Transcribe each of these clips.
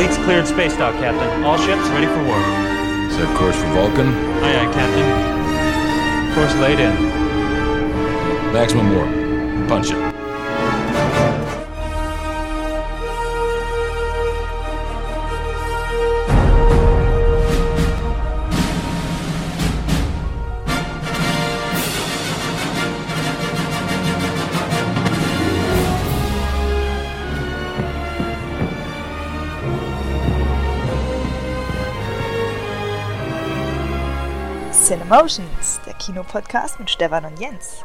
Fleet's cleared space dock, Captain. All ships ready for work. Set course for Vulcan. Aye, aye, Captain. Course laid in. Maximum warp. Punch it. Cinemotions, der Kinopodcast mit Stefan und Jens.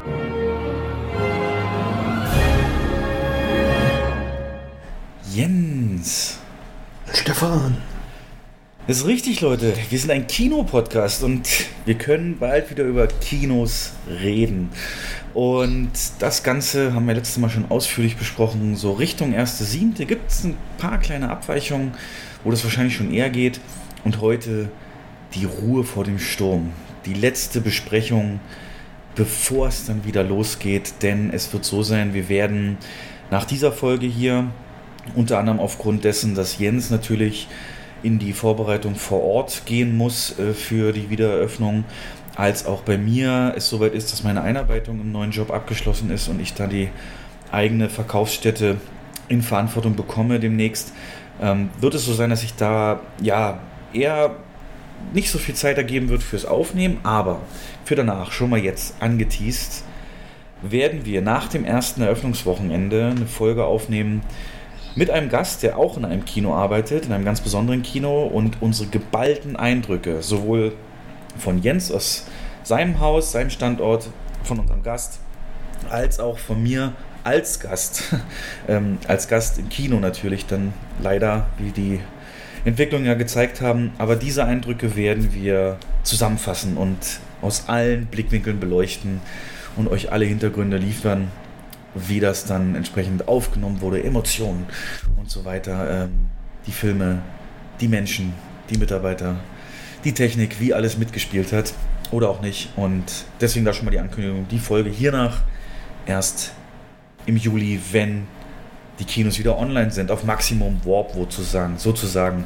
Jens. Stefan. Das ist richtig, Leute. Wir sind ein Kinopodcast und wir können bald wieder über Kinos reden. Und das Ganze haben wir letztes Mal schon ausführlich besprochen. So Richtung 1.7. gibt es ein paar kleine Abweichungen, wo das wahrscheinlich schon eher geht. Und heute die Ruhe vor dem Sturm. Die letzte Besprechung, bevor es dann wieder losgeht. Denn es wird so sein, wir werden nach dieser Folge hier, unter anderem aufgrund dessen, dass Jens natürlich in die Vorbereitung vor Ort gehen muss äh, für die Wiedereröffnung, als auch bei mir es soweit ist, dass meine Einarbeitung im neuen Job abgeschlossen ist und ich da die eigene Verkaufsstätte in Verantwortung bekomme demnächst, ähm, wird es so sein, dass ich da ja eher nicht so viel Zeit ergeben wird fürs Aufnehmen, aber für danach schon mal jetzt angeteased, werden wir nach dem ersten Eröffnungswochenende eine Folge aufnehmen mit einem Gast, der auch in einem Kino arbeitet, in einem ganz besonderen Kino und unsere geballten Eindrücke, sowohl von Jens aus seinem Haus, seinem Standort, von unserem Gast, als auch von mir als Gast, ähm, als Gast im Kino natürlich dann leider, wie die Entwicklungen ja gezeigt haben. Aber diese Eindrücke werden wir zusammenfassen und aus allen Blickwinkeln beleuchten und euch alle Hintergründe liefern, wie das dann entsprechend aufgenommen wurde, Emotionen und so weiter. Ähm, die Filme, die Menschen, die Mitarbeiter, die Technik, wie alles mitgespielt hat oder auch nicht. Und deswegen da schon mal die Ankündigung, die Folge hiernach erst im Juli, wenn die Kinos wieder online sind, auf Maximum Warp sozusagen. sozusagen.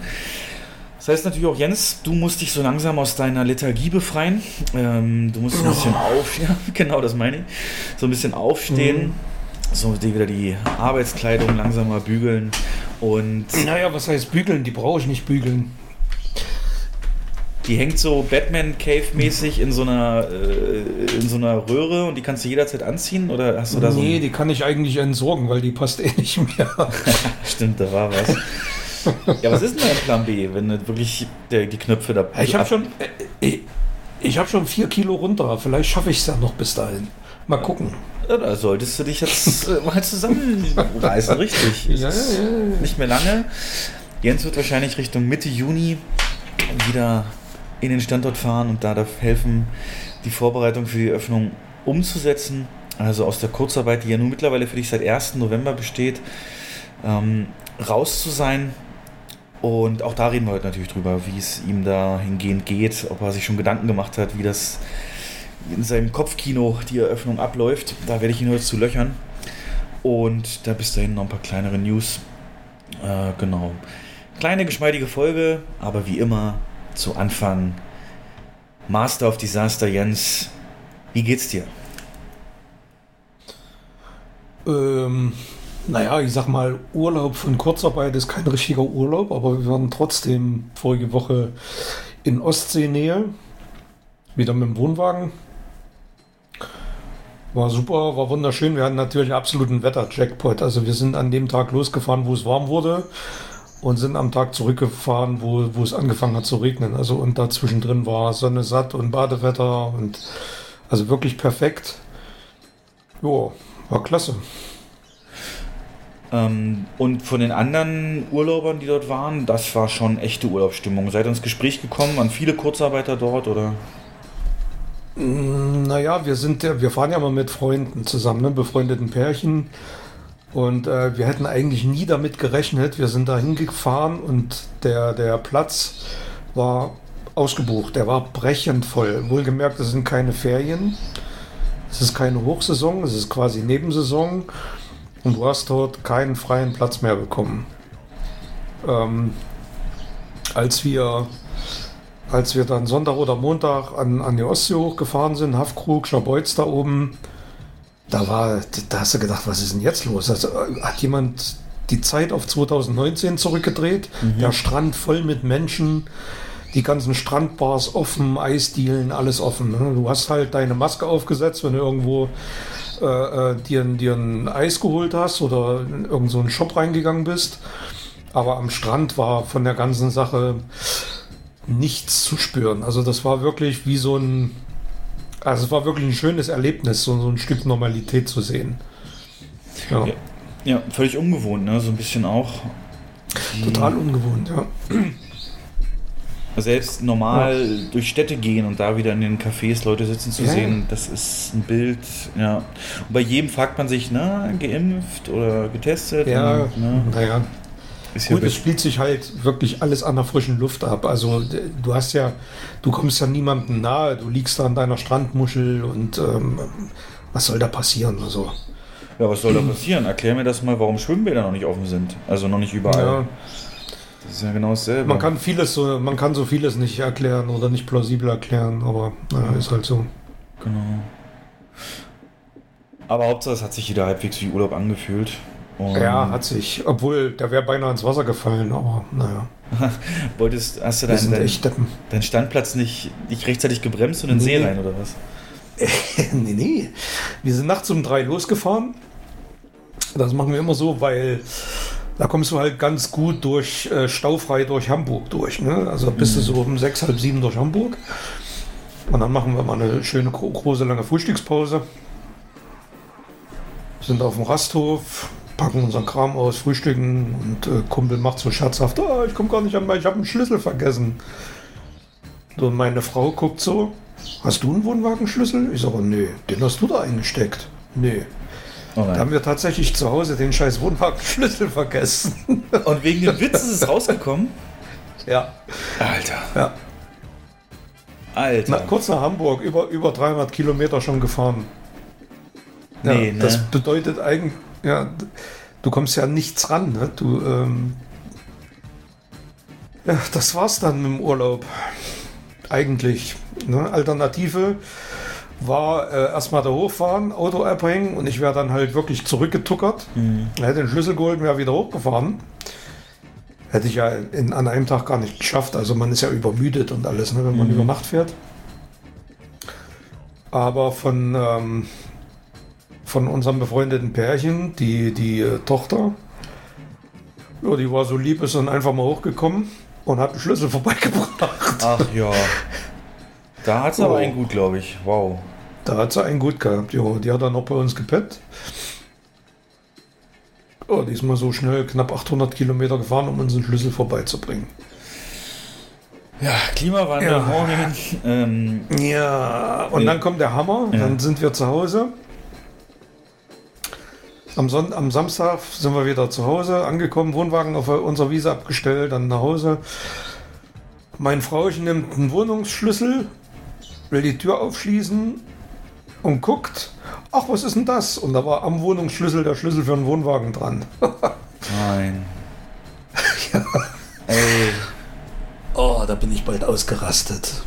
Das heißt natürlich auch, Jens, du musst dich so langsam aus deiner Lethargie befreien. Ähm, du musst ein bisschen auf, ja, genau das meine ich, so ein bisschen aufstehen, mhm. so die, wieder die Arbeitskleidung langsam mal bügeln und. Naja, was heißt bügeln? Die brauche ich nicht bügeln. Die hängt so Batman-Cave-mäßig in, so einer, äh, in so einer Röhre und die kannst du jederzeit anziehen? Oder hast du da nee, so Nee, die kann ich eigentlich entsorgen, weil die passt eh nicht mehr. Stimmt, da war was. ja, was ist denn dein Plan B, wenn du wirklich der, die Knöpfe da. Ich habe schon, äh, ich habe schon vier Kilo runter. Vielleicht schaffe ich es ja noch bis dahin. Mal gucken. Ja, da solltest du dich jetzt äh, mal zusammenreißen, richtig. Ja, ja, ja. Nicht mehr lange. Jens wird wahrscheinlich Richtung Mitte Juni wieder in den Standort fahren und da helfen, die Vorbereitung für die Öffnung umzusetzen. Also aus der Kurzarbeit, die ja nun mittlerweile für dich seit 1. November besteht, ähm, raus zu sein. Und auch da reden wir heute natürlich drüber, wie es ihm da hingehend geht, ob er sich schon Gedanken gemacht hat, wie das in seinem Kopfkino die Eröffnung abläuft. Da werde ich ihn heute zu löchern. Und da bis dahin noch ein paar kleinere News. Äh, genau. Kleine, geschmeidige Folge, aber wie immer zu Anfang. Master of Disaster, Jens, wie geht's dir? Ähm, naja, ich sag mal, Urlaub von Kurzarbeit ist kein richtiger Urlaub, aber wir waren trotzdem vorige Woche in Ostseenähe, wieder mit dem Wohnwagen. War super, war wunderschön. Wir hatten natürlich absoluten Wetter-Jackpot. Also wir sind an dem Tag losgefahren, wo es warm wurde und sind am Tag zurückgefahren, wo, wo es angefangen hat zu regnen. Also und dazwischen drin war Sonne satt und Badewetter und also wirklich perfekt. Jo, war klasse. Ähm, und von den anderen Urlaubern, die dort waren, das war schon echte Urlaubsstimmung. Seid ihr ins Gespräch gekommen? Waren viele Kurzarbeiter dort oder? Mm, naja, wir sind ja, wir fahren ja mal mit Freunden zusammen, ne? befreundeten Pärchen. Und äh, wir hätten eigentlich nie damit gerechnet. Wir sind da hingefahren und der, der Platz war ausgebucht. Der war brechend voll. Wohlgemerkt, es sind keine Ferien. Es ist keine Hochsaison, es ist quasi Nebensaison. Und du hast dort keinen freien Platz mehr bekommen. Ähm, als wir, als wir dann Sonntag oder Montag an, an die Ostsee hochgefahren sind, Haffkrug, Schabeutz da oben, da war, da hast du gedacht, was ist denn jetzt los? Also, äh, hat jemand die Zeit auf 2019 zurückgedreht? Der Strand voll mit Menschen, die ganzen Strandbars offen, Eisdielen, alles offen. Ne? Du hast halt deine Maske aufgesetzt, wenn du irgendwo äh, äh, dir, dir ein Eis geholt hast oder in irgendeinen so einen Shop reingegangen bist. Aber am Strand war von der ganzen Sache nichts zu spüren. Also das war wirklich wie so ein, also es war wirklich ein schönes Erlebnis, so, so ein Stück Normalität zu sehen. Ja, Ja. Ja, völlig ungewohnt, ne? So ein bisschen auch. total ungewohnt, ja. Selbst normal durch Städte gehen und da wieder in den Cafés Leute sitzen zu Ja, sehen, ja. das ist ein Bild, ja. Und bei jedem fragt man sich, na, geimpft oder getestet? Ja, ne, naja. ja Gut, es spielt sich halt wirklich alles an der frischen Luft ab. Also du hast ja, du kommst ja niemandem nahe, du liegst da an deiner Strandmuschel und ähm, was soll da passieren? Also, ja, was soll da passieren? Erklär mir das mal, warum Schwimmbäder noch nicht offen sind. Also noch nicht überall. ja, Das ist ja genau dasselbe. man kann vieles so, man kann so vieles nicht erklären oder nicht plausibel erklären, aber naja, ist halt so. Genau. Aber Hauptsache, es hat sich wieder halbwegs wie Urlaub angefühlt. Und Ja, hat sich, obwohl der wäre beinahe ins Wasser gefallen, aber naja, wolltest, hast du deinen, deinen, deinen Standplatz nicht, nicht rechtzeitig gebremst und in den Nee. See rein oder was? nee, nee. Wir sind nachts um drei losgefahren. Das machen wir immer so, weil da kommst du halt ganz gut durch äh, staufrei durch Hamburg durch. Ne? Also bist du so um sechs, halb sieben durch Hamburg. Und dann machen wir mal eine schöne gro große lange Frühstückspause. Sind auf dem Rasthof, packen unseren Kram aus, frühstücken und äh, Kumpel macht so scherzhaft, ah, ich komme gar nicht an, ich habe einen Schlüssel vergessen. So, meine Frau guckt so, hast du einen Wohnwagenschlüssel? Ich sage, nee, den hast du da eingesteckt. Nee. Oh Da haben wir tatsächlich zu Hause den scheiß Wohnwagenschlüssel vergessen. Und wegen dem Witz ist es rausgekommen? ja. Alter. ja. Alter. Na, kurz nach Hamburg, über, über 300 Kilometer schon gefahren. Ja, Nee, ne? Das bedeutet eigentlich, ja, du kommst ja nichts ran. Ne? Du, ähm, ja, das war's dann mit dem Urlaub. Eigentlich. Ne? Alternative war äh, erstmal da hochfahren, Auto abhängen und ich wäre dann halt wirklich zurückgetuckert. Hätte den Schlüssel geholt und wäre wieder hochgefahren. Hätte ich ja in, an einem Tag gar nicht geschafft. Also man ist ja übermüdet und alles, ne, wenn man über Nacht fährt. Aber von, ähm, von unserem befreundeten Pärchen, die, die äh, Tochter, ja, die war so lieb, ist dann einfach mal hochgekommen und hat den Schlüssel vorbeigebracht. Ach ja. Da hat aber Oh. einen gut, glaube ich. Wow. Da hat sie einen gut gehabt. Jo, die hat dann noch bei uns gepennt. Oh, die ist mal so schnell knapp 800 Kilometer gefahren, um uns den Schlüssel vorbeizubringen. Ja, Klimawandel, Ja. morgen. Ähm, Ja, und dann kommt der Hammer. Ja. Dann sind wir zu Hause. Am, Son am Samstag sind wir wieder zu Hause angekommen, Wohnwagen auf unserer Wiese abgestellt, dann nach Hause. Mein Frauchen nimmt einen Wohnungsschlüssel, will die Tür aufschließen und guckt. Ach, was ist denn das? Und da war am Wohnungsschlüssel der Schlüssel für einen Wohnwagen dran. nein. Ey. Oh, da bin ich bald ausgerastet.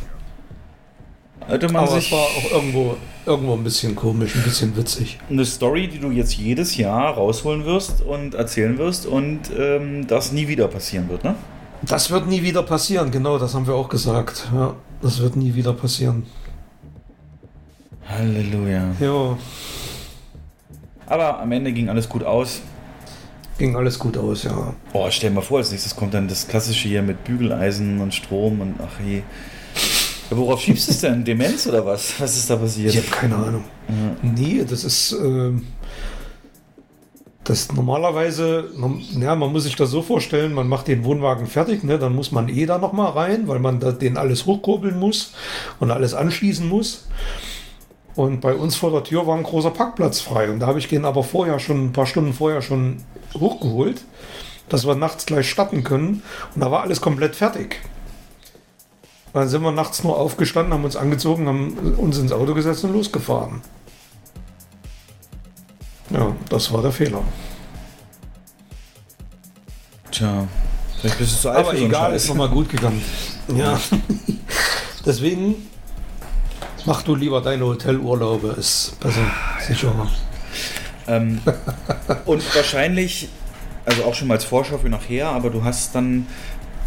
Hätte man Aber es sich war auch irgendwo, irgendwo ein bisschen komisch, ein bisschen witzig. eine Story, die du jetzt jedes Jahr rausholen wirst und erzählen wirst und ähm, das nie wieder passieren wird, ne? Das wird nie wieder passieren, genau, das haben wir auch gesagt. Ja, das wird nie wieder passieren. Halleluja. Ja, Aber am Ende ging alles gut aus. ging alles gut aus, ja. Boah, stell dir mal vor, als nächstes kommt dann das klassische hier mit Bügeleisen und Strom und ach je. Ja, worauf schiebst du es denn? Demenz oder was? Was ist da passiert? Ich habe keine Ahnung. Nee, das ist. ähm, das normalerweise, man- ja, man muss sich das so vorstellen, man macht den Wohnwagen fertig, ne, dann muss man eh da nochmal rein, weil man da den alles hochkurbeln muss und alles anschließen muss. Und bei uns vor der Tür war ein großer Parkplatz frei. Und da habe ich den aber vorher schon, ein paar Stunden vorher schon hochgeholt, dass wir nachts gleich starten können. Und da war alles komplett fertig. Dann sind wir nachts nur aufgestanden, haben uns angezogen, haben uns ins Auto gesetzt und losgefahren. Ja, das war der Fehler. Tja. Vielleicht bist du zu alt Aber egal, ist nochmal gut gegangen. Ja. Deswegen mach du lieber deine Hotelurlaube, ist besser, sicherer. Ähm, und wahrscheinlich, also auch schon mal als Vorschau für nachher, aber du hast dann.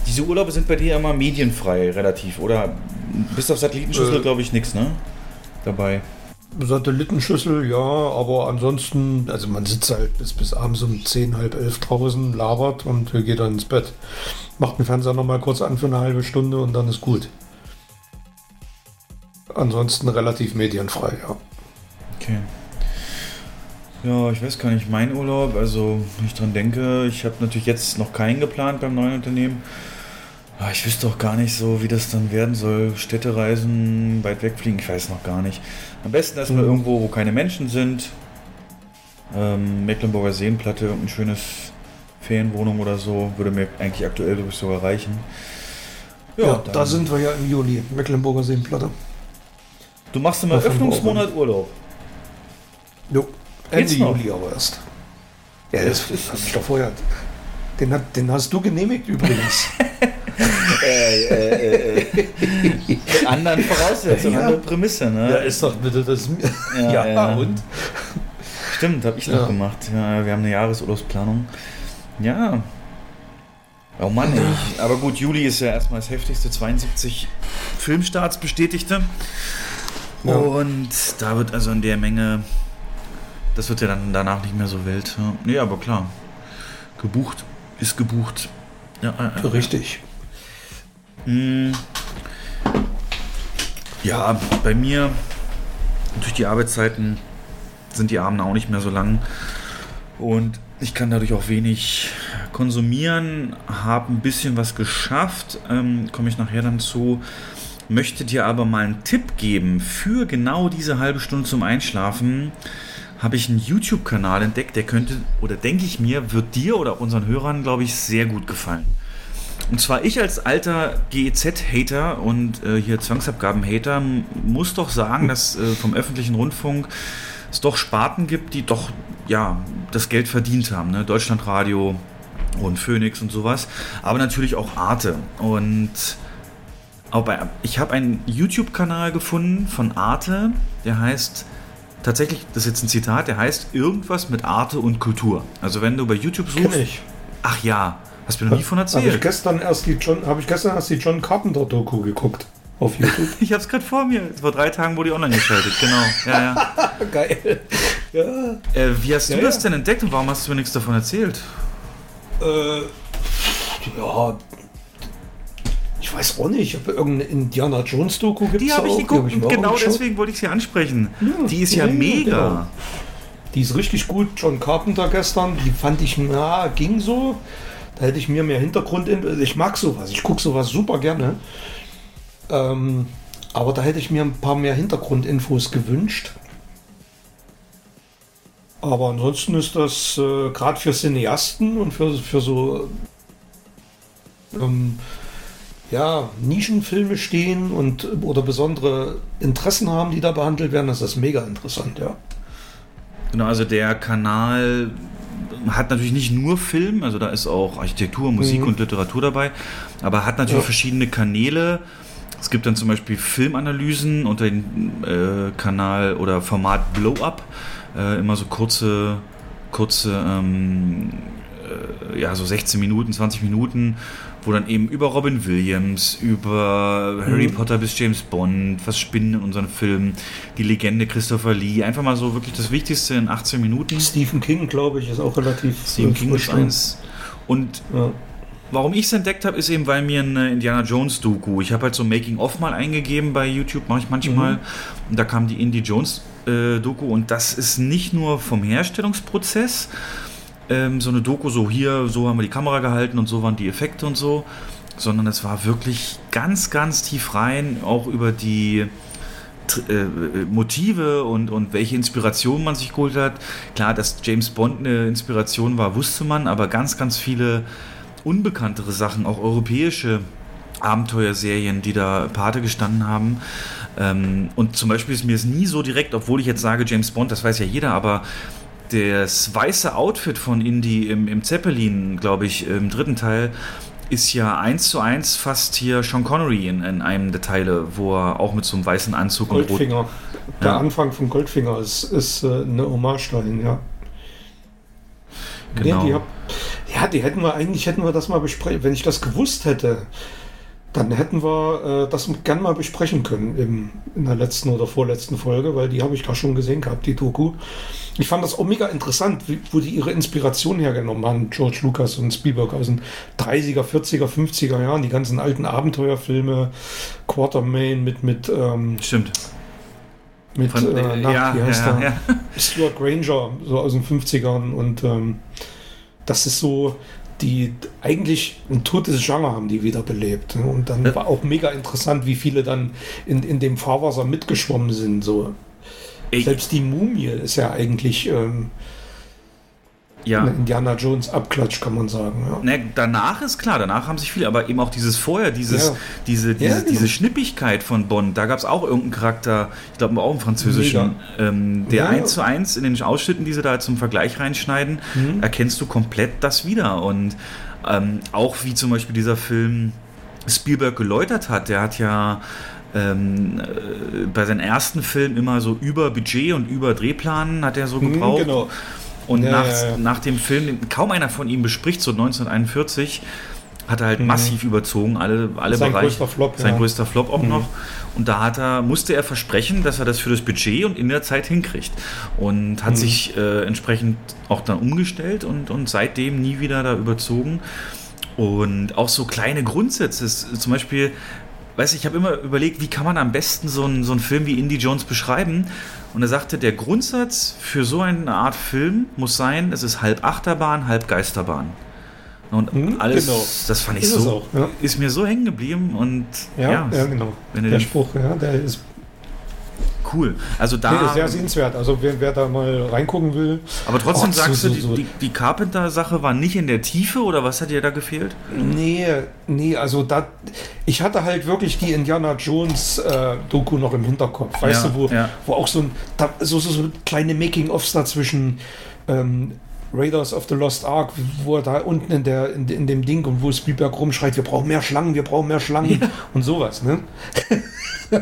Diese Urlaube sind bei dir immer medienfrei, relativ, oder? Bis auf Satellitenschüssel, Äh. glaube ich, nichts, ne? Dabei. Satellitenschüssel, ja, aber ansonsten, also man sitzt halt bis, bis abends um 10, halb elf draußen, labert und geht dann ins Bett. Macht den Fernseher nochmal kurz an für eine halbe Stunde und dann ist gut. Ansonsten relativ medienfrei, ja. Okay. Ja, ich weiß gar nicht, mein Urlaub, also wenn ich dran denke, ich habe natürlich jetzt noch keinen geplant beim neuen Unternehmen. Aber ich wüsste auch gar nicht so, wie das dann werden soll. Städtereisen, weit wegfliegen, ich weiß noch gar nicht. Am besten erstmal Mhm. irgendwo, wo keine Menschen sind. Ähm, Mecklenburger Seenplatte, irgendein schönes Ferienwohnung oder so, würde mir eigentlich aktuell, ich, sogar reichen. Ja, dann- da sind wir ja im Juli, Mecklenburger Seenplatte. Du machst immer Davon Öffnungsmonat Urlaub. Jo, Ende? Juli aber erst. Ja, das hab ich doch vorher. Den, hat, den hast du genehmigt übrigens. äh, äh, äh, mit anderen Voraussetzungen, Ja. andere Prämisse, ne? ist doch bitte das. Ja, Ja, ja. und? Stimmt, habe ich noch Ja. gemacht. Ja, wir haben eine Jahresurlaubsplanung. Ja. Oh Mann, ich, aber gut, Juli ist ja erstmal das heftigste, 72 Filmstarts bestätigte. Ja. Und da wird also in der Menge, das wird ja dann danach nicht mehr so wild. Ja, nee, aber klar. Gebucht ist gebucht. Ja, äh. Richtig. Hm. Ja, bei mir durch die Arbeitszeiten sind die Abende auch nicht mehr so lang und ich kann dadurch auch wenig konsumieren, habe ein bisschen was geschafft, ähm, komme ich nachher dann zu, möchte dir aber mal einen Tipp geben für genau diese halbe Stunde zum Einschlafen. Habe ich einen YouTube-Kanal entdeckt, der könnte, oder denke ich mir, wird dir oder unseren Hörern, glaube ich, sehr gut gefallen. Und zwar ich als alter GEZ-Hater und äh, hier Zwangsabgaben-Hater muss doch sagen, dass äh, vom öffentlichen Rundfunk es doch Sparten gibt, die doch ja das Geld verdient haben. Ne? Deutschlandradio und Phoenix und sowas. Aber natürlich auch Arte. Und bei, ich habe einen YouTube-Kanal gefunden von Arte, der heißt tatsächlich, das ist jetzt ein Zitat, der heißt irgendwas mit Arte und Kultur. Also wenn du bei YouTube suchst. Kenn ich. Ach ja, hast du mir noch nie von Habe ich erzählt. gestern erst die John, habe ich gestern erst die John Carpenter Doku geguckt auf YouTube. Ich hab's gerade vor mir. Vor drei Tagen wurde die online geschaltet, genau. Ja, ja. Geil. Ja. Äh, wie hast Ja, du das ja. denn entdeckt und warum hast du mir nichts davon erzählt? Äh, ja. Ich weiß auch nicht. Ich habe irgendeine Indiana Jones Doku gibt Die habe ich geguckt und genau angeschaut. deswegen wollte ich sie ansprechen. Ja, die ist ja ja, mega. genau. Die ist richtig gut. John Carpenter gestern, die fand ich, na, ging so. Da hätte ich mir mehr Hintergrund. Ich mag sowas. Ich gucke sowas super gerne. Ähm, aber da hätte ich mir ein paar mehr Hintergrundinfos gewünscht. Aber ansonsten ist das äh, gerade für Cineasten und für, für so ähm, ja, Nischenfilme stehen und oder besondere Interessen haben, die da behandelt werden, das ist mega interessant, ja. Genau, also der Kanal hat natürlich nicht nur Film, also da ist auch Architektur, Musik Mhm. und Literatur dabei, aber hat natürlich Ja. verschiedene Kanäle. Es gibt dann zum Beispiel Filmanalysen unter dem äh, Kanal oder Format Blow Up, äh, immer so kurze, kurze, ähm, äh, ja, so 16 Minuten, 20 Minuten, wo dann eben über Robin Williams, über Harry Mhm. Potter bis James Bond, was spinnen in unseren Filmen, die Legende Christopher Lee, einfach mal so wirklich das Wichtigste in 18 Minuten. Stephen King, glaube ich, ist auch relativ Stephen äh, King frisch ist eins. Und Ja. Warum ich es entdeckt habe, ist eben, weil mir eine Indiana Jones Doku, ich habe halt so Making-of mal eingegeben bei YouTube, mache ich manchmal, Mhm. und da kam die Indie Jones äh, Doku und das ist nicht nur vom Herstellungsprozess, ähm, so eine Doku, so hier, so haben wir die Kamera gehalten und so waren die Effekte und so, sondern es war wirklich ganz, ganz tief rein, auch über die Tr- äh, Motive und, und welche Inspiration man sich geholt hat. Klar, dass James Bond eine Inspiration war, wusste man, aber ganz, ganz viele unbekanntere Sachen, auch europäische Abenteuerserien, die da Pate gestanden haben. Ähm, und zum Beispiel ist mir es nie so direkt, obwohl ich jetzt sage James Bond, das weiß ja jeder, aber das weiße Outfit von Indy im, im Zeppelin, glaube ich, im dritten Teil, ist ja eins zu eins fast hier Sean Connery in, in einem der Teile, wo er auch mit so einem weißen Anzug und rot. Goldfinger. Der Ja. Anfang von Goldfinger ist, ist äh, eine Hommage dahin, ja. Genau. Nee, die hab, ja, die hätten wir, eigentlich hätten wir das mal besprechen. Wenn ich das gewusst hätte, dann hätten wir äh, das gern mal besprechen können im, in der letzten oder vorletzten Folge, weil die habe ich da schon gesehen gehabt, die Doku. Ich fand das auch mega interessant, wie, wo die ihre Inspiration hergenommen haben, George Lucas und Spielberg aus den 30er, 40er, 50er Jahren, die ganzen alten Abenteuerfilme, Quartermain mit, mit, ähm, Stimmt. mit Von, äh, äh, na, ja, wie heißt ja, ja. Stuart Granger, so aus den 50ern. Und ähm, das ist so, die eigentlich ein totes Genre haben die wiederbelebt. Ne? Und dann war auch mega interessant, wie viele dann in, in dem Fahrwasser mitgeschwommen sind. So. Ey, Selbst die Mumie ist ja eigentlich ähm, ja. eine Indiana Jones Abklatsch, kann man sagen. Ja. Ne, danach ist klar, danach haben sich viele, aber eben auch dieses vorher, dieses, Ja. diese, diese, Ja, genau. diese Schnippigkeit von Bond, da gab es auch irgendeinen Charakter, ich glaube auch im Französischen, ähm, der eins zu eins in den Ausschnitten, die sie da zum Vergleich reinschneiden, Mhm. erkennst du komplett das wieder. Und ähm, auch wie zum Beispiel dieser Film Spielberg geläutert hat, der hat ja ähm, äh, bei seinem ersten Film immer so über Budget und über Drehplan hat er so Mhm, gebraucht. genau. Und Ja, nach, ja, ja. nach dem Film, den kaum einer von ihm bespricht, so 1941, hat er halt Mhm. massiv überzogen, alle, alle Sein Bereiche. größter Flop, Sein ja. größter Flop auch Mhm. noch. Und da hat er, musste er versprechen, dass er das für das Budget und in der Zeit hinkriegt. Und hat Mhm. sich äh, entsprechend auch dann umgestellt und, und seitdem nie wieder da überzogen. Und auch so kleine Grundsätze, zum Beispiel, weiß ich, ich habe immer überlegt, wie kann man am besten so einen, so einen Film wie Indie Jones beschreiben? Und er sagte, der Grundsatz für so eine Art Film muss sein, es ist halb Achterbahn, halb Geisterbahn. Und Mhm, alles, genau. das fand ich Ist so, auch, ja. ist mir so hängen geblieben und Ja, ja, ja, genau. wenn du Der den- Spruch, ja, der ist cool. Also da, nee, sehr sehenswert. Also wer, wer da mal reingucken will, aber trotzdem Oh, so, sagst so, du, die, so. die, die Carpenter-Sache war nicht in der Tiefe oder was hat dir da gefehlt? Nee, nee, also da, ich hatte halt wirklich die Indiana Jones äh, Doku noch im Hinterkopf, weißt Ja, du, wo, ja. wo auch so, ein, da, so, so, so kleine Making-ofs dazwischen ähm, Raiders of the Lost Ark, wo er da unten in, der, in, in dem Ding und wo Spielberg rumschreit, wir brauchen mehr Schlangen, wir brauchen mehr Schlangen und sowas, ne?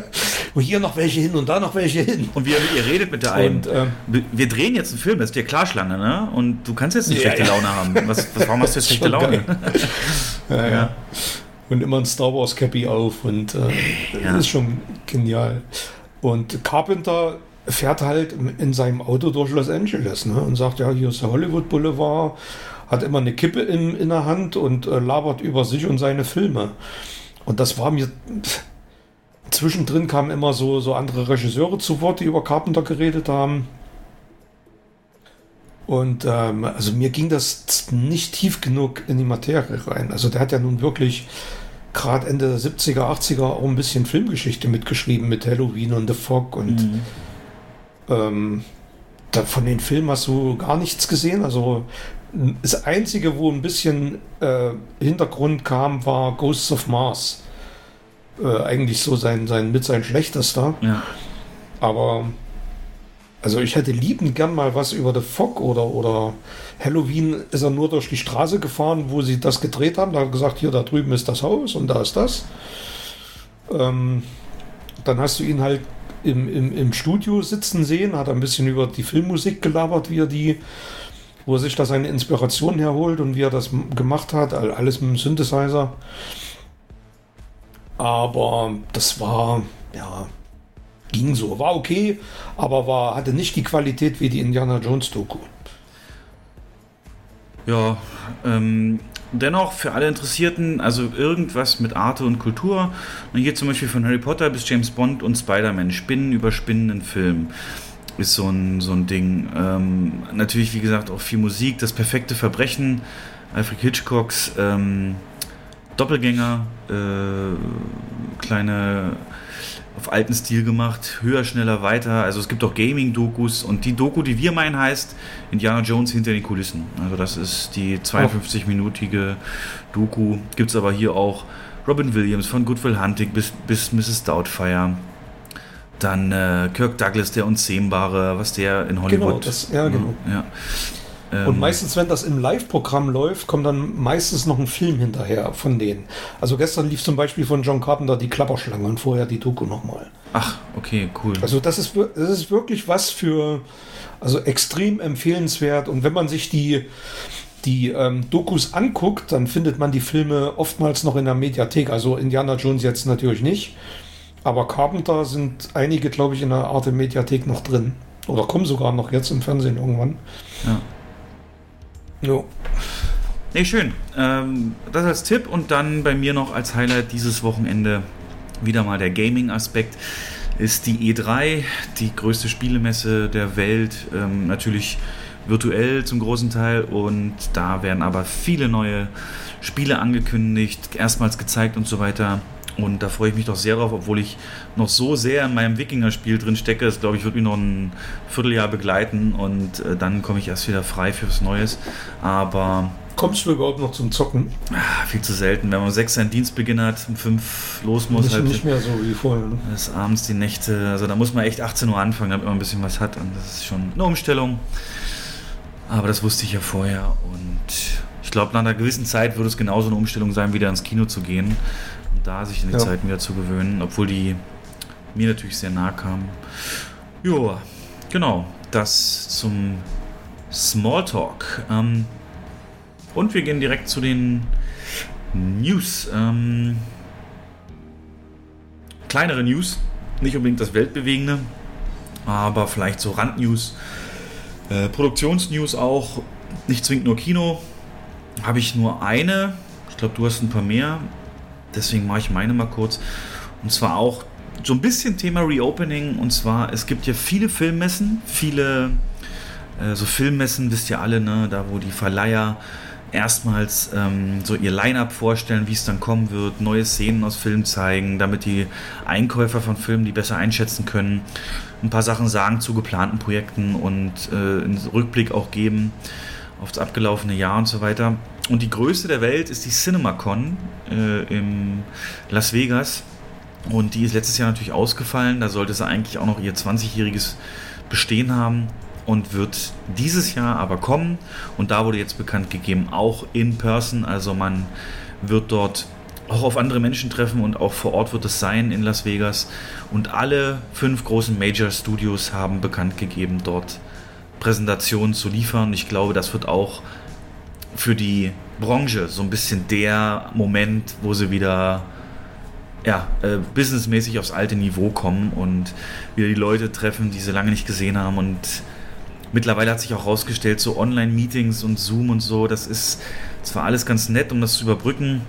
wo hier noch welche hin und da noch welche hin. Und wie ihr, ihr redet mit der einen. Und, ähm, wir drehen jetzt einen Film, das ist dir klar, Schlange, ne? Und du kannst jetzt nicht Ja, schlechte ja. Laune haben. Was, was, warum hast du jetzt schlechte Laune? Ja, ja. Und immer ein Star Wars Cappy auf und äh, Ja. das ist schon genial. Und Carpenter fährt halt in seinem Auto durch Los Angeles ne? und sagt, ja, hier ist der Hollywood Boulevard, hat immer eine Kippe in, in der Hand und äh, labert über sich und seine Filme. Und das war mir... Zwischendrin kamen immer so, so andere Regisseure zu Wort, die über Carpenter geredet haben. Und ähm, also mir ging das nicht tief genug in die Materie rein. Also der hat ja nun wirklich gerade Ende der 70er, 80er auch ein bisschen Filmgeschichte mitgeschrieben mit Halloween und The Fog und Mhm. Ähm, da, von den Filmen hast du gar nichts gesehen. Also das Einzige, wo ein bisschen äh, Hintergrund kam, war Ghosts of Mars. Äh, eigentlich so sein, sein mit sein schlechtester. Ja. Aber also ich hätte liebend gern mal was über The Fog oder, oder Halloween ist er nur durch die Straße gefahren, wo sie das gedreht haben. Da hat er gesagt, hier da drüben ist das Haus und da ist das. Ähm, dann hast du ihn halt im, im, im Studio sitzen sehen, hat ein bisschen über die Filmmusik gelabert, wie er die, wo er sich da seine Inspiration herholt und wie er das gemacht hat, all- alles mit dem Synthesizer. Aber das war, ja, ging so. War okay, aber war, hatte nicht die Qualität wie die Indiana Jones Doku. Ja, ähm, dennoch für alle Interessierten, also irgendwas mit Arte und Kultur. Und hier zum Beispiel von Harry Potter bis James Bond und Spider-Man, Spinnen über spinnenden Film ist so ein, so ein Ding. Ähm, natürlich, wie gesagt, auch viel Musik, das perfekte Verbrechen, Alfred Hitchcocks ähm, Doppelgänger, äh, kleine auf alten Stil gemacht, höher, schneller, weiter. Also es gibt auch Gaming-Dokus und die Doku, die wir meinen, heißt Indiana Jones hinter den Kulissen. Also das ist die 52-minütige Doku. Gibt es aber hier auch Robin Williams von Good Will Hunting bis, bis Mrs. Doubtfire. Dann äh, Kirk Douglas, der Unzähmbare, was der in Hollywood. Genau, das- ja, genau. Ja. Ähm, Und meistens, wenn das im Live-Programm läuft, kommt dann meistens noch ein Film hinterher von denen. Also gestern lief zum Beispiel von John Carpenter die Klapperschlange und vorher die Doku nochmal. Ach, okay, cool. Also das ist, das ist wirklich was für, also extrem empfehlenswert. Und wenn man sich die, die ähm, Dokus anguckt, dann findet man die Filme oftmals noch in der Mediathek. Also Indiana Jones jetzt natürlich nicht. Aber Carpenter sind einige, glaube ich, in der Art Mediathek noch drin. Oder kommen sogar noch jetzt im Fernsehen irgendwann. Ja. Jo. Nee, schön. Ähm, das als Tipp und dann bei mir noch als Highlight dieses Wochenende wieder mal der Gaming-Aspekt ist die E3, die größte Spielemesse der Welt, ähm, natürlich virtuell zum großen Teil und da werden aber viele neue Spiele angekündigt, erstmals gezeigt und so weiter. Und da freue ich mich doch sehr drauf, obwohl ich noch so sehr in meinem Wikinger-Spiel drin stecke. Das glaube ich, wird mich noch ein Vierteljahr begleiten und äh, dann komme ich erst wieder frei fürs Neues. Aber Kommst du überhaupt noch zum Zocken? Ah, viel zu selten. Wenn man um sechs seinen Dienstbeginn hat, um fünf los muss, halt nicht mehr so wie vorher. Ne? bis abends die Nächte. Also da muss man echt 18 Uhr anfangen, damit man ein bisschen was hat. Und das ist schon eine Umstellung. Aber das wusste ich ja vorher. Und ich glaube, nach einer gewissen Zeit würde es genauso eine Umstellung sein, wieder ins Kino zu gehen. Da sich an die Ja. Zeiten wieder zu gewöhnen, obwohl die mir natürlich sehr nahe kamen. Joa, genau. Das zum Smalltalk. Ähm, und wir gehen direkt zu den News. Ähm, kleinere News, nicht unbedingt das Weltbewegende, aber vielleicht so Randnews, äh, Produktionsnews auch, nicht zwingend nur Kino. Habe ich nur eine, ich glaube, du hast ein paar mehr, deswegen mache ich meine mal kurz. Und zwar auch so ein bisschen Thema Reopening. Und zwar, es gibt ja viele Filmmessen, viele äh, so Filmmessen, wisst ihr alle, ne, da wo die Verleiher erstmals ähm, so ihr Line-up vorstellen, wie es dann kommen wird, neue Szenen aus Filmen zeigen, damit die Einkäufer von Filmen die besser einschätzen können, ein paar Sachen sagen zu geplanten Projekten und äh, einen Rückblick auch geben auf das abgelaufene Jahr und so weiter. Und die größte der Welt ist die CinemaCon äh, in Las Vegas. Und die ist letztes Jahr natürlich ausgefallen. Da sollte sie eigentlich auch noch ihr 20-jähriges Bestehen haben und wird dieses Jahr aber kommen. Und da wurde jetzt bekannt gegeben, auch in Person. Also man wird dort auch auf andere Menschen treffen und auch vor Ort wird es sein in Las Vegas. Und alle fünf großen Major Studios haben bekannt gegeben, dort Präsentationen zu liefern. Ich glaube, das wird auch für die Branche so ein bisschen der Moment, wo sie wieder ja, äh, businessmäßig aufs alte Niveau kommen und wieder die Leute treffen, die sie lange nicht gesehen haben. Und mittlerweile hat sich auch herausgestellt, so Online-Meetings und Zoom und so, das ist zwar alles ganz nett, um das zu überbrücken,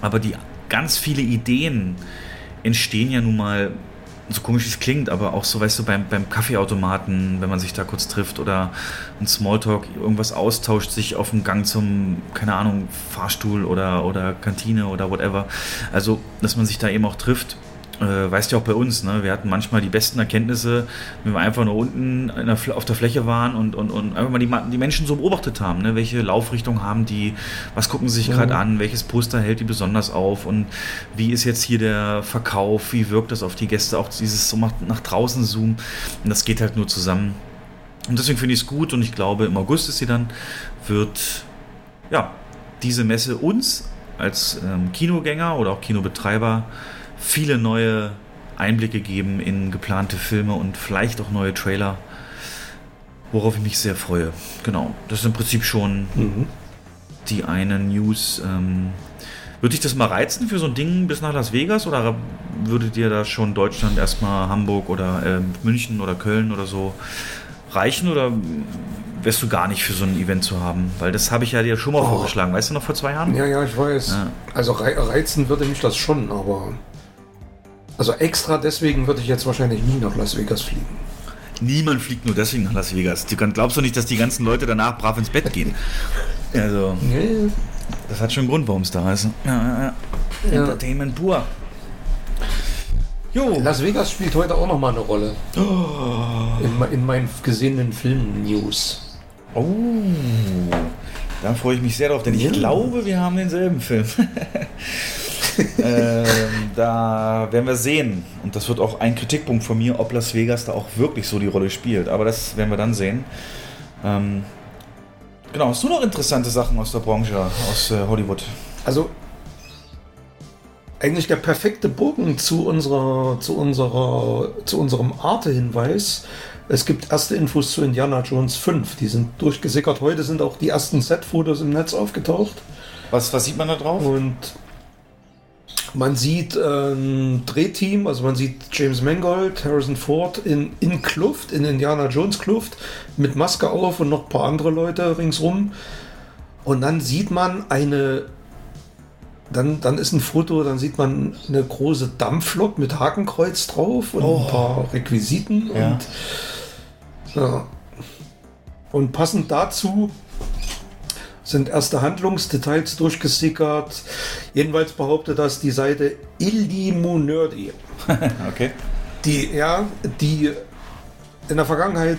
aber die ganz viele Ideen entstehen ja nun mal, so komisch es klingt, aber auch so, weißt du, beim, beim Kaffeeautomaten, wenn man sich da kurz trifft oder ein Smalltalk, irgendwas austauscht, sich auf dem Gang zum, keine Ahnung, Fahrstuhl oder, oder Kantine oder whatever. Also, dass man sich da eben auch trifft. Äh, weißt ja auch bei uns, ne? wir hatten manchmal die besten Erkenntnisse, wenn wir einfach nur unten der, auf der Fläche waren und, und, und einfach mal die, die Menschen so beobachtet haben. Ne? Welche Laufrichtung haben die, was gucken sie sich gerade an, welches Poster hält die besonders auf und wie ist jetzt hier der Verkauf, wie wirkt das auf die Gäste, auch dieses so nach, nach draußen zoomen. Und das geht halt nur zusammen. Und deswegen finde ich es gut und ich glaube, im August ist sie dann, wird ja, diese Messe uns als ähm, Kinogänger oder auch Kinobetreiber viele neue Einblicke geben in geplante Filme und vielleicht auch neue Trailer, worauf ich mich sehr freue. Genau, das ist im Prinzip schon die eine News. Ähm, würde dich das mal reizen für so ein Ding bis nach Las Vegas oder würde dir da schon Deutschland erstmal Hamburg oder ähm, München oder Köln oder so reichen oder wärst du gar nicht für so ein Event zu haben? Weil das habe ich ja dir schon mal Oh. vorgeschlagen, weißt du noch vor zwei Jahren? Ja, ja, ich weiß. Ja. Also rei reizen würde mich das schon, aber. Also extra deswegen würde ich jetzt wahrscheinlich nie nach Las Vegas fliegen. Niemand fliegt nur deswegen nach Las Vegas. Du glaubst doch nicht, dass die ganzen Leute danach brav ins Bett gehen. Also, Nee, das hat schon einen Grund, warum es da ist. Ja, ja, ja. Entertainment pur. Jo. Las Vegas spielt heute auch nochmal eine Rolle. In, me- in meinen gesehenen Film-News. Oh. Da freue ich mich sehr drauf, denn ich Ja. glaube, wir haben denselben Film. ähm, da werden wir sehen. Und das wird auch ein Kritikpunkt von mir, ob Las Vegas da auch wirklich so die Rolle spielt. Aber das werden wir dann sehen. Ähm, Genau, hast du noch interessante Sachen aus der Branche, aus äh, Hollywood? Also eigentlich der perfekte Bogen zu unserer, zu unserer, zu unserem Arte-Hinweis. Es gibt erste Infos zu Indiana Jones 5. Die sind durchgesickert. Heute sind auch die ersten Set-Fotos im Netz aufgetaucht. Was, was sieht man da drauf? Und man sieht äh, ein Drehteam, also man sieht James Mangold, Harrison Ford in, in Kluft, in Indiana Jones Kluft, mit Maske auf und noch ein paar andere Leute ringsrum. Und dann sieht man eine, dann, dann ist ein Foto, dann sieht man eine große Dampflok mit Hakenkreuz drauf und Oh. ein paar Requisiten. Ja. Und, ja. und passend dazu sind erste Handlungsdetails durchgesickert. Jedenfalls behauptet das die Seite Illimunerdi, Okay. die ja, die in der Vergangenheit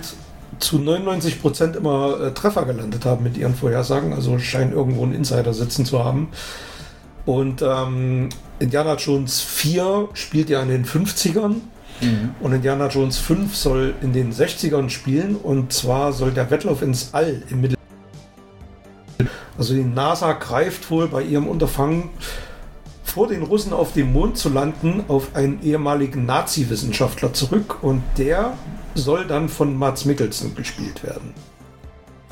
zu 99% immer äh, Treffer gelandet haben mit ihren Vorhersagen, also scheinen irgendwo einen Insider sitzen zu haben. Und ähm, Indiana Jones 4 spielt ja in den 50ern und Indiana Jones 5 soll in den 60ern spielen und zwar soll der Wettlauf ins All im Mittel. Also die NASA greift wohl bei ihrem Unterfangen vor den Russen auf dem Mond zu landen auf einen ehemaligen Nazi-Wissenschaftler zurück und der soll dann von Mats Mikkelsen gespielt werden.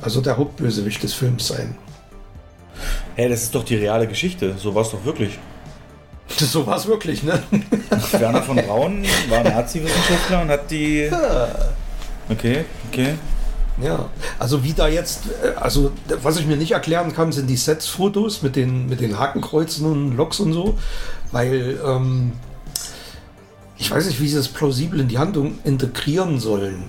Also der Hauptbösewicht des Films sein. Hey, das ist doch die reale Geschichte. So war es doch wirklich. So war es wirklich, ne? Werner von Braun war Nazi-Wissenschaftler und hat die. Okay, okay. Ja, also wie da jetzt, äh, also was ich mir nicht erklären kann, sind die Sets-Fotos mit den, mit den Hakenkreuzen und Loks und so, weil ähm, ich weiß nicht, wie sie das plausibel in die Handlung integrieren sollen.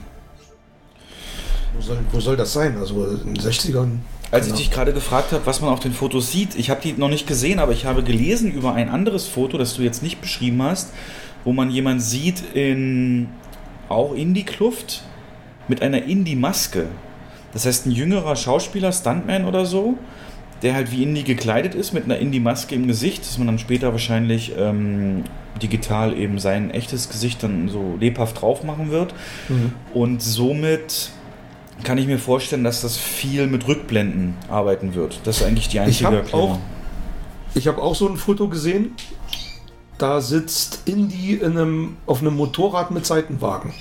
Wo soll, wo soll das sein? Also in den 60ern? Als ich Genau. dich gerade gefragt habe, was man auf den Fotos sieht, ich habe die noch nicht gesehen, aber ich habe gelesen über ein anderes Foto, das du jetzt nicht beschrieben hast, wo man jemanden sieht in auch in die Kluft mit einer Indie-Maske. Das heißt, ein jüngerer Schauspieler, Stuntman oder so, der halt wie Indie gekleidet ist, mit einer Indie-Maske im Gesicht, dass man dann später wahrscheinlich ähm, digital eben sein echtes Gesicht dann so lebhaft drauf machen wird. Mhm. Und somit kann ich mir vorstellen, dass das viel mit Rückblenden arbeiten wird. Das ist eigentlich die einzige hab Erklärung. auch- Ich habe auch so ein Foto gesehen. Da sitzt Indy in einem, auf einem Motorrad mit Seitenwagen.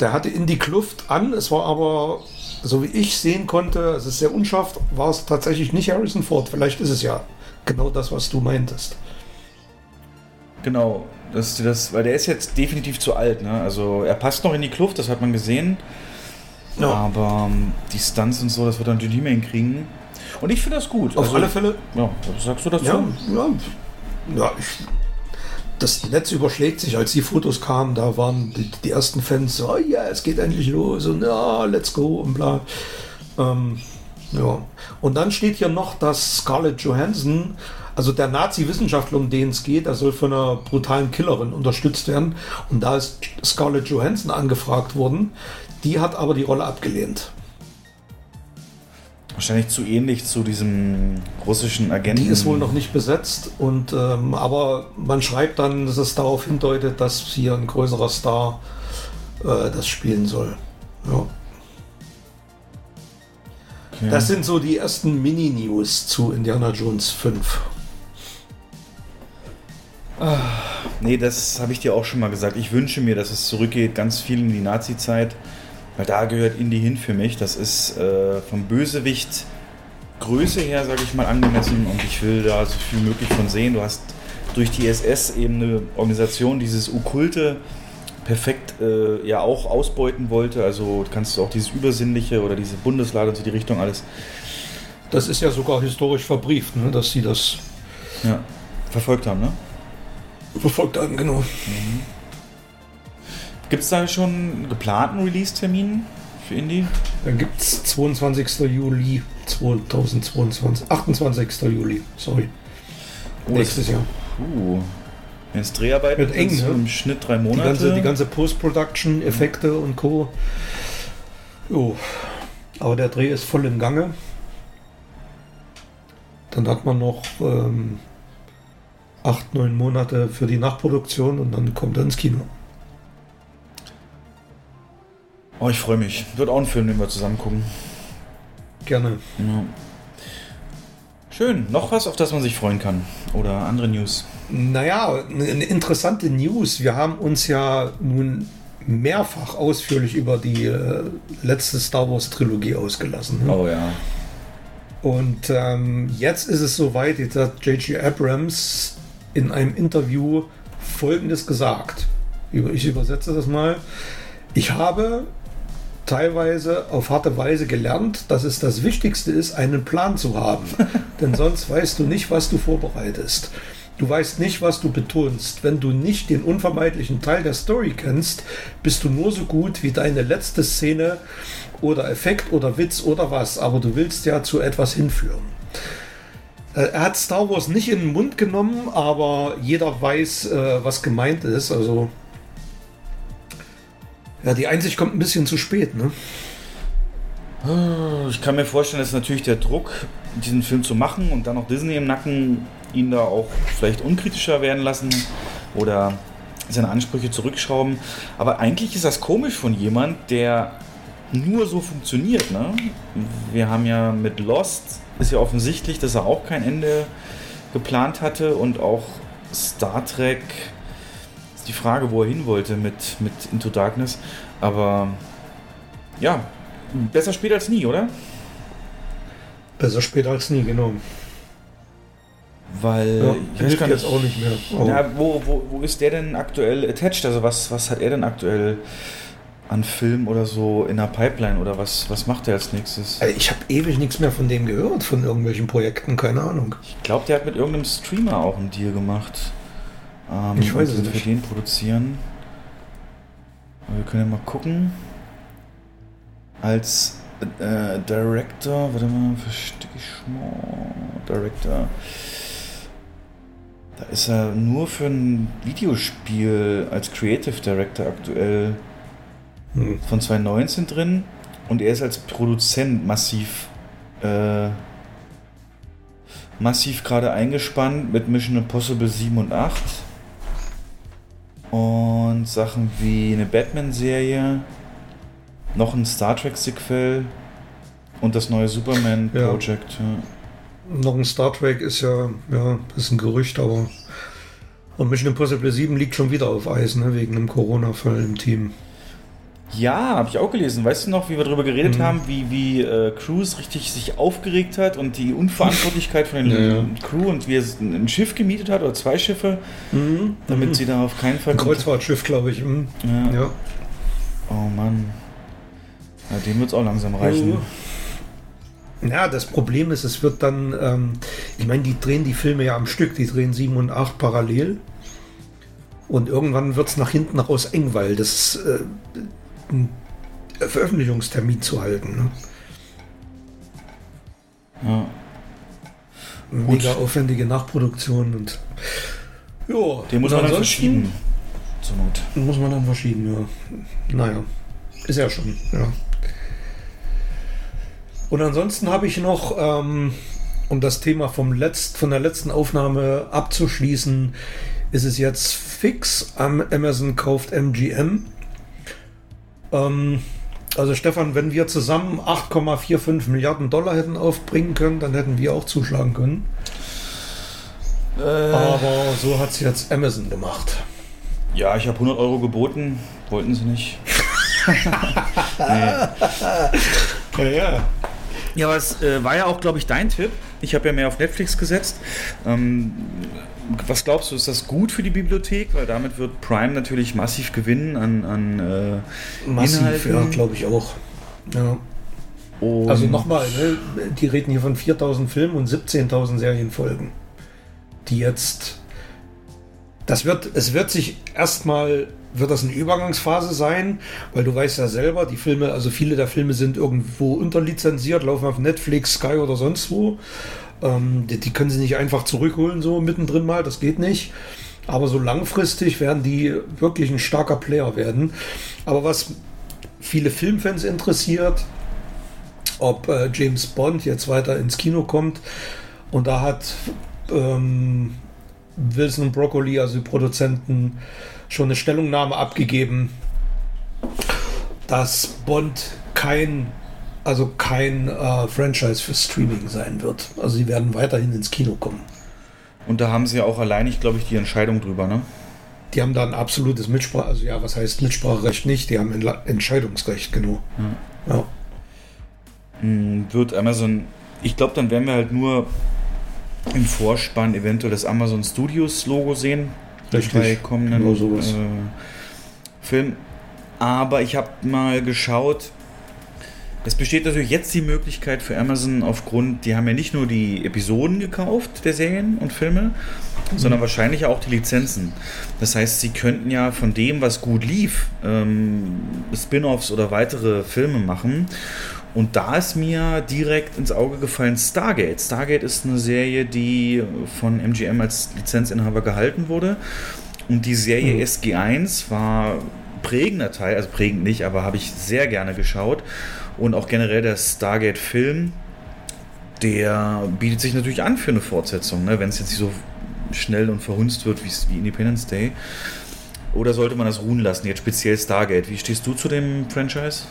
Der hatte Indy Kluft an, es war aber, so wie ich sehen konnte, es ist sehr unscharf, war es tatsächlich nicht Harrison Ford. Vielleicht ist es ja genau das, was du meintest. Genau, das, das, weil der ist jetzt definitiv zu alt. Ne? Also er passt noch in die Kluft, das hat man gesehen. Ja. Aber ähm, die Stunts und so, das wird er natürlich nicht mehr hinkriegen. Und ich finde das gut. Auf Also, alle Fälle, Ja, was sagst du dazu? ja, ja, ja ich, das Netz überschlägt sich, als die Fotos kamen, da waren die, die ersten Fans so, oh, ja, es geht endlich los und ja, let's go und bla. Ähm, ja. Und dann steht hier noch, dass Scarlett Johansson, also der Nazi-Wissenschaftler, um den es geht, der soll von einer brutalen Killerin unterstützt werden. Und da ist Scarlett Johansson angefragt worden. Die hat aber die Rolle abgelehnt. Wahrscheinlich zu ähnlich zu diesem russischen Agenten. Die ist wohl noch nicht besetzt, und, ähm, aber man schreibt dann, dass es darauf hindeutet, dass hier ein größerer Star äh, das spielen soll. Ja. Okay. Das sind so die ersten Mini-News zu Indiana Jones 5. Nee, das habe ich dir auch schon mal gesagt. Ich wünsche mir, dass es zurückgeht, ganz viel in die Nazi-Zeit. Weil da gehört Indie hin für mich. Das ist äh, vom Bösewicht Größe her, sage ich mal, angemessen. Und ich will da so viel möglich von sehen. Du hast durch die SS eben eine Organisation, dieses Okkulte perfekt äh, ja auch ausbeuten wollte. Also kannst du auch dieses Übersinnliche oder diese Bundeslade und so die Richtung alles Das ist ja sogar historisch verbrieft, ne, dass sie das ja, verfolgt haben. Ne? verfolgt haben, genau. Gibt es da schon einen geplanten Release-Termin für Indie? Dann gibt es 22. Juli 2022. 28. Juli, sorry. Oh, Nächstes Jahr. Puh. Jetzt Dreharbeiten Wird eng, ne? im Schnitt drei Die Monate. ganze, die ganze Post-Production, Effekte und Co. Jo. Aber der Dreh ist voll im Gange. Dann hat man noch ähm, acht, neun Monate für die Nachproduktion und dann kommt er ins Kino. Oh, ich freue mich. Wird auch ein Film, den wir zusammen gucken. gerne. Ja. Schön. Noch was, auf das man sich freuen kann? Oder andere News? Naja, eine interessante News. Wir haben uns ja nun mehrfach ausführlich über die äh, letzte Star Wars Trilogie ausgelassen. Ne? Oh ja. Und ähm, jetzt ist es soweit, jetzt hat J.J. Abrams in einem Interview Folgendes gesagt. Ich übersetze das mal. Ich habe teilweise auf harte Weise gelernt, dass es das Wichtigste ist, einen Plan zu haben. Denn sonst weißt du nicht, was du vorbereitest. Du weißt nicht, was du betonst. Wenn du nicht den unvermeidlichen Teil der Story kennst, bist du nur so gut wie deine letzte Szene oder Effekt oder Witz oder was. Aber du willst ja zu etwas hinführen. Äh, Er hat Star Wars nicht in den Mund genommen, aber jeder weiß, äh, was gemeint ist. Also ja, die Einsicht kommt ein bisschen zu spät, ne? Ich kann mir vorstellen, dass natürlich der Druck, diesen Film zu machen und dann noch Disney im Nacken ihn da auch vielleicht unkritischer werden lassen oder seine Ansprüche zurückschrauben. Aber eigentlich ist das komisch von jemand, der nur so funktioniert. Ne? Wir haben ja mit Lost, ist ja offensichtlich, dass er auch kein Ende geplant hatte und auch Star Trek die Frage, wo er hin wollte mit, mit Into Darkness. Aber ja, besser spät als nie, oder? Besser später als nie, genau. Weil Ja, ich weiß gar jetzt auch nicht mehr. Aber Ja, wo, wo, wo ist der denn aktuell attached? Also was, was hat er denn aktuell an Film oder so in der Pipeline oder was, was macht er als nächstes? Ey, Ich habe ewig nichts mehr von dem gehört, von irgendwelchen Projekten, keine Ahnung. Ich glaube, der hat mit irgendeinem Streamer auch einen Deal gemacht. Ähm, Ich weiß es nicht. Für den produzieren. Aber wir können ja mal gucken. Als äh, Director, warte mal, verstehe ich mal. Director. Da ist er nur für ein Videospiel als Creative Director aktuell Hm. von 2019 drin. Und er ist als Produzent massiv äh, massiv gerade eingespannt mit Mission Impossible 7 und 8. Und Sachen wie eine Batman-Serie, noch ein Star Trek-Sequel und das neue Superman-Project. Ja. Noch ein Star Trek ist ja, ja, ist ein Gerücht, aber. Und Mission Impossible 7 liegt schon wieder auf Eis, ne, wegen einem Corona-Fall im Team. Ja, habe ich auch gelesen. Weißt du noch, wie wir darüber geredet Mhm. haben, wie, wie äh, Cruise richtig sich aufgeregt hat und die Unverantwortlichkeit von den Ja, ja. Crew und wie er ein Schiff gemietet hat oder zwei Schiffe, damit sie da auf keinen Fall Ein Kreuzfahrtschiff, glaube ich. hm. Ja. Ja. Oh Mann. Ja, dem wird es auch langsam reichen. Ja, das Problem ist, es wird dann, ähm, ich meine, die drehen die Filme ja am Stück, die drehen 7 und 8 parallel. Und irgendwann wird es nach hinten raus eng, weil das äh, ein Veröffentlichungstermin zu halten. Ne? Ja. Mega aufwendige Nachproduktion und ja, Den muss man dann verschieben. Zur Not. Muss man dann verschieben, ja. Naja, ist ja schon, ja. Und ansonsten habe ich noch, ähm, um das Thema vom Letzt, von der letzten Aufnahme abzuschließen, ist es jetzt fix. Am Amazon kauft MGM. Ähm, also Stefan, wenn wir zusammen 8,45 Milliarden Dollar hätten aufbringen können, dann hätten wir auch zuschlagen können. Äh, Aber so hat es jetzt Amazon gemacht. ja, ich habe 100 Euro geboten. Wollten sie nicht. nee. Ja, ja. Ja, aber es äh, war ja auch, glaube ich, dein Tipp. Ich habe ja mehr auf Netflix gesetzt. Ähm, was glaubst du, ist das gut für die Bibliothek? Weil damit wird Prime natürlich massiv gewinnen an, an äh, Massiv, Inhalten. ja, glaube ich auch. Ja. Und Also nochmal, ne, die reden hier von 4000 Filmen und 17.000 Serienfolgen, die jetzt, das wird, es wird sich erstmal, wird das eine Übergangsphase sein, weil du weißt ja selber, die Filme, also viele der Filme sind irgendwo unterlizenziert, laufen auf Netflix, Sky oder sonst wo. Ähm, die, die können sie nicht einfach zurückholen, so mittendrin mal, das geht nicht. Aber so langfristig werden die wirklich ein starker Player werden. Aber was viele Filmfans interessiert, ob äh, James Bond jetzt weiter ins Kino kommt. Und da hat ähm, Wilson und Broccoli, also die Produzenten, schon eine Stellungnahme abgegeben, dass Bond kein also kein äh, Franchise für Streaming sein wird. Also sie werden weiterhin ins Kino kommen. Und da haben sie ja auch allein, ich glaube ich, die Entscheidung drüber, ne? Die haben da ein absolutes Mitsprache, also ja, was heißt Mitspracherecht nicht? Die haben ein Entscheidungsrecht, genau. Ja. Hm, Wird Amazon, ich glaube, dann werden wir halt nur im Vorspann eventuell das Amazon Studios Logo sehen. Richtig, Bei kommenden genau sowas. äh, Film. Aber ich habe mal geschaut, es besteht natürlich jetzt die Möglichkeit für Amazon aufgrund, die haben ja nicht nur die Episoden gekauft der Serien und Filme, sondern wahrscheinlich auch die Lizenzen. Das heißt, sie könnten ja von dem, was gut lief, ähm, Spin-offs oder weitere Filme machen. Und da ist mir direkt ins Auge gefallen Stargate. Stargate ist eine Serie, die von MGM als Lizenzinhaber gehalten wurde. Und die Serie SG1 war prägender Teil, also prägend nicht, aber habe ich sehr gerne geschaut. Und auch generell der Stargate-Film, der bietet sich natürlich an für eine Fortsetzung, ne? wenn es jetzt nicht so schnell und verhunzt wird wie, Independence Day. Oder sollte man das ruhen lassen, jetzt speziell Stargate? Wie stehst du zu dem Franchise?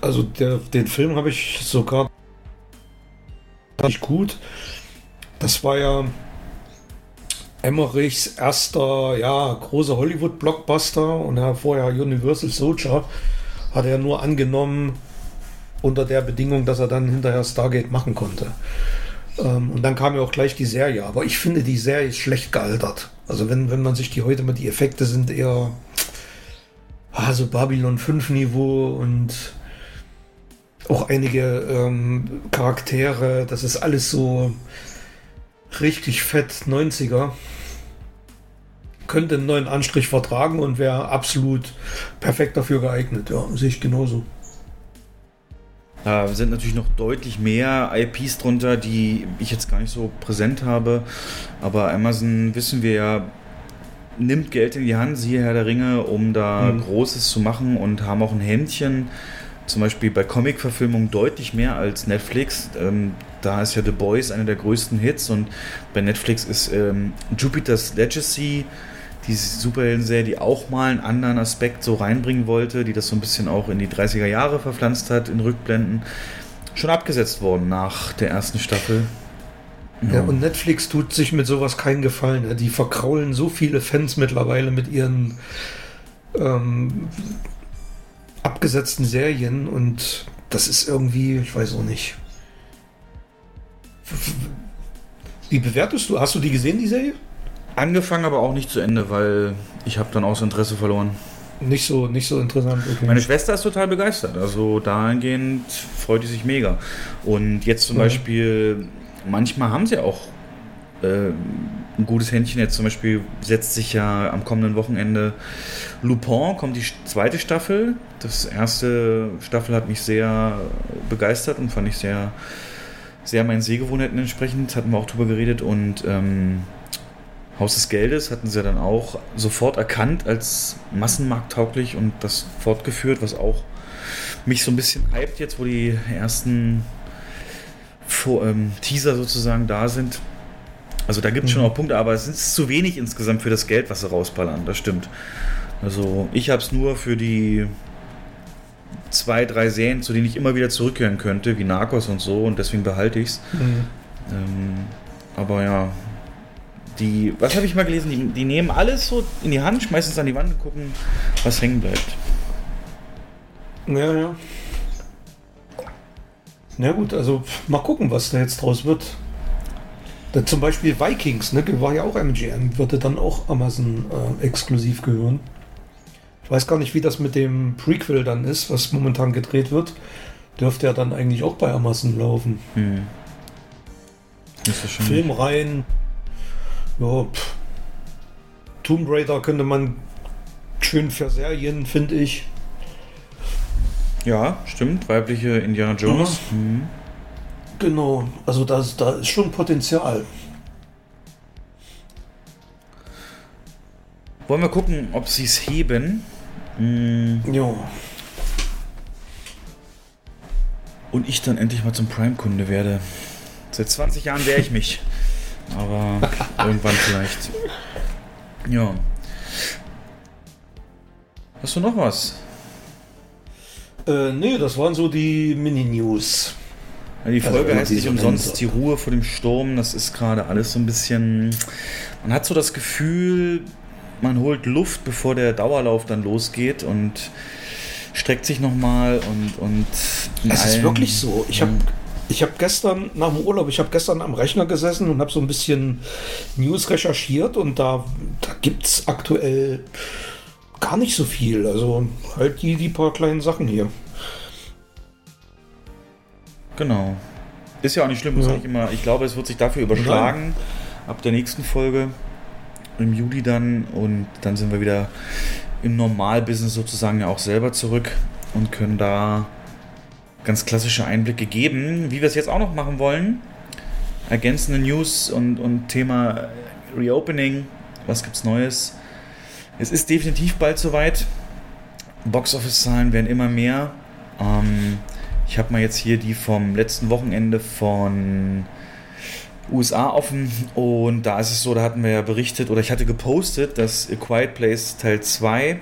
Also der, den Film habe ich sogar nicht gut. Das war ja Emmerichs erster, ja, großer Hollywood-Blockbuster und er vorher Universal Soldier hat er nur angenommen unter der Bedingung, dass er dann hinterher Stargate machen konnte. Ähm, und dann kam ja auch gleich die Serie. Aber ich finde, die Serie ist schlecht gealtert. Also wenn, wenn man sich die heute mal, die Effekte sind eher ah, so Babylon 5 Niveau und auch einige ähm, Charaktere, das ist alles so richtig fett 90er. Könnte einen neuen Anstrich vertragen und wäre absolut perfekt dafür geeignet. Ja, sehe ich genauso. Da sind natürlich noch deutlich mehr IPs drunter, die ich jetzt gar nicht so präsent habe. Aber Amazon, wissen wir ja, nimmt Geld in die Hand, siehe Herr der Ringe, um da Mhm. Großes zu machen und haben auch ein Händchen, zum Beispiel bei Comic-Verfilmungen deutlich mehr als Netflix. Ähm, da ist ja The Boys einer der größten Hits und bei Netflix ist ähm, Jupiter's Legacy, die Superhelden-Serie, die auch mal einen anderen Aspekt so reinbringen wollte, die das so ein bisschen auch in die 30er Jahre verpflanzt hat, in Rückblenden, schon abgesetzt worden nach der ersten Staffel. Ja, und Netflix tut sich mit sowas keinen Gefallen. ne? Die verkraulen so viele Fans mittlerweile mit ihren ähm, abgesetzten Serien und das ist irgendwie, ich weiß auch nicht. Wie bewertest du? Hast du die gesehen, die Serie? Angefangen, aber auch nicht zu Ende, weil ich habe dann auch das Interesse verloren. Nicht so, nicht so interessant. Okay. Meine Schwester ist total begeistert. Also dahingehend freut die sich mega. Und jetzt zum Mhm. Beispiel, manchmal haben sie auch äh, ein gutes Händchen. Jetzt zum Beispiel setzt sich ja am kommenden Wochenende Lupin, kommt die zweite Staffel. Das erste Staffel hat mich sehr begeistert und fand ich sehr, sehr meinen Sehgewohnheiten entsprechend. Hatten wir auch drüber geredet. Und ähm, Haus des Geldes hatten sie dann auch sofort erkannt als massenmarkttauglich und das fortgeführt, was auch mich so ein bisschen hypt jetzt, wo die ersten Vor ähm, Teaser sozusagen da sind. Also da gibt es schon Mhm. auch Punkte, aber es ist zu wenig insgesamt für das Geld, was sie rausballern, das stimmt. Also ich habe es nur für die zwei, drei Serien, zu denen ich immer wieder zurückkehren könnte, wie Narcos und so, und deswegen behalte ich es. Mhm. Ähm, aber ja, die, was habe ich mal gelesen? Die, die nehmen alles so in die Hand, schmeißen es an die Wand und gucken, was hängen bleibt. Ja, ja. Na gut, also mal gucken, was da jetzt draus wird. Da zum Beispiel Vikings, ne, war ja auch MGM, würde dann auch Amazon äh, exklusiv gehören. Ich weiß gar nicht, wie das mit dem Prequel dann ist, was momentan gedreht wird. Dürfte ja dann eigentlich auch bei Amazon laufen. Hm. Filmreihen. Ja, pff. Tomb Raider könnte man schön für Serien, finde ich. Ja, stimmt. Weibliche Indiana Jones. Mhm. Genau, also das, da ist schon Potenzial. Wollen wir gucken, ob sie es heben? Hm. Ja. Und ich dann endlich mal zum Prime-Kunde werde. Seit 20 Jahren wäre ich mich. Aber irgendwann vielleicht. Ja. Hast du noch was? Äh, nee, das waren so die Mini-News. Ja, die Folge Also, wenn man heißt nicht so umsonst die Ruhe vor dem Sturm. Das ist gerade alles so ein bisschen. Man hat so das Gefühl, man holt Luft, bevor der Dauerlauf dann losgeht und streckt sich nochmal und. und Es ist wirklich so. Ich habe. Ich hab gestern nach dem Urlaub, ich habe gestern am Rechner gesessen und habe so ein bisschen News recherchiert und da, da gibt es aktuell gar nicht so viel. Also halt die, die paar kleinen Sachen hier. Genau. Ist ja auch nicht schlimm, muss Ja. nicht immer. Ich glaube, es wird sich dafür überschlagen. Ab der nächsten Folge im Juli dann und dann sind wir wieder im Normalbusiness sozusagen ja auch selber zurück und können da ganz klassische Einblicke geben, wie wir es jetzt auch noch machen wollen. Ergänzende News und, und Thema Reopening. Was gibt's Neues? Es ist definitiv bald soweit. Boxoffice-Zahlen werden immer mehr. Ähm, ich habe mal jetzt hier die vom letzten Wochenende von USA offen und da ist es so, da hatten wir ja berichtet oder ich hatte gepostet, dass A Quiet Place Teil 2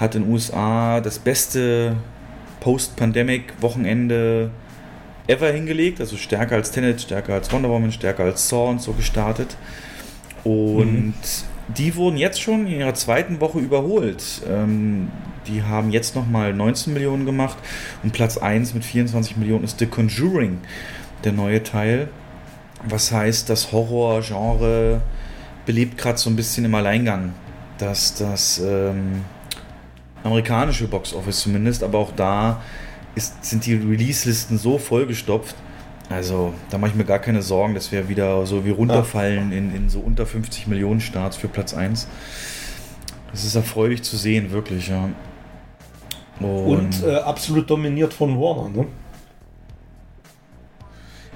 hat in USA das beste Post-Pandemic-Wochenende ever hingelegt, also stärker als Tenet, stärker als Wonder Woman, stärker als Saw und so gestartet. Und die wurden jetzt schon in ihrer zweiten Woche überholt. Ähm, die haben jetzt nochmal 19 Millionen gemacht und Platz 1 mit 24 Millionen ist The Conjuring, der neue Teil. Was heißt, das Horror-Genre belebt gerade so ein bisschen im Alleingang. Dass das ähm, amerikanische Box-Office zumindest, aber auch da ist, sind die Release-Listen so vollgestopft. Also, da mache ich mir gar keine Sorgen, dass wir wieder so wie runterfallen in, in so unter 50 Millionen Starts für Platz 1. Das ist erfreulich zu sehen, wirklich, ja. Und äh, absolut dominiert von Warner. Ne?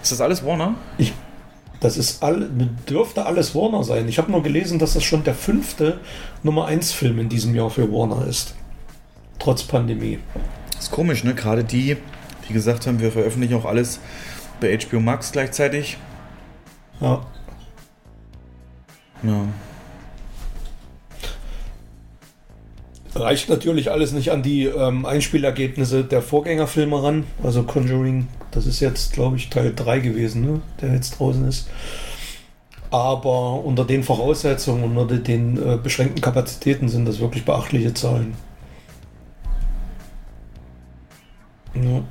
ist das alles Warner? Ich, das ist all, dürfte alles Warner sein. Ich habe nur gelesen, dass das schon der fünfte Nummer 1 Film in diesem Jahr für Warner ist. Trotz Pandemie. Ist komisch, ne? Gerade die, die gesagt haben, wir veröffentlichen auch alles bei HBO Max gleichzeitig. Ja. Ja. Reicht natürlich alles nicht an die ähm, Einspielergebnisse der Vorgängerfilme ran. Also Conjuring, das ist jetzt, glaube ich, Teil 3 gewesen, ne? der jetzt draußen ist. Aber unter den Voraussetzungen und unter den äh, beschränkten Kapazitäten sind das wirklich beachtliche Zahlen. Ja.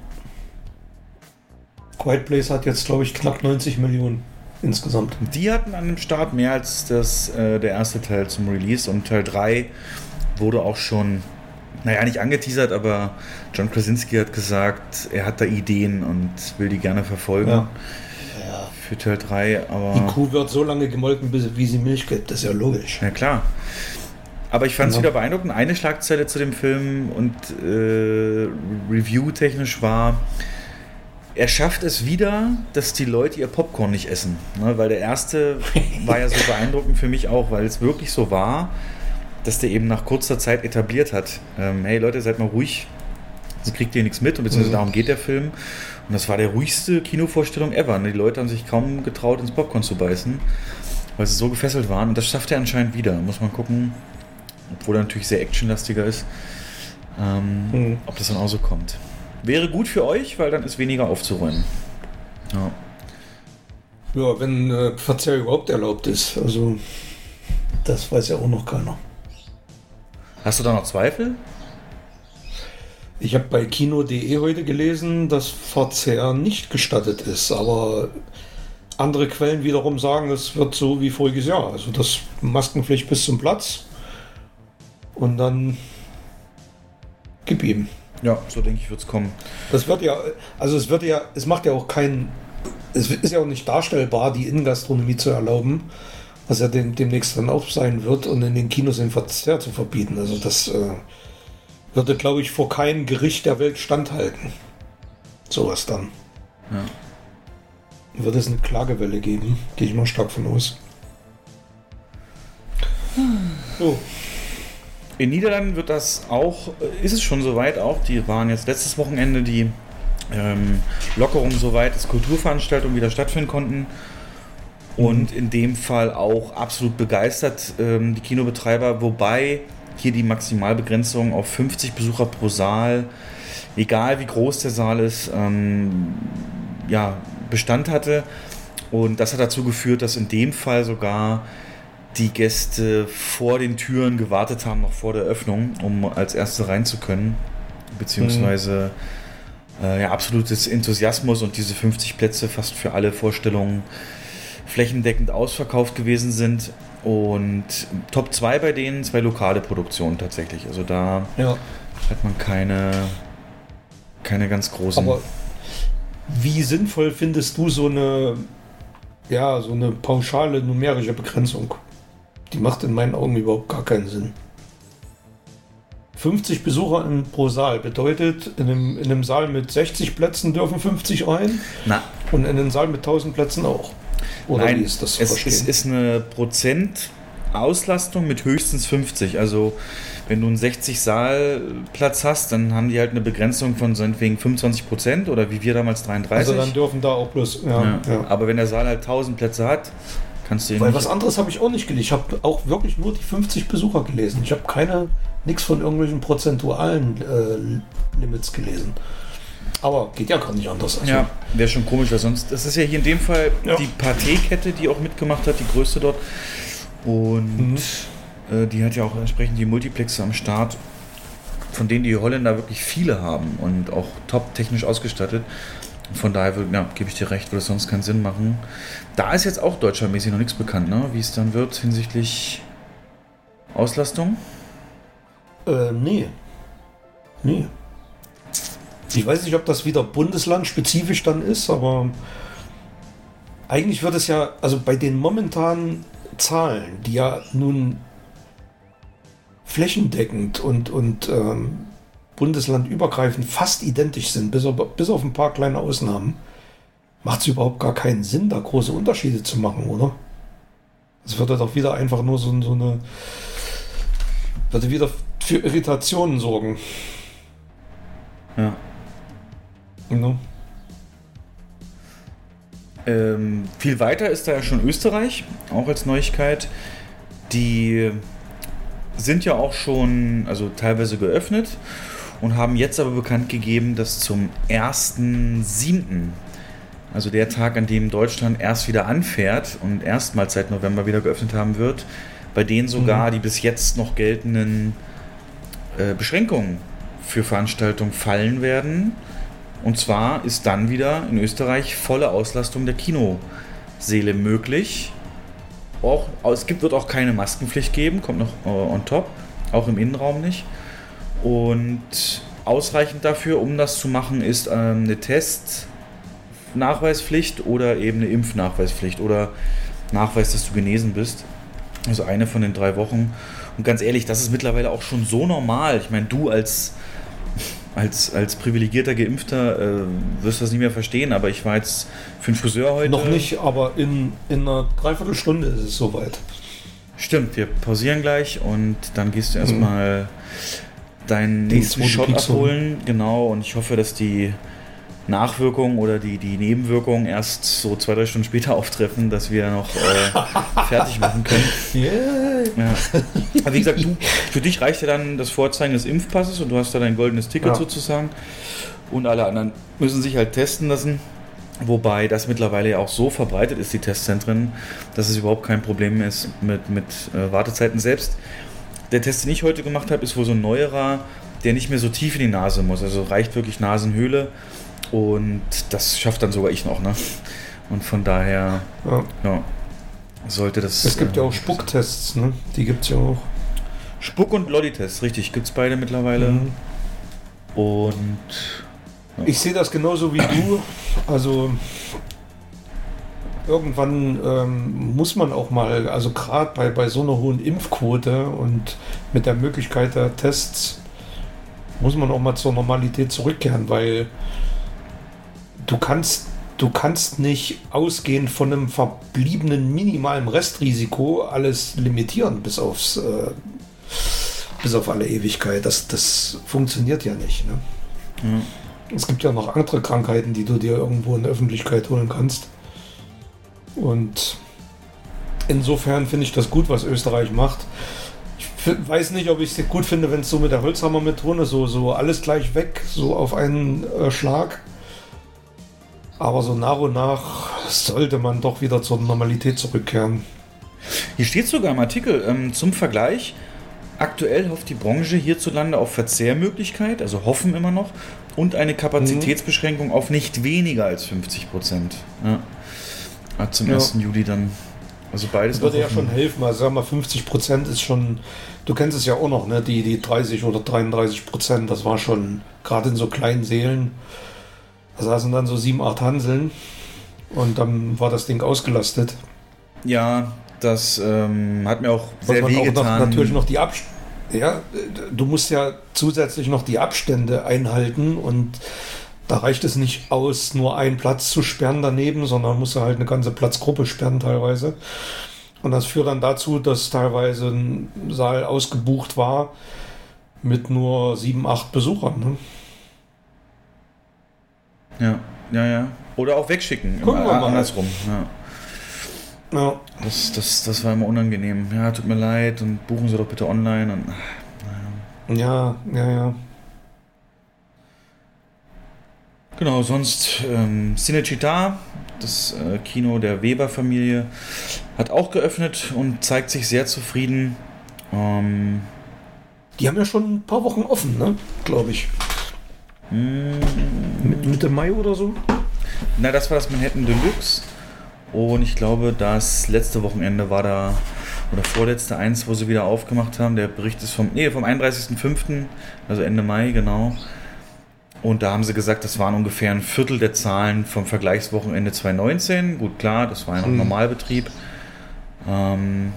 Quiet Place hat jetzt, glaube ich, knapp 90 Millionen insgesamt. Die hatten an dem Start mehr als das, äh, der erste Teil zum Release und Teil 3 wurde auch schon, naja, nicht angeteasert, aber John Krasinski hat gesagt, er hat da Ideen und will die gerne verfolgen Ja. für Teil 3, Die aber Kuh wird so lange gemolken, bis, wie sie Milch gibt. Das ist ja logisch. ja klar. Aber ich fand es Ja. wieder beeindruckend. Eine Schlagzeile zu dem Film und äh, Review-technisch war, er schafft es wieder, dass die Leute ihr Popcorn nicht essen. Ne? Weil der erste war ja so beeindruckend für mich auch, weil es wirklich so war, dass der eben nach kurzer Zeit etabliert hat. Ähm, hey Leute, seid mal ruhig, sonst kriegt ihr nichts mit und beziehungsweise Mhm. darum geht der Film. Und das war der ruhigste Kinovorstellung ever. Ne? Die Leute haben sich kaum getraut, ins Popcorn zu beißen, weil sie so gefesselt waren. Und das schafft er anscheinend wieder. Muss man gucken, obwohl er natürlich sehr actionlastiger ist, ähm, Mhm. ob das dann auch so kommt. Wäre gut für euch, weil dann ist weniger aufzuräumen. Ja. Ja, wenn äh, Verzehr überhaupt erlaubt ist. Also, das weiß ja auch noch keiner. Hast du da noch Zweifel? Ich habe bei Kino.de heute gelesen, dass Verzehr nicht gestattet ist, aber andere Quellen wiederum sagen, es wird so wie voriges Jahr. Also das Maskenpflicht bis zum Platz und dann gib ihm. Ja, so denke ich, wird es kommen. Das wird ja, also es wird ja, es macht ja auch keinen, es ist ja auch nicht darstellbar, die Innengastronomie zu erlauben, was ja dem, demnächst dann auch sein wird und in den Kinos den Verzehr zu verbieten. Also das äh, würde, glaube ich, vor keinem Gericht der Welt standhalten. Sowas dann. Ja. Wird es eine Klagewelle geben, gehe ich mal stark von aus. So, In Niederlanden wird das auch, äh, ist es schon soweit auch, die waren jetzt letztes Wochenende die ähm, Lockerungen soweit, dass Kulturveranstaltungen wieder stattfinden konnten. Und in dem Fall auch absolut begeistert, ähm, die Kinobetreiber, wobei hier die Maximalbegrenzung auf 50 Besucher pro Saal egal wie groß der Saal ist, ähm, ja, Bestand hatte. Und das hat dazu geführt, dass in dem Fall sogar die Gäste vor den Türen gewartet haben, noch vor der Öffnung, um als Erste rein zu können. Beziehungsweise äh, ja, absolutes Enthusiasmus und diese 50 Plätze fast für alle Vorstellungen flächendeckend ausverkauft gewesen sind. Und Top 2 bei denen zwei lokale Produktionen tatsächlich. Also da Ja. hat man keine, keine ganz großen. Aber wie sinnvoll findest du so eine, ja, so eine pauschale numerische Begrenzung? Die macht in meinen Augen überhaupt gar keinen Sinn. 50 Besucher in, pro Saal bedeutet, in einem, in einem Saal mit 60 Plätzen dürfen 50 rein Na, und in einem Saal mit 1000 Plätzen auch. Oder Nein, wie ist das zu es, verstehen? es ist eine Prozent-Auslastung mit höchstens 50. Also wenn du einen 60 Saalplatz hast, dann haben die halt eine Begrenzung von wegen 25 Prozent oder wie wir damals 33. also dann dürfen da auch bloß, ja, ja. ja. Aber wenn der Saal halt 1000 Plätze hat, kannst du Weil was anderes habe ich auch nicht gelesen. Ich habe auch wirklich nur die 50 Besucher gelesen. Ich habe keine, nichts von irgendwelchen prozentualen äh, Limits gelesen. Aber geht ja gar nicht anders. Also, Ja, wäre schon komisch, weil sonst. Das ist ja hier in dem Fall Ja. die Pathé-Kette, die auch mitgemacht hat, die größte dort. Und Mhm. äh, die hat ja auch entsprechend die Multiplexe am Start, von denen die Holländer wirklich viele haben und auch top technisch ausgestattet. Von daher ja, gebe ich dir recht, würde es sonst keinen Sinn machen. Da ist jetzt auch deutschlandmäßig noch nichts bekannt, ne? wie es dann wird hinsichtlich Auslastung. Äh, nee. Nee. Ich weiß nicht, ob das wieder bundeslandspezifisch dann ist, aber eigentlich wird es ja, also bei den momentanen Zahlen, die ja nun flächendeckend und, und ähm, bundeslandübergreifend fast identisch sind, bis auf, bis auf ein paar kleine Ausnahmen, macht es überhaupt gar keinen Sinn, da große Unterschiede zu machen, oder? Es würde doch wieder einfach nur so, so eine würde wieder für Irritationen sorgen. Ja. Ne? Ähm, viel weiter ist da ja schon Österreich, auch als Neuigkeit. Die sind ja auch schon, also teilweise geöffnet und haben jetzt aber bekannt gegeben, dass zum 1.7., also der Tag, an dem Deutschland erst wieder anfährt und erstmals seit November wieder geöffnet haben wird, bei denen sogar die bis jetzt noch geltenden äh, Beschränkungen für Veranstaltungen fallen werden. Und zwar ist dann wieder in Österreich volle Auslastung der Kinoseele möglich. Auch, es gibt, wird auch keine Maskenpflicht geben, kommt noch äh, on top, auch im Innenraum nicht. Und ausreichend dafür, um das zu machen, ist ähm, eine Testnachweispflicht oder eben eine Impfnachweispflicht oder Nachweis, dass du genesen bist. Also eine von den drei Wochen. Und ganz ehrlich, das ist mittlerweile auch schon so normal. Ich meine, du als als, als privilegierter Geimpfter äh, wirst das nicht mehr verstehen, aber ich war jetzt für einen Friseur heute. Noch nicht, aber in, in einer Dreiviertelstunde ist es soweit. Stimmt, wir pausieren gleich und dann gehst du erstmal deinen Den nächsten Shot abholen. Genau, und ich hoffe, dass die Nachwirkungen oder die, die Nebenwirkungen erst so zwei, drei Stunden später auftreffen, dass wir noch äh, fertig machen können. Yeah. Ja. Aber wie gesagt, du, für dich reicht ja dann das Vorzeigen des Impfpasses und du hast da dein goldenes Ticket Ja. sozusagen. Und alle anderen müssen sich halt testen lassen. Wobei das mittlerweile ja auch so verbreitet ist, die Testzentren, dass es überhaupt kein Problem ist mit, mit äh, Wartezeiten. Selbst der Test, den ich heute gemacht habe, ist wohl so ein neuerer, der nicht mehr so tief in die Nase muss. Also reicht wirklich Nasenhöhle. Und das schafft dann sogar ich noch. Ne? Und von daher Ja. ja, sollte das. Es gibt ja äh, auch Spucktests, ne? Die gibt es ja auch. Spuck- und Lolli-Test, richtig, gibt es beide mittlerweile. Mhm. Und Ich sehe das genauso wie du. Also irgendwann ähm, muss man auch mal, also gerade bei, bei so einer hohen Impfquote und mit der Möglichkeit der Tests, muss man auch mal zur Normalität zurückkehren, weil du kannst, du kannst nicht ausgehend von einem verbliebenen minimalen Restrisiko alles limitieren bis aufs äh, bis auf alle Ewigkeit. Das, das funktioniert ja nicht. Ne? ja, Es gibt ja noch andere Krankheiten, die du dir irgendwo in der Öffentlichkeit holen kannst. Und insofern finde ich das gut, was Österreich macht. Ich weiß nicht, ob ich es gut finde, wenn es so mit der Holzhammer-Methode so, so alles gleich weg, so auf einen äh, Schlag. Aber so nach und nach sollte man doch wieder zur Normalität zurückkehren. Hier steht sogar im Artikel ähm, zum Vergleich. Aktuell hofft die Branche hierzulande auf Verzehrmöglichkeit, also hoffen immer noch, und eine Kapazitätsbeschränkung auf nicht weniger als 50 Prozent. Ja. Ah, Zum Ja. 1. Juli dann. Also beides Das würde ja schon helfen. Also sag mal, 50 Prozent ist schon, du kennst es ja auch noch, ne? Die, die 30 oder 33 Prozent, das war schon gerade in so kleinen Seelen. Da saßen dann so sieben, acht Hanseln und dann war das Ding ausgelastet. Ja, das ähm, hat mir auch Was sehr man auch noch, natürlich noch die Abstände. Ja, du musst ja zusätzlich noch die Abstände einhalten und da reicht es nicht aus, nur einen Platz zu sperren daneben, sondern musst du halt eine ganze Platzgruppe sperren teilweise. Und das führt dann dazu, dass teilweise ein Saal ausgebucht war mit nur sieben, acht Besuchern. Ne? Ja, ja, ja. Oder auch wegschicken. Gucken wir mal. Andersrum. Ja. Ja. Das, das, das war immer unangenehm. Ja, tut mir leid und buchen Sie doch bitte online. Und, ah, ja, ja, ja. Genau, sonst ähm, Cinecittà, das äh, Kino der Weber-Familie, hat auch geöffnet und zeigt sich sehr zufrieden. Ähm, Die haben ja schon ein paar Wochen offen, ne? Glaube ich. Mit Mitte Mai oder so. na, das war das Manhattan Deluxe. Und ich glaube, das letzte Wochenende war da, oder vorletzte eins, wo sie wieder aufgemacht haben. Der Bericht ist vom, nee, vom 31.05., also Ende Mai, genau. Und da haben sie gesagt, das waren ungefähr ein Viertel der Zahlen vom Vergleichswochenende 2019. Gut, klar, das war ja noch Hm. Normalbetrieb. Ähm,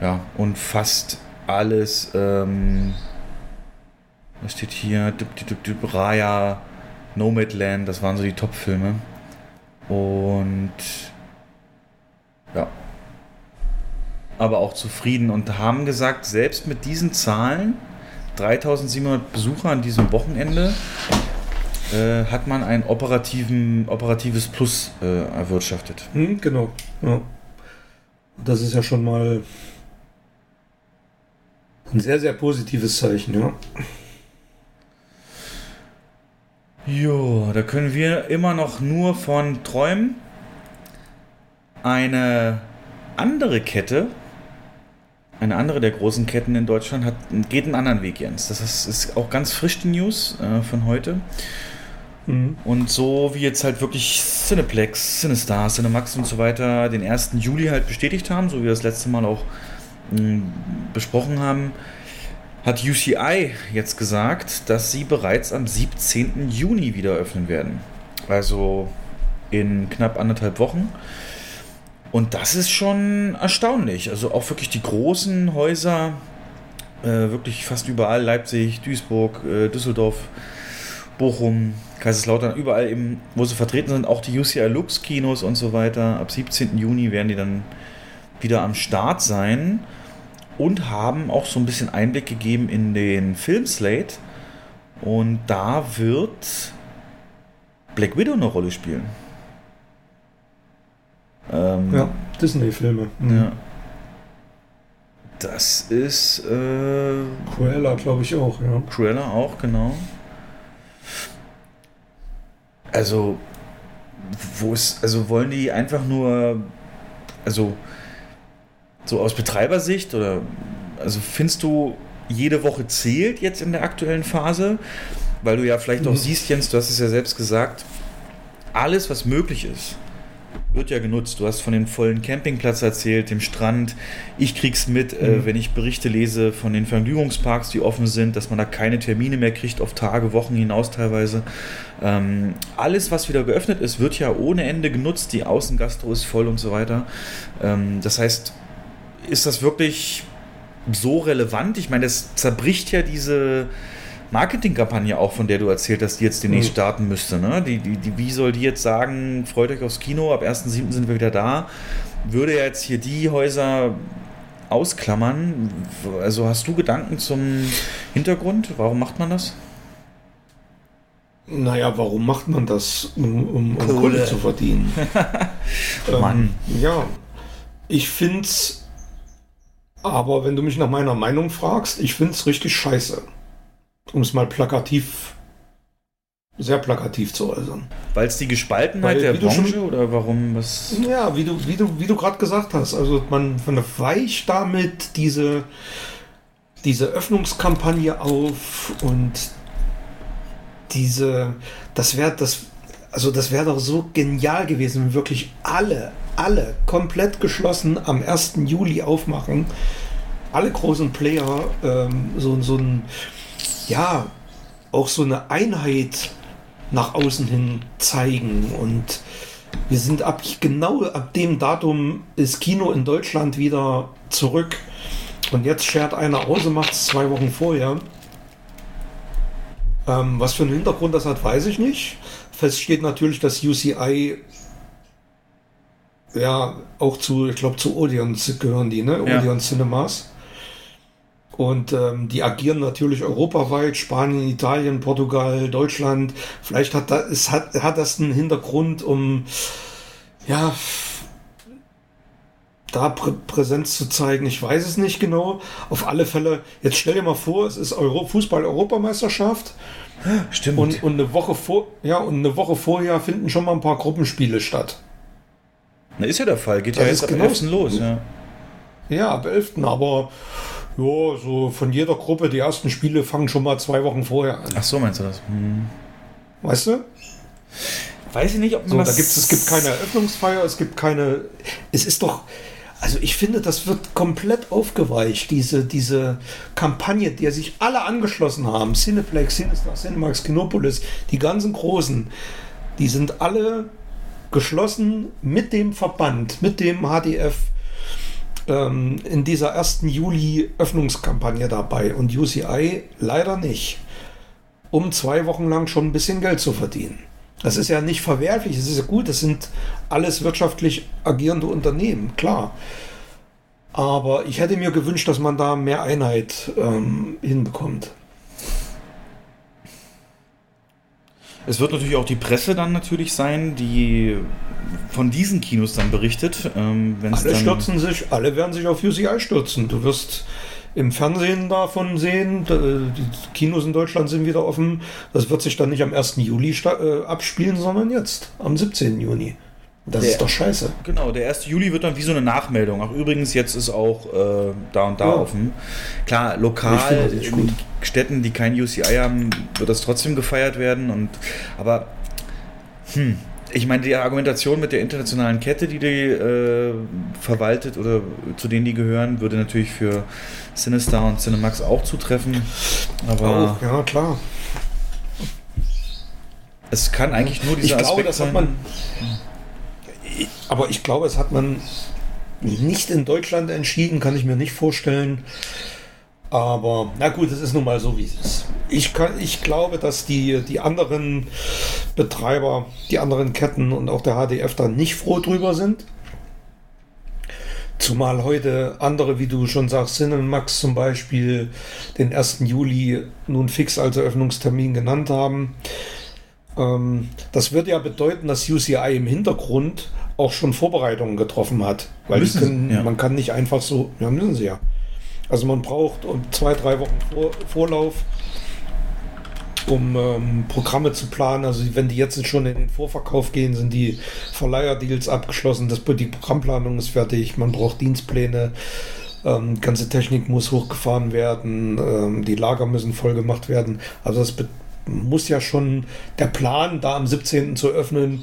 ja, und fast alles, ähm, was steht hier? Dip, dip, dip, dip, Raya, Nomadland, das waren so die Top-Filme. Und ja. Aber auch zufrieden und haben gesagt, selbst mit diesen Zahlen, 3700 Besucher an diesem Wochenende, äh, hat man ein operativen, operatives Plus äh, erwirtschaftet. Hm, genau. Ja. Das ist ja schon mal ein sehr, sehr positives Zeichen, ja. Jo, da können wir immer noch nur von träumen. Eine andere Kette, eine andere der großen Ketten in Deutschland, hat, geht einen anderen Weg, Jens. Das ist, ist auch ganz frisch die News äh, von heute. Mhm. Und so wie jetzt halt wirklich Cineplex, Cinestar, Cinemax und so weiter den 1. Juli halt bestätigt haben, so wie wir das letzte Mal auch mh, besprochen haben, hat UCI jetzt gesagt, dass sie bereits am 17. Juni wieder öffnen werden. Also in knapp anderthalb Wochen. Und das ist schon erstaunlich. Also auch wirklich die großen Häuser, äh, wirklich fast überall, Leipzig, Duisburg, äh, Düsseldorf, Bochum, Kaiserslautern, überall eben, wo sie vertreten sind, auch die UCI Lux Kinos und so weiter. Ab 17. Juni werden die dann wieder am Start sein und haben auch so ein bisschen Einblick gegeben in den Filmslate. Und da wird Black Widow eine Rolle spielen. Ähm, Ja, Disney-Filme. Mhm. ja. Das ist äh, Cruella, glaube ich, auch, ja. Cruella auch, genau. Also, wo ist, also wollen die einfach nur, also so aus Betreibersicht oder, also findest du, jede Woche zählt jetzt in der aktuellen Phase? Weil du ja vielleicht auch Mhm. siehst, Jens, du hast es ja selbst gesagt, alles, was möglich ist, wird ja genutzt. Du hast von dem vollen Campingplatz erzählt, dem Strand. Ich krieg's mit, äh, Mhm. wenn ich Berichte lese von den Vergnügungsparks, die offen sind, dass man da keine Termine mehr kriegt, auf Tage, Wochen hinaus teilweise. Ähm, alles, was wieder geöffnet ist, wird ja ohne Ende genutzt. Die Außengastro ist voll und so weiter. Ähm, das heißt, ist das wirklich so relevant? Ich meine, das zerbricht ja diese Marketingkampagne auch, von der du erzählt hast, die jetzt demnächst Mhm. starten müsste. Ne? Die, die, die, wie soll die jetzt sagen, freut euch aufs Kino, ab 1.7. sind wir wieder da? Würde jetzt hier die Häuser ausklammern. Also hast du Gedanken zum Hintergrund? Warum macht man das? Naja, warum macht man das? Um, um, um Kohle. Zu verdienen. Mann. Ja, ich finde es Aber wenn du mich nach meiner Meinung fragst, ich finde es richtig scheiße. Um es mal plakativ, sehr plakativ zu äußern. Weil es die Gespaltenheit Weil, der Branche schon- oder warum? Was? Ja, wie du, wie du, wie du gerade gesagt hast, also man, man weicht damit diese, diese Öffnungskampagne auf und diese, das wäre das, also das wäre doch so genial gewesen, wenn wirklich alle, alle komplett geschlossen am 1. Juli aufmachen, alle großen Player ähm, so, so ein, ja, auch so eine Einheit nach außen hin zeigen und wir sind ab genau ab dem Datum ist Kino in Deutschland wieder zurück. Und jetzt schert einer aus und macht es zwei Wochen vorher. Ähm, was für einen Hintergrund das hat, weiß ich nicht. Fest steht natürlich, dass UCI ja auch zu, ich glaube, zu Odeon gehören die, ne? Ja. Odeon Cinemas. Und ähm, die agieren natürlich europaweit, Spanien, Italien, Portugal, Deutschland. Vielleicht hat, da, es hat, hat das einen Hintergrund, um ja, da Prä Präsenz zu zeigen. Ich weiß es nicht genau. Auf alle Fälle, jetzt stell dir mal vor, es ist Euro Fußball-Europameisterschaft Stimmt. und, und, eine Woche vor, ja, und eine Woche vorher finden schon mal ein paar Gruppenspiele statt. Na, ist ja der Fall. Geht Das ja jetzt ab genau- 11. los. Ja. Ja, ab 11. Aber ja, so von jeder Gruppe, die ersten Spiele fangen schon mal zwei Wochen vorher an. Ach so, meinst du das? Hm. Weißt du? Weiß ich nicht, ob man So, das... da gibt's, es gibt keine Eröffnungsfeier, es gibt keine. Es ist doch. Also ich finde, das wird komplett aufgeweicht, diese, diese Kampagne, der sich alle angeschlossen haben. Cineplex, Cinestar, Cinemax, Kinopolis, die ganzen Großen, die sind alle geschlossen mit dem Verband, mit dem HDF ähm, in dieser ersten Juli-Öffnungskampagne dabei und UCI leider nicht, um zwei Wochen lang schon ein bisschen Geld zu verdienen. Das ist ja nicht verwerflich, es ist ja gut, das sind alles wirtschaftlich agierende Unternehmen, klar. Aber ich hätte mir gewünscht, dass man da mehr Einheit ähm, hinbekommt. Es wird natürlich auch die Presse dann natürlich sein, die von diesen Kinos dann berichtet. Ähm, Alle dann, stürzen sich, alle werden sich auf UCI stürzen. Du wirst im Fernsehen davon sehen, die Kinos in Deutschland sind wieder offen. Das wird sich dann nicht am 1. Juli äh, abspielen, sondern jetzt, am 17. Juni. Das Der- ist doch scheiße. Genau, der 1. Juli wird dann wie so eine Nachmeldung. Ach, übrigens, jetzt ist auch äh, da und da Ja. offen. Klar, lokal in. Städten, die kein UCI haben, wird das trotzdem gefeiert werden. Und, aber, hm, ich meine, die Argumentation mit der internationalen Kette, die die äh, verwaltet oder zu denen die gehören, würde natürlich für Cinestar und Cinemax auch zutreffen. Aber Auch, ja, klar. es kann eigentlich nur dieser Ich glaube, Aspekt das hat sein. man. Ich- Aber ich glaube, es hat man nicht in Deutschland entschieden, kann ich mir nicht vorstellen. Aber na gut, es ist nun mal so, wie es ist. Ich, kann, ich glaube, dass die, die anderen Betreiber, die anderen Ketten und auch der HDF da nicht froh drüber sind. Zumal heute andere, wie du schon sagst, Cinemax zum Beispiel den 1. Juli nun fix als Eröffnungstermin genannt haben. Ähm, das wird ja bedeuten, dass UCI im Hintergrund auch schon Vorbereitungen getroffen hat. Weil können, ja. man kann nicht einfach so, ja, müssen sie ja. Also man braucht um zwei, drei Wochen Vor Vorlauf, um ähm, Programme zu planen. Also wenn die jetzt schon in den Vorverkauf gehen, sind die Verleiherdeals abgeschlossen. Das, die Programmplanung ist fertig. Man braucht Dienstpläne. Ähm, ganze Technik muss hochgefahren werden. Ähm, die Lager müssen voll gemacht werden. Also das muss ja schon der Plan, da am 17. zu öffnen,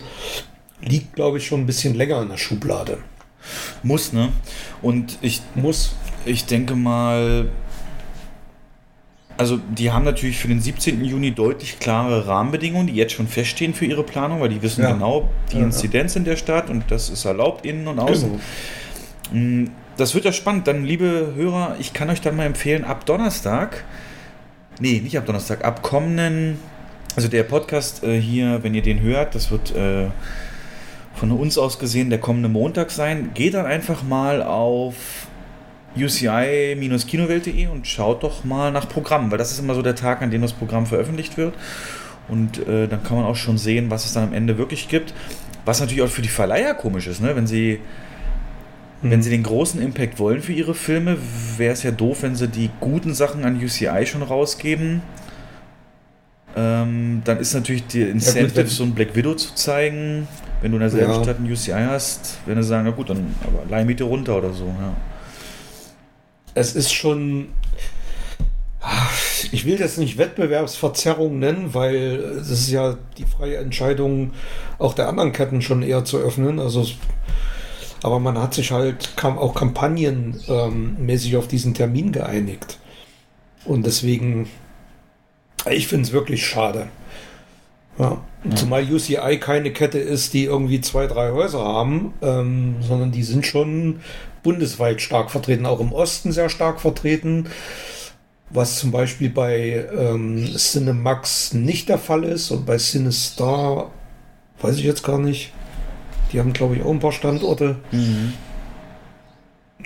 liegt, glaube ich, schon ein bisschen länger in der Schublade. Muss, ne? Und ich Muss. Ich denke mal, also die haben natürlich für den 17. Juni deutlich klare Rahmenbedingungen, die jetzt schon feststehen für ihre Planung, weil die wissen Ja. genau die Ja, ja. Inzidenz in der Stadt und das ist erlaubt innen und außen. Genau. Mm, Das wird ja spannend. Dann, liebe Hörer, ich kann euch dann mal empfehlen, ab Donnerstag, nee, nicht ab Donnerstag, ab kommenden, also der Podcast äh, hier, wenn ihr den hört, das wird äh, von uns aus gesehen der kommende Montag sein. Geht dann einfach mal auf uci-kinowelt.de und schaut doch mal nach Programm, weil das ist immer so der Tag, an dem das Programm veröffentlicht wird. Und äh, dann kann man auch schon sehen, was es dann am Ende wirklich gibt. Was natürlich auch für die Verleiher komisch ist, ne? wenn sie wenn sie den großen Impact wollen für ihre Filme, wäre es ja doof, wenn sie die guten Sachen an UCI schon rausgeben. Ähm, dann ist natürlich die Incentive, so ein Black Widow zu zeigen. Wenn du in derselben Ja. Stadt ein UCI hast, wenn sie sagen, na gut, dann aber Leihmiete runter oder so. Ja. Es ist schon. Ich will das nicht Wettbewerbsverzerrung nennen, weil es ist ja die freie Entscheidung auch der anderen Ketten schon eher zu öffnen. Also, aber man hat sich halt kam auch kampagnenmäßig ähm, mäßig auf diesen Termin geeinigt. Und deswegen, ich finde es wirklich schade. Ja. Zumal UCI keine Kette ist, die irgendwie zwei, drei Häuser haben, ähm, sondern die sind schon bundesweit stark vertreten, auch im Osten sehr stark vertreten, was zum Beispiel bei ähm, Cinemax nicht der Fall ist und bei CineStar weiß ich jetzt gar nicht. Die haben, glaube ich, auch ein paar Standorte.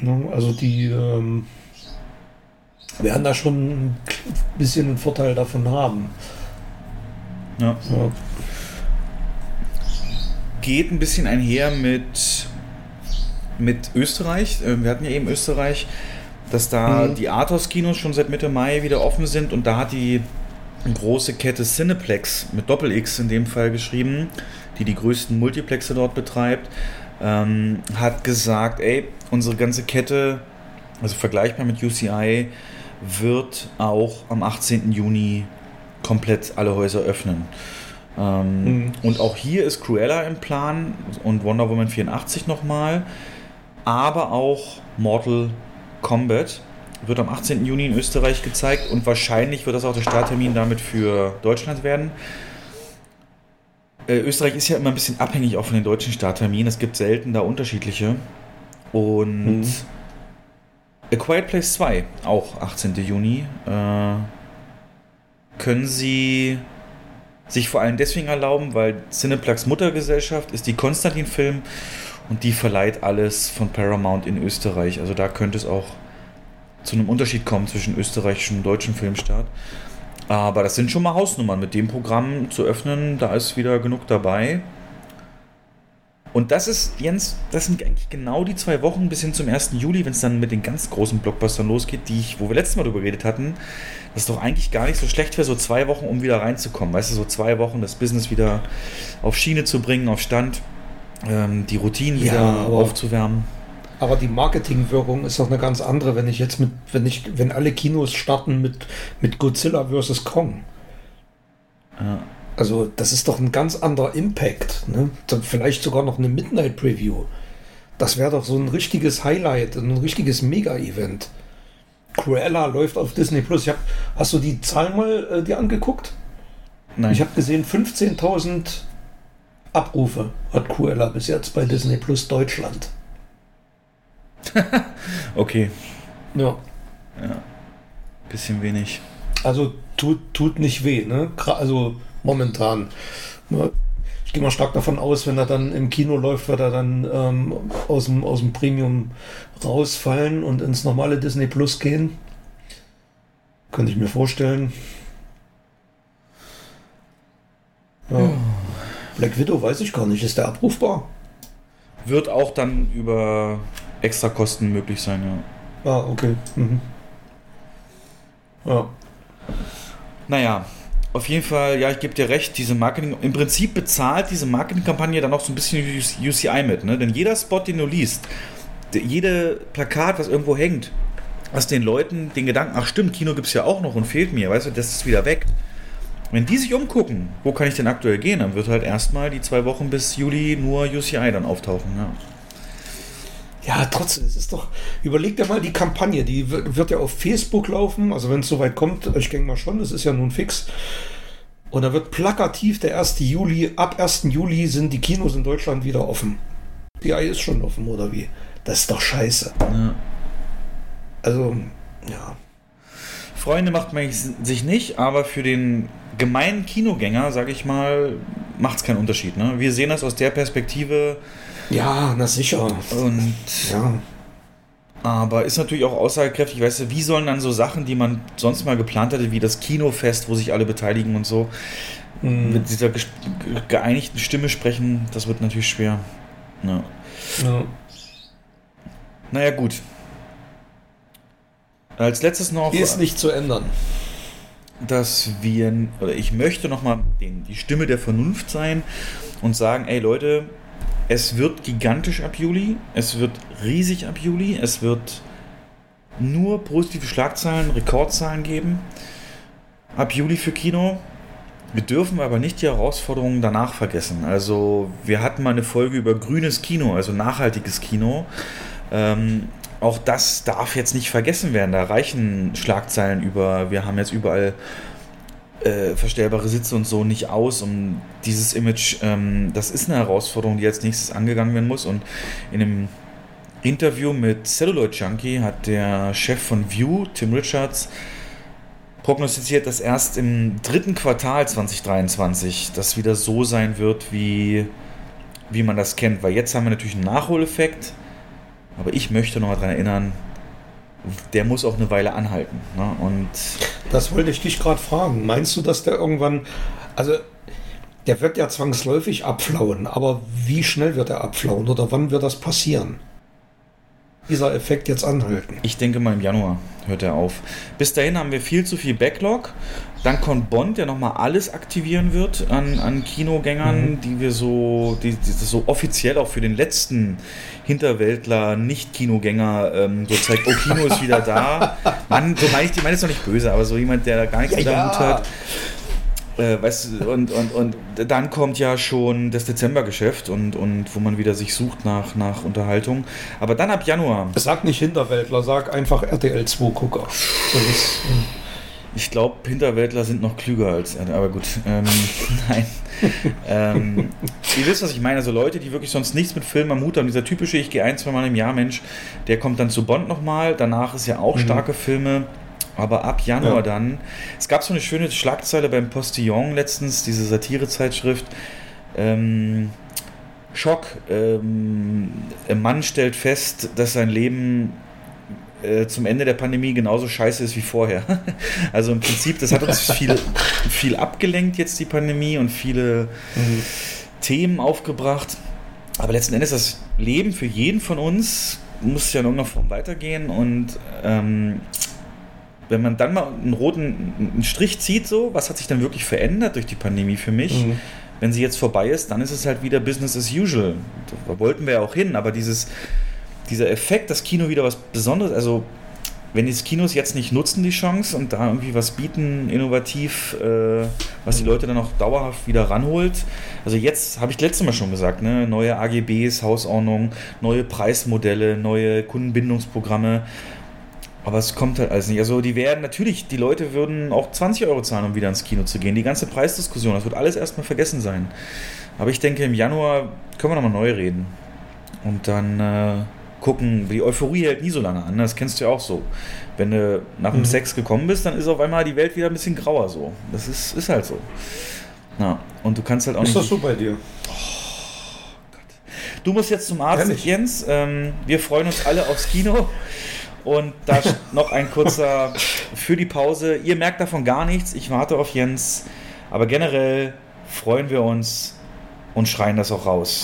Ja, also die ähm, werden da schon ein bisschen einen Vorteil davon haben. Ja. Ja. Geht ein bisschen einher mit, mit Österreich. Äh, Wir hatten ja eben Österreich, dass da Mhm. die Arthouse-Kinos schon seit Mitte Mai wieder offen sind und da hat die große Kette Cineplex mit Doppel-X in dem Fall geschrieben, die die größten Multiplexe dort betreibt, ähm, hat gesagt, ey, unsere ganze Kette, also vergleichbar mit UCI, wird auch am 18. Juni komplett alle Häuser öffnen. Ähm, Mhm. Und auch hier ist Cruella im Plan und Wonder Woman 84 nochmal, aber auch Mortal Kombat wird am 18. Juni in Österreich gezeigt und wahrscheinlich wird das auch der Starttermin damit für Deutschland werden. Äh, Österreich ist ja immer ein bisschen abhängig auch von den deutschen Startterminen. Es gibt selten da unterschiedliche. Und Mhm. A Quiet Place 2, auch 18. Juni, äh, können Sie sich vor allem deswegen erlauben, weil Cineplex Muttergesellschaft ist die Konstantin Film und die verleiht alles von Paramount in Österreich. Also da könnte es auch zu einem Unterschied kommen zwischen österreichischem und deutschem Filmstart. Aber das sind schon mal Hausnummern. Mit dem Programm zu öffnen, da ist wieder genug dabei. Und das ist, Jens, das sind eigentlich genau die zwei Wochen bis hin zum 1. Juli, wenn es dann mit den ganz großen Blockbustern losgeht, die ich, wo wir letztes Mal drüber geredet hatten, das ist doch eigentlich gar nicht so schlecht wäre, so zwei Wochen, um wieder reinzukommen. Weißt du, so zwei Wochen das Business wieder auf Schiene zu bringen, auf Stand, ähm, die Routinen Ja, wieder aber- aufzuwärmen. Aber die Marketingwirkung ist doch eine ganz andere, wenn ich jetzt mit, wenn ich, wenn alle Kinos starten mit, mit Godzilla vs. Kong. Ja. Also, das ist doch ein ganz anderer Impact. Ne? Dann vielleicht sogar noch eine Midnight Preview. Das wäre doch so ein richtiges Highlight, ein richtiges Mega-Event. Cruella läuft auf Disney Plus. Ich hab, hast du die Zahl mal äh, dir angeguckt? Nein. Ich habe gesehen, 15.000 Abrufe hat Cruella bis jetzt bei Disney Plus Deutschland. okay, Ja. bisschen wenig. Also tut, tut nicht weh, ne? Also momentan. Ja, Ich gehe mal stark davon aus, wenn er dann im Kino läuft, wird er dann ähm, aus, dem, aus dem Premium rausfallen und ins normale Disney Plus gehen. Könnte ich mir vorstellen. Ja. Black Widow weiß ich gar nicht. Ist der abrufbar? Wird auch dann über Extrakosten möglich sein, ja. Ah, okay. Mhm. Ja. Naja, auf jeden Fall, ja, ich gebe dir recht, diese Marketing, im Prinzip bezahlt diese Marketingkampagne dann auch so ein bisschen UCI mit, ne? Denn jeder Spot, den du liest, de- jede Plakat, was irgendwo hängt, was den Leuten den Gedanken, ach stimmt, Kino gibt es ja auch noch und fehlt mir, weißt du, das ist wieder weg. Wenn die sich umgucken, wo kann ich denn aktuell gehen, dann wird halt erstmal die zwei Wochen bis Juli nur UCI dann auftauchen, ja. Ja, trotzdem, es ist doch. Überleg dir mal die Kampagne, die wird, ja auf Facebook laufen, also wenn es soweit kommt, ich denke mal schon, das ist ja nun fix. Und da wird plakativ der 1. Juli, ab 1. Juli sind die Kinos in Deutschland wieder offen. Die Ei ist schon offen, oder wie? Das ist doch scheiße. ja. Also, ja. Freunde macht man sich nicht, aber für den gemeinen Kinogänger, sage ich mal, macht es keinen Unterschied. Ne? Wir sehen das aus der Perspektive Ja, na sicher. und Ja. aber ist natürlich auch aussagekräftig. Weißt du, wie sollen dann so Sachen, die man sonst mal geplant hatte, wie das Kinofest, wo sich alle beteiligen und so, Mhm. mit dieser geeinigten Stimme sprechen, das wird natürlich schwer. Ja. ja. Naja, gut. Als letztes noch, Ist nicht zu ändern. dass wir, oder ich möchte nochmal die Stimme der Vernunft sein und sagen, ey Leute, es wird gigantisch ab Juli, es wird riesig ab Juli, es wird nur positive Schlagzeilen, Rekordzahlen geben. Ab Juli für Kino. Wir dürfen aber nicht die Herausforderungen danach vergessen. Also wir hatten mal eine Folge über grünes Kino, also nachhaltiges Kino. Ähm, auch das darf jetzt nicht vergessen werden. Da reichen Schlagzeilen über, wir haben jetzt überall äh, verstellbare Sitze und so nicht aus, um dieses Image, ähm, das ist eine Herausforderung, die als nächstes angegangen werden muss. Und in einem Interview mit Celluloid Junkie hat der Chef von View, Tim Richards, prognostiziert, dass erst im dritten Quartal 2023 das wieder so sein wird, wie, wie man das kennt. Weil jetzt haben wir natürlich einen Nachholeffekt, aber ich möchte noch mal daran erinnern, der muss auch eine Weile anhalten. Ne? Und Das wollte ich dich gerade fragen. Meinst du, dass der irgendwann, also der wird ja zwangsläufig abflauen, aber wie schnell wird er abflauen oder wann wird das passieren? Dieser Effekt jetzt anhalten. Ich denke mal im Januar hört er auf. Bis dahin haben wir viel zu viel Backlog. Dann kommt Bond, der nochmal alles aktivieren wird an, an Kinogängern, die wir so, die, die so offiziell auch für den letzten Hinterwäldler, Nicht-Kinogänger ähm, so zeigt, oh, Kino ist wieder da. Mann, so meine ich, die meine ist doch nicht böse, aber so jemand, der da gar nichts Ja, ja. Hut hat. Äh, weißt du, und, und, und dann kommt ja schon das Dezembergeschäft und, und wo man wieder sich sucht nach, nach Unterhaltung. Aber dann ab Januar, Sag nicht Hinterwäldler, sag einfach RTL 2 Gucker. Ich glaube, Hinterwäldler sind noch klüger als er, aber gut. Ähm, nein. ähm, ihr wisst, was ich meine. Also Leute, die wirklich sonst nichts mit Film am Hut haben. Dieser typische, ich gehe ein, zwei Mal im Jahr, Mensch, der kommt dann zu Bond nochmal. Danach ist ja auch starke Filme. Aber ab Januar Ja. dann. Es gab so eine schöne Schlagzeile beim Postillon letztens, diese Satirezeitschrift. Ähm, Schock. Ähm, ein Mann stellt fest, dass sein Leben äh, zum Ende der Pandemie genauso scheiße ist wie vorher. Also im Prinzip, das hat uns viel, viel abgelenkt jetzt, die Pandemie, und viele Themen aufgebracht. Aber letzten Endes, das Leben für jeden von uns muss ja in irgendeiner Form weitergehen. Und ähm, wenn man dann mal einen roten einen Strich zieht, so, was hat sich dann wirklich verändert durch die Pandemie für mich? Mhm. Wenn sie jetzt vorbei ist, dann ist es halt wieder Business as usual. Da wollten wir ja auch hin, aber dieses, dieser Effekt, das Kino wieder was Besonderes, also wenn die Kinos jetzt nicht nutzen, die Chance und da irgendwie was bieten, innovativ, äh, was die Leute dann auch dauerhaft wieder ranholt. Also jetzt habe ich letztes Mal schon gesagt, ne, neue AGBs, Hausordnung, neue Preismodelle, neue Kundenbindungsprogramme. Aber es kommt halt alles nicht. Also die werden natürlich, die Leute würden auch 20 Euro zahlen, um wieder ins Kino zu gehen. Die ganze Preisdiskussion, das wird alles erstmal vergessen sein. Aber ich denke, im Januar können wir nochmal neu reden. Und dann äh, gucken, die Euphorie hält nie so lange an. Das kennst du ja auch so. Wenn du nach dem Sex gekommen bist, dann ist auf einmal die Welt wieder ein bisschen grauer so. Das ist, ist halt so. Na, und du kannst halt auch ist nicht. das so bei dir? Du musst jetzt zum Arzt, Ehrlich? Jens. Ähm, wir freuen uns alle aufs Kino. Und da noch ein kurzer für die Pause. Ihr merkt davon gar nichts. Ich warte auf Jens. Aber generell freuen wir uns und schreien das auch raus.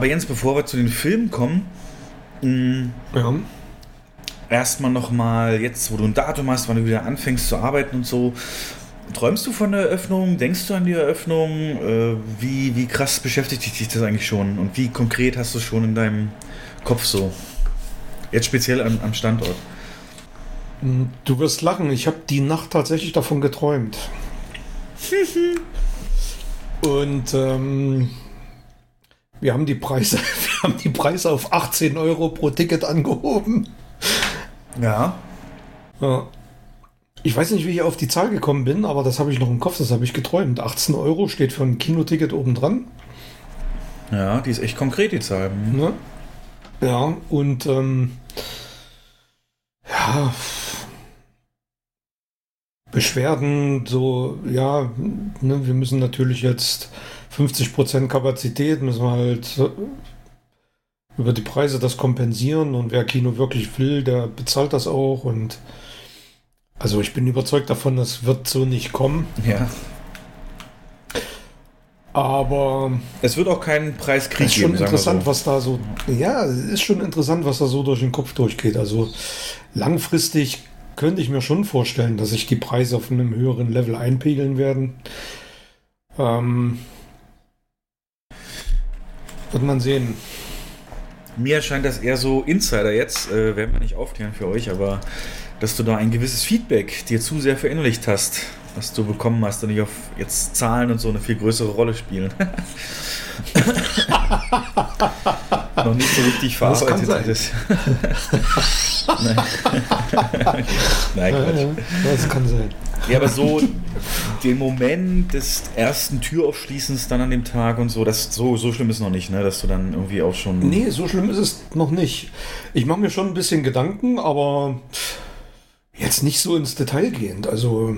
Aber Jens, bevor wir zu den Filmen kommen, mh, Ja. erstmal nochmal, jetzt wo du ein Datum hast, wann du wieder anfängst zu arbeiten und so, träumst du von der Eröffnung? Denkst du an die Eröffnung? Äh, wie, wie krass beschäftigt dich das eigentlich schon? Und wie konkret hast du schon in deinem Kopf so? Jetzt speziell am, am Standort. Du wirst lachen, ich habe die Nacht tatsächlich davon geträumt. Und ähm, wir haben die Preise, wir haben die Preise auf 18 Euro pro Ticket angehoben. Ja. Ja. Ich weiß nicht, wie ich auf die Zahl gekommen bin, aber das habe ich noch im Kopf, das habe ich geträumt. 18 Euro steht für ein Kinoticket obendran. Ja, die ist echt konkret, die Zahl. Mhm. Ne? Ja, und ähm, ja, Beschwerden, so, ja, ne, wir müssen natürlich jetzt 50% Kapazität, müssen wir halt äh, über die Preise das kompensieren und wer Kino wirklich will, der bezahlt das auch und also ich bin überzeugt davon, das wird so nicht kommen. Ja. Aber Es wird auch keinen Preiskrieg es ist schon geben, interessant, so. was da so. Ja, es ist schon interessant, was da so durch den Kopf durchgeht. Also langfristig könnte ich mir schon vorstellen, dass sich die Preise auf einem höheren Level einpegeln werden. Ähm, wird man sehen. Mir erscheint das eher so Insider jetzt, äh, werden wir nicht aufklären für euch, aber dass du da ein gewisses Feedback dir zu sehr verinnerlicht hast, was du bekommen hast und nicht auf jetzt Zahlen und so eine viel größere Rolle spielen. Noch nicht so richtig verarbeitet hattest. Nein. Nein, Quatsch. ja, das kann sein. Ja, aber so den Moment des ersten Türaufschließens dann an dem Tag und so, das so, so schlimm ist noch nicht, ne? Dass du dann irgendwie auch schon. Nee, so schlimm ist es noch nicht. Ich mache mir schon ein bisschen Gedanken, aber jetzt nicht so ins Detail gehend. Also,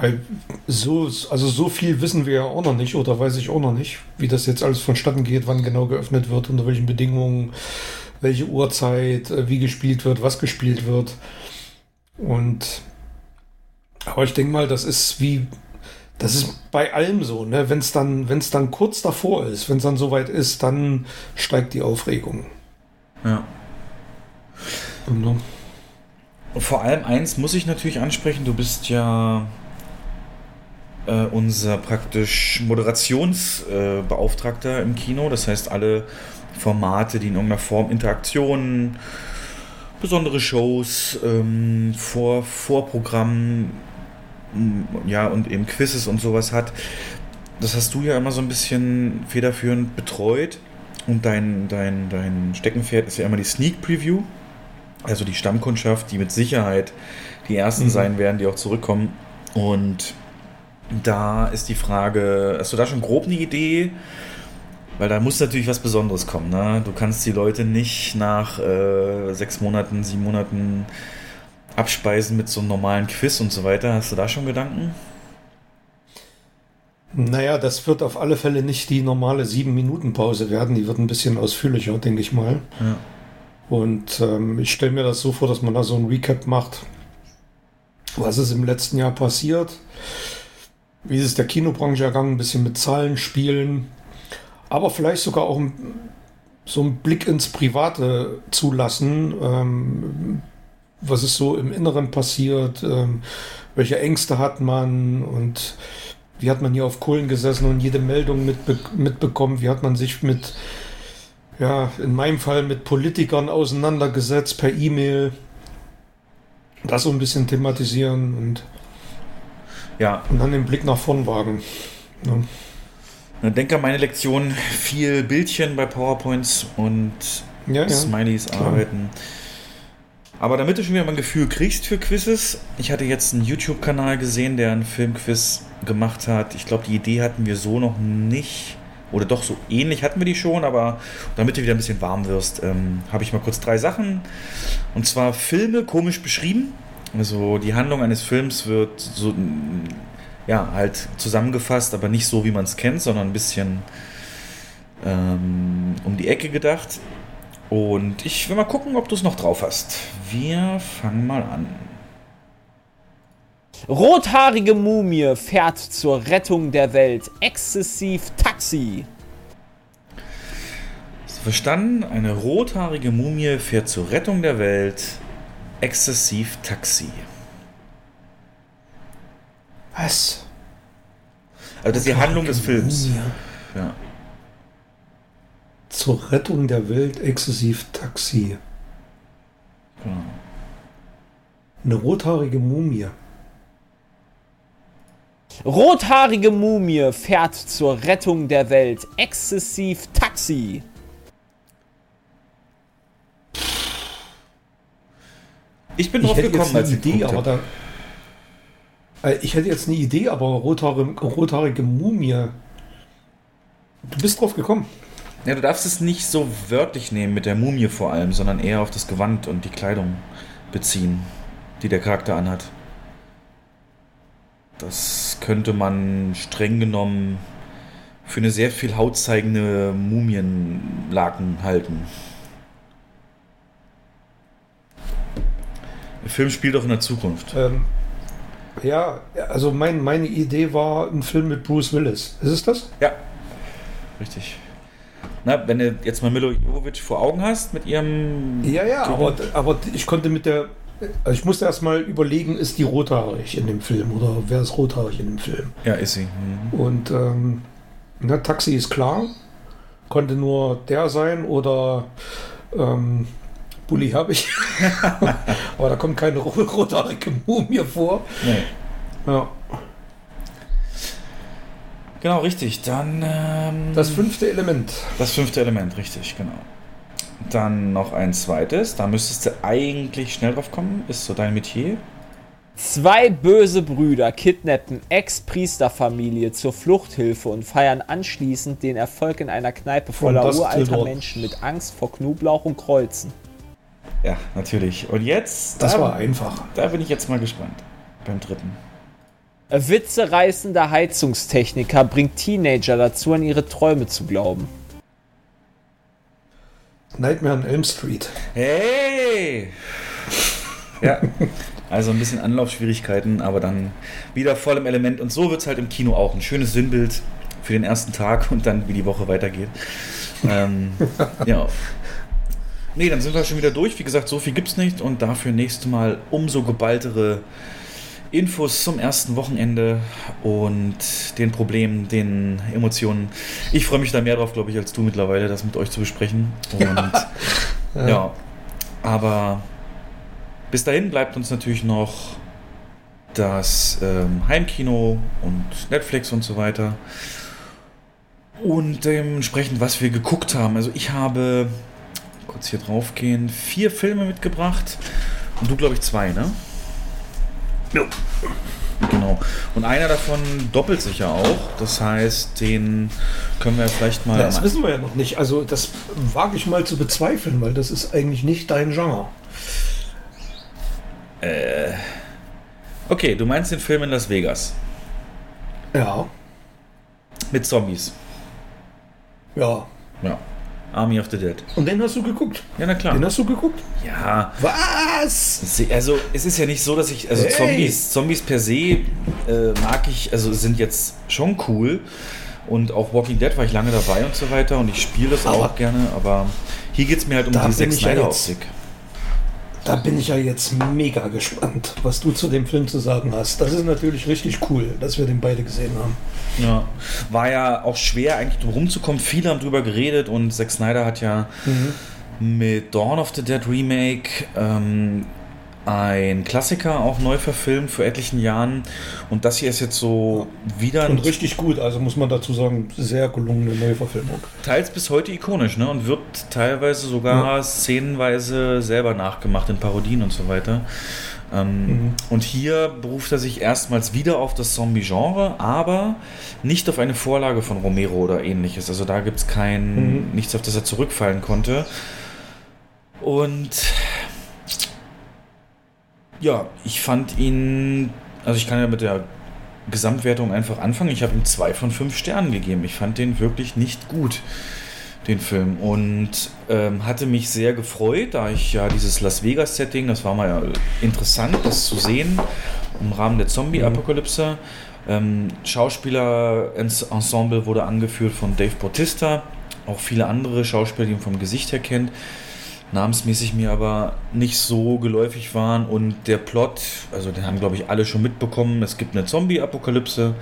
weil so, also so viel wissen wir ja auch noch nicht oder weiß ich auch noch nicht, wie das jetzt alles vonstatten geht, wann genau geöffnet wird, unter welchen Bedingungen, welche Uhrzeit, äh, wie gespielt wird, was gespielt wird. Und aber ich denke mal, das ist wie das ist bei allem so, ne? Wenn es dann, wenn es dann kurz davor ist, wenn es dann soweit ist, dann steigt die Aufregung. Ja. Und vor allem eins muss ich natürlich ansprechen, du bist ja äh, unser praktisch Moderationsbeauftragter äh, im Kino. Das heißt, alle Formate, die in irgendeiner Form Interaktionen, besondere Shows, ähm, Vor Vorprogramm, m, ja, und eben Quizzes und sowas hat, das hast du ja immer so ein bisschen federführend betreut. Und dein, dein, dein Steckenpferd ist ja immer die Sneak Preview. Also die Stammkundschaft, die mit Sicherheit die ersten Mhm. sein werden, die auch zurückkommen. Und da ist die Frage, hast du da schon grob eine Idee? Weil da muss natürlich was Besonderes kommen. Ne? Du kannst die Leute nicht nach äh, sechs Monaten, sieben Monaten abspeisen mit so einem normalen Quiz und so weiter. Hast du da schon Gedanken? Naja, das wird auf alle Fälle nicht die normale 7-Minuten-Pause werden. Die wird ein bisschen ausführlicher, denke ich mal. Ja. Und ähm, ich stelle mir das so vor, dass man da so ein Recap macht. Was ist im letzten Jahr passiert? Wie ist es der Kinobranche ergangen? Ein bisschen mit Zahlen spielen. Aber vielleicht sogar auch so einen Blick ins Private zulassen. Ähm, was ist so im Inneren passiert? Ähm, welche Ängste hat man? Und wie hat man hier auf Kohlen gesessen und jede Meldung mitbe mitbekommen? Wie hat man sich mit, ja, in meinem Fall mit Politikern auseinandergesetzt per E-Mail? Das so ein bisschen thematisieren und, Ja, und dann den Blick nach vorn wagen. Ja. dann denk an meine Lektion, viel Bildchen bei PowerPoints und Ja, ja. Smileys arbeiten. Aber damit du schon wieder mal ein Gefühl kriegst für Quizzes, ich hatte jetzt einen YouTube-Kanal gesehen, der einen Filmquiz gemacht hat. Ich glaube, die Idee hatten wir so noch nicht. Oder doch so ähnlich hatten wir die schon, aber damit du wieder ein bisschen warm wirst, ähm, habe ich mal kurz drei Sachen. Und zwar Filme komisch beschrieben. Also die Handlung eines Films wird so, mm, ja, halt zusammengefasst, aber nicht so, wie man es kennt, sondern ein bisschen ähm, um die Ecke gedacht. Und ich will mal gucken, ob du es noch drauf hast. Wir fangen mal an. Rothaarige Mumie fährt zur Rettung der Welt. Exzessiv Taxi. Verstanden? Eine rothaarige Mumie fährt zur Rettung der Welt. Exzessiv Taxi. Was? Also das ist die Handlung des Films. Mumie. Ja. Zur Rettung der Welt exzessiv Taxi. Genau. Eine rothaarige Mumie. Rothaarige Mumie fährt zur Rettung der Welt. Exzessiv Taxi. Ich bin Ich drauf hätte gekommen, als ich Idee, aber da. Äh, Ich hätte jetzt eine Idee, aber rothaarige, rothaarige Mumie. Du bist drauf gekommen. Ja, du darfst es nicht so wörtlich nehmen mit der Mumie vor allem, sondern eher auf das Gewand und die Kleidung beziehen, die der Charakter anhat. das könnte man streng genommen für eine sehr viel Haut zeigende Mumienlaken halten. Der Film spielt doch in der Zukunft. Ähm, ja, also mein, meine Idee war ein Film mit Bruce Willis. Ist es das? Ja, richtig. Na, wenn du jetzt mal Milo Jovovich vor Augen hast mit ihrem. Ja, ja, aber, aber ich konnte mit der. Also ich musste erst mal überlegen, ist die rothaarig in dem Film oder wer ist rothaarig in dem Film? Ja, ist sie. Mhm. Und ähm, na, Taxi ist klar, konnte nur der sein oder ähm, Bulli habe ich. aber da kommt keine ro- rothaarige Mumie vor. Nee. Ja. Genau, richtig. Dann. Ähm, Das fünfte Element. das fünfte Element, richtig, genau. Dann noch ein zweites. Da müsstest du eigentlich schnell drauf kommen. Ist so dein Metier. Zwei böse Brüder kidnappen Ex-Priesterfamilie zur Fluchthilfe und feiern anschließend den Erfolg in einer Kneipe voller uralter. Menschen mit Angst vor Knoblauch und Kreuzen. Ja, natürlich. Und jetzt. Das da, war einfach. Da bin ich jetzt mal gespannt. Beim dritten. Witzereißender Heizungstechniker bringt Teenager dazu, an ihre Träume zu glauben. Nightmare on Elm Street. Hey! Ja, also ein bisschen Anlaufschwierigkeiten, aber dann wieder voll im Element. Und so wird es halt im Kino auch. Ein schönes Sinnbild für den ersten Tag und dann, wie die Woche weitergeht. Ähm, ja. Nee, dann sind wir schon wieder durch. Wie gesagt, so viel gibt's nicht und dafür nächstes Mal umso geballtere Infos zum ersten Wochenende und den Problemen, den Emotionen. Ich freue mich da mehr drauf, glaube ich, als du mittlerweile, das mit euch zu besprechen. Und ja, aber bis dahin bleibt uns natürlich noch das ähm, Heimkino und Netflix und so weiter. Und dementsprechend, was wir geguckt haben. Also ich habe, kurz hier drauf gehen, vier Filme mitgebracht. Und du, glaube ich, zwei, ne? Ja. Genau. Und einer davon doppelt sich ja auch. Das heißt, den können wir vielleicht mal. Das wissen wir ja noch nicht. Also das wage ich mal zu bezweifeln, weil das ist eigentlich nicht dein Genre. okay, du meinst den Film in Las Vegas. Ja, Mit Zombies. ja. Ja. Army of the Dead. Und den hast du geguckt? Ja, na klar. Den hast du geguckt? Ja, Was? Also es ist ja nicht so, dass ich, also Hey. Zombies, Zombies per se äh, mag ich, also sind jetzt schon cool und auch Walking Dead war ich lange dabei und so weiter und ich spiele das Aber- auch gerne, aber hier geht es mir halt um die bin Zack Da bin ich ja jetzt mega gespannt, was du zu dem Film zu sagen hast. Das ist natürlich richtig cool, dass wir den beide gesehen haben. Ja. War ja auch schwer eigentlich drum rumzukommen, viele haben drüber geredet und Zack Snyder hat ja mit Dawn of the Dead Remake ähm, ein Klassiker auch neu verfilmt vor etlichen Jahren und das hier ist jetzt so wieder Und richtig gut, also muss man dazu sagen, sehr gelungene Neuverfilmung. teils bis heute ikonisch, ne? Und wird teilweise sogar szenenweise selber nachgemacht in Parodien und so weiter. Ähm, Und hier beruft er sich erstmals wieder auf das Zombie-Genre, aber nicht auf eine Vorlage von Romero oder ähnliches. Also da gibt es kein, nichts, auf das er zurückfallen konnte. Und ja, ich fand ihn, also ich kann ja mit der Gesamtwertung einfach anfangen. Ich habe ihm zwei von fünf Sternen gegeben. Ich fand den wirklich nicht gut, den Film. Und ähm, hatte mich sehr gefreut, da ich ja dieses Las Vegas-Setting, das war mal ja interessant, das zu sehen im Rahmen der Zombie-Apokalypse. Ähm, Schauspieler-Ensemble wurde angeführt von Dave Bautista, auch viele andere Schauspieler, die man vom Gesicht her kennt namensmäßig mir aber nicht so geläufig waren und der Plot, also den haben glaube ich alle schon mitbekommen, es gibt eine Zombie-Apokalypse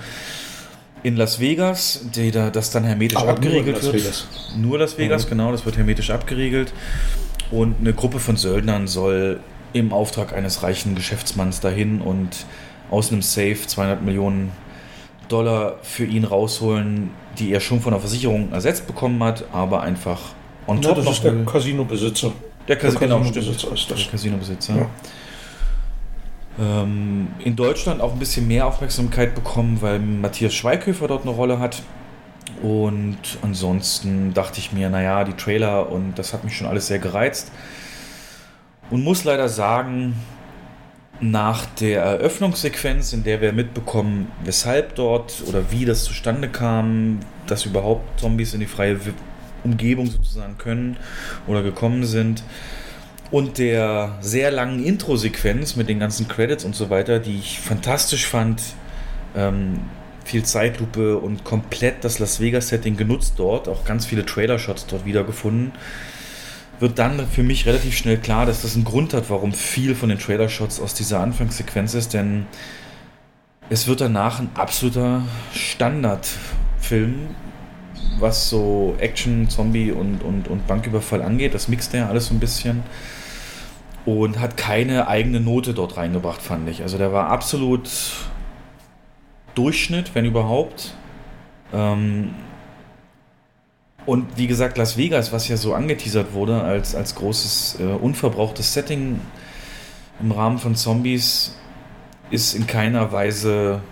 in Las Vegas, die da, das dann hermetisch Aber nur abgeriegelt Las wird. Vegas. Nur Las Vegas, genau, das wird hermetisch abgeriegelt und eine Gruppe von Söldnern soll im Auftrag eines reichen Geschäftsmanns dahin und aus einem Safe 200 Millionen Dollar für ihn rausholen, die er schon von der Versicherung ersetzt bekommen hat, aber einfach on Ja, das noch ist der. Casino-Besitzer. Der Casino, Der Casino-Besitzer ist das. Der Casino-Besitzer. Ja. Ähm, in Deutschland auch ein bisschen mehr Aufmerksamkeit bekommen, weil Matthias Schweighöfer dort eine Rolle hat. Und ansonsten dachte ich mir, naja, die Trailer und das hat mich schon alles sehr gereizt. Und muss leider sagen, nach der Eröffnungssequenz, in der wir mitbekommen, weshalb dort oder wie das zustande kam, dass überhaupt Zombies in die freie Umgebung sozusagen können oder gekommen sind, und der sehr langen Intro-Sequenz mit den ganzen Credits und so weiter, die ich fantastisch fand, ähm, viel Zeitlupe und komplett das Las Vegas-Setting genutzt dort, auch ganz viele Trailer-Shots dort wiedergefunden wird dann für mich relativ schnell klar, dass das einen Grund hat, warum viel von den Trailer-Shots aus dieser Anfangssequenz ist, denn es wird danach ein absoluter Standardfilm, was so Action, Zombie und, und, und Banküberfall angeht. Das mixt er alles so ein bisschen und hat keine eigene Note dort reingebracht, fand ich. Also der war absolut Durchschnitt, wenn überhaupt. Ähm, und wie gesagt, Las Vegas, was ja so angeteasert wurde als, als großes, äh, unverbrauchtes Setting im Rahmen von Zombies, ist in keiner Weise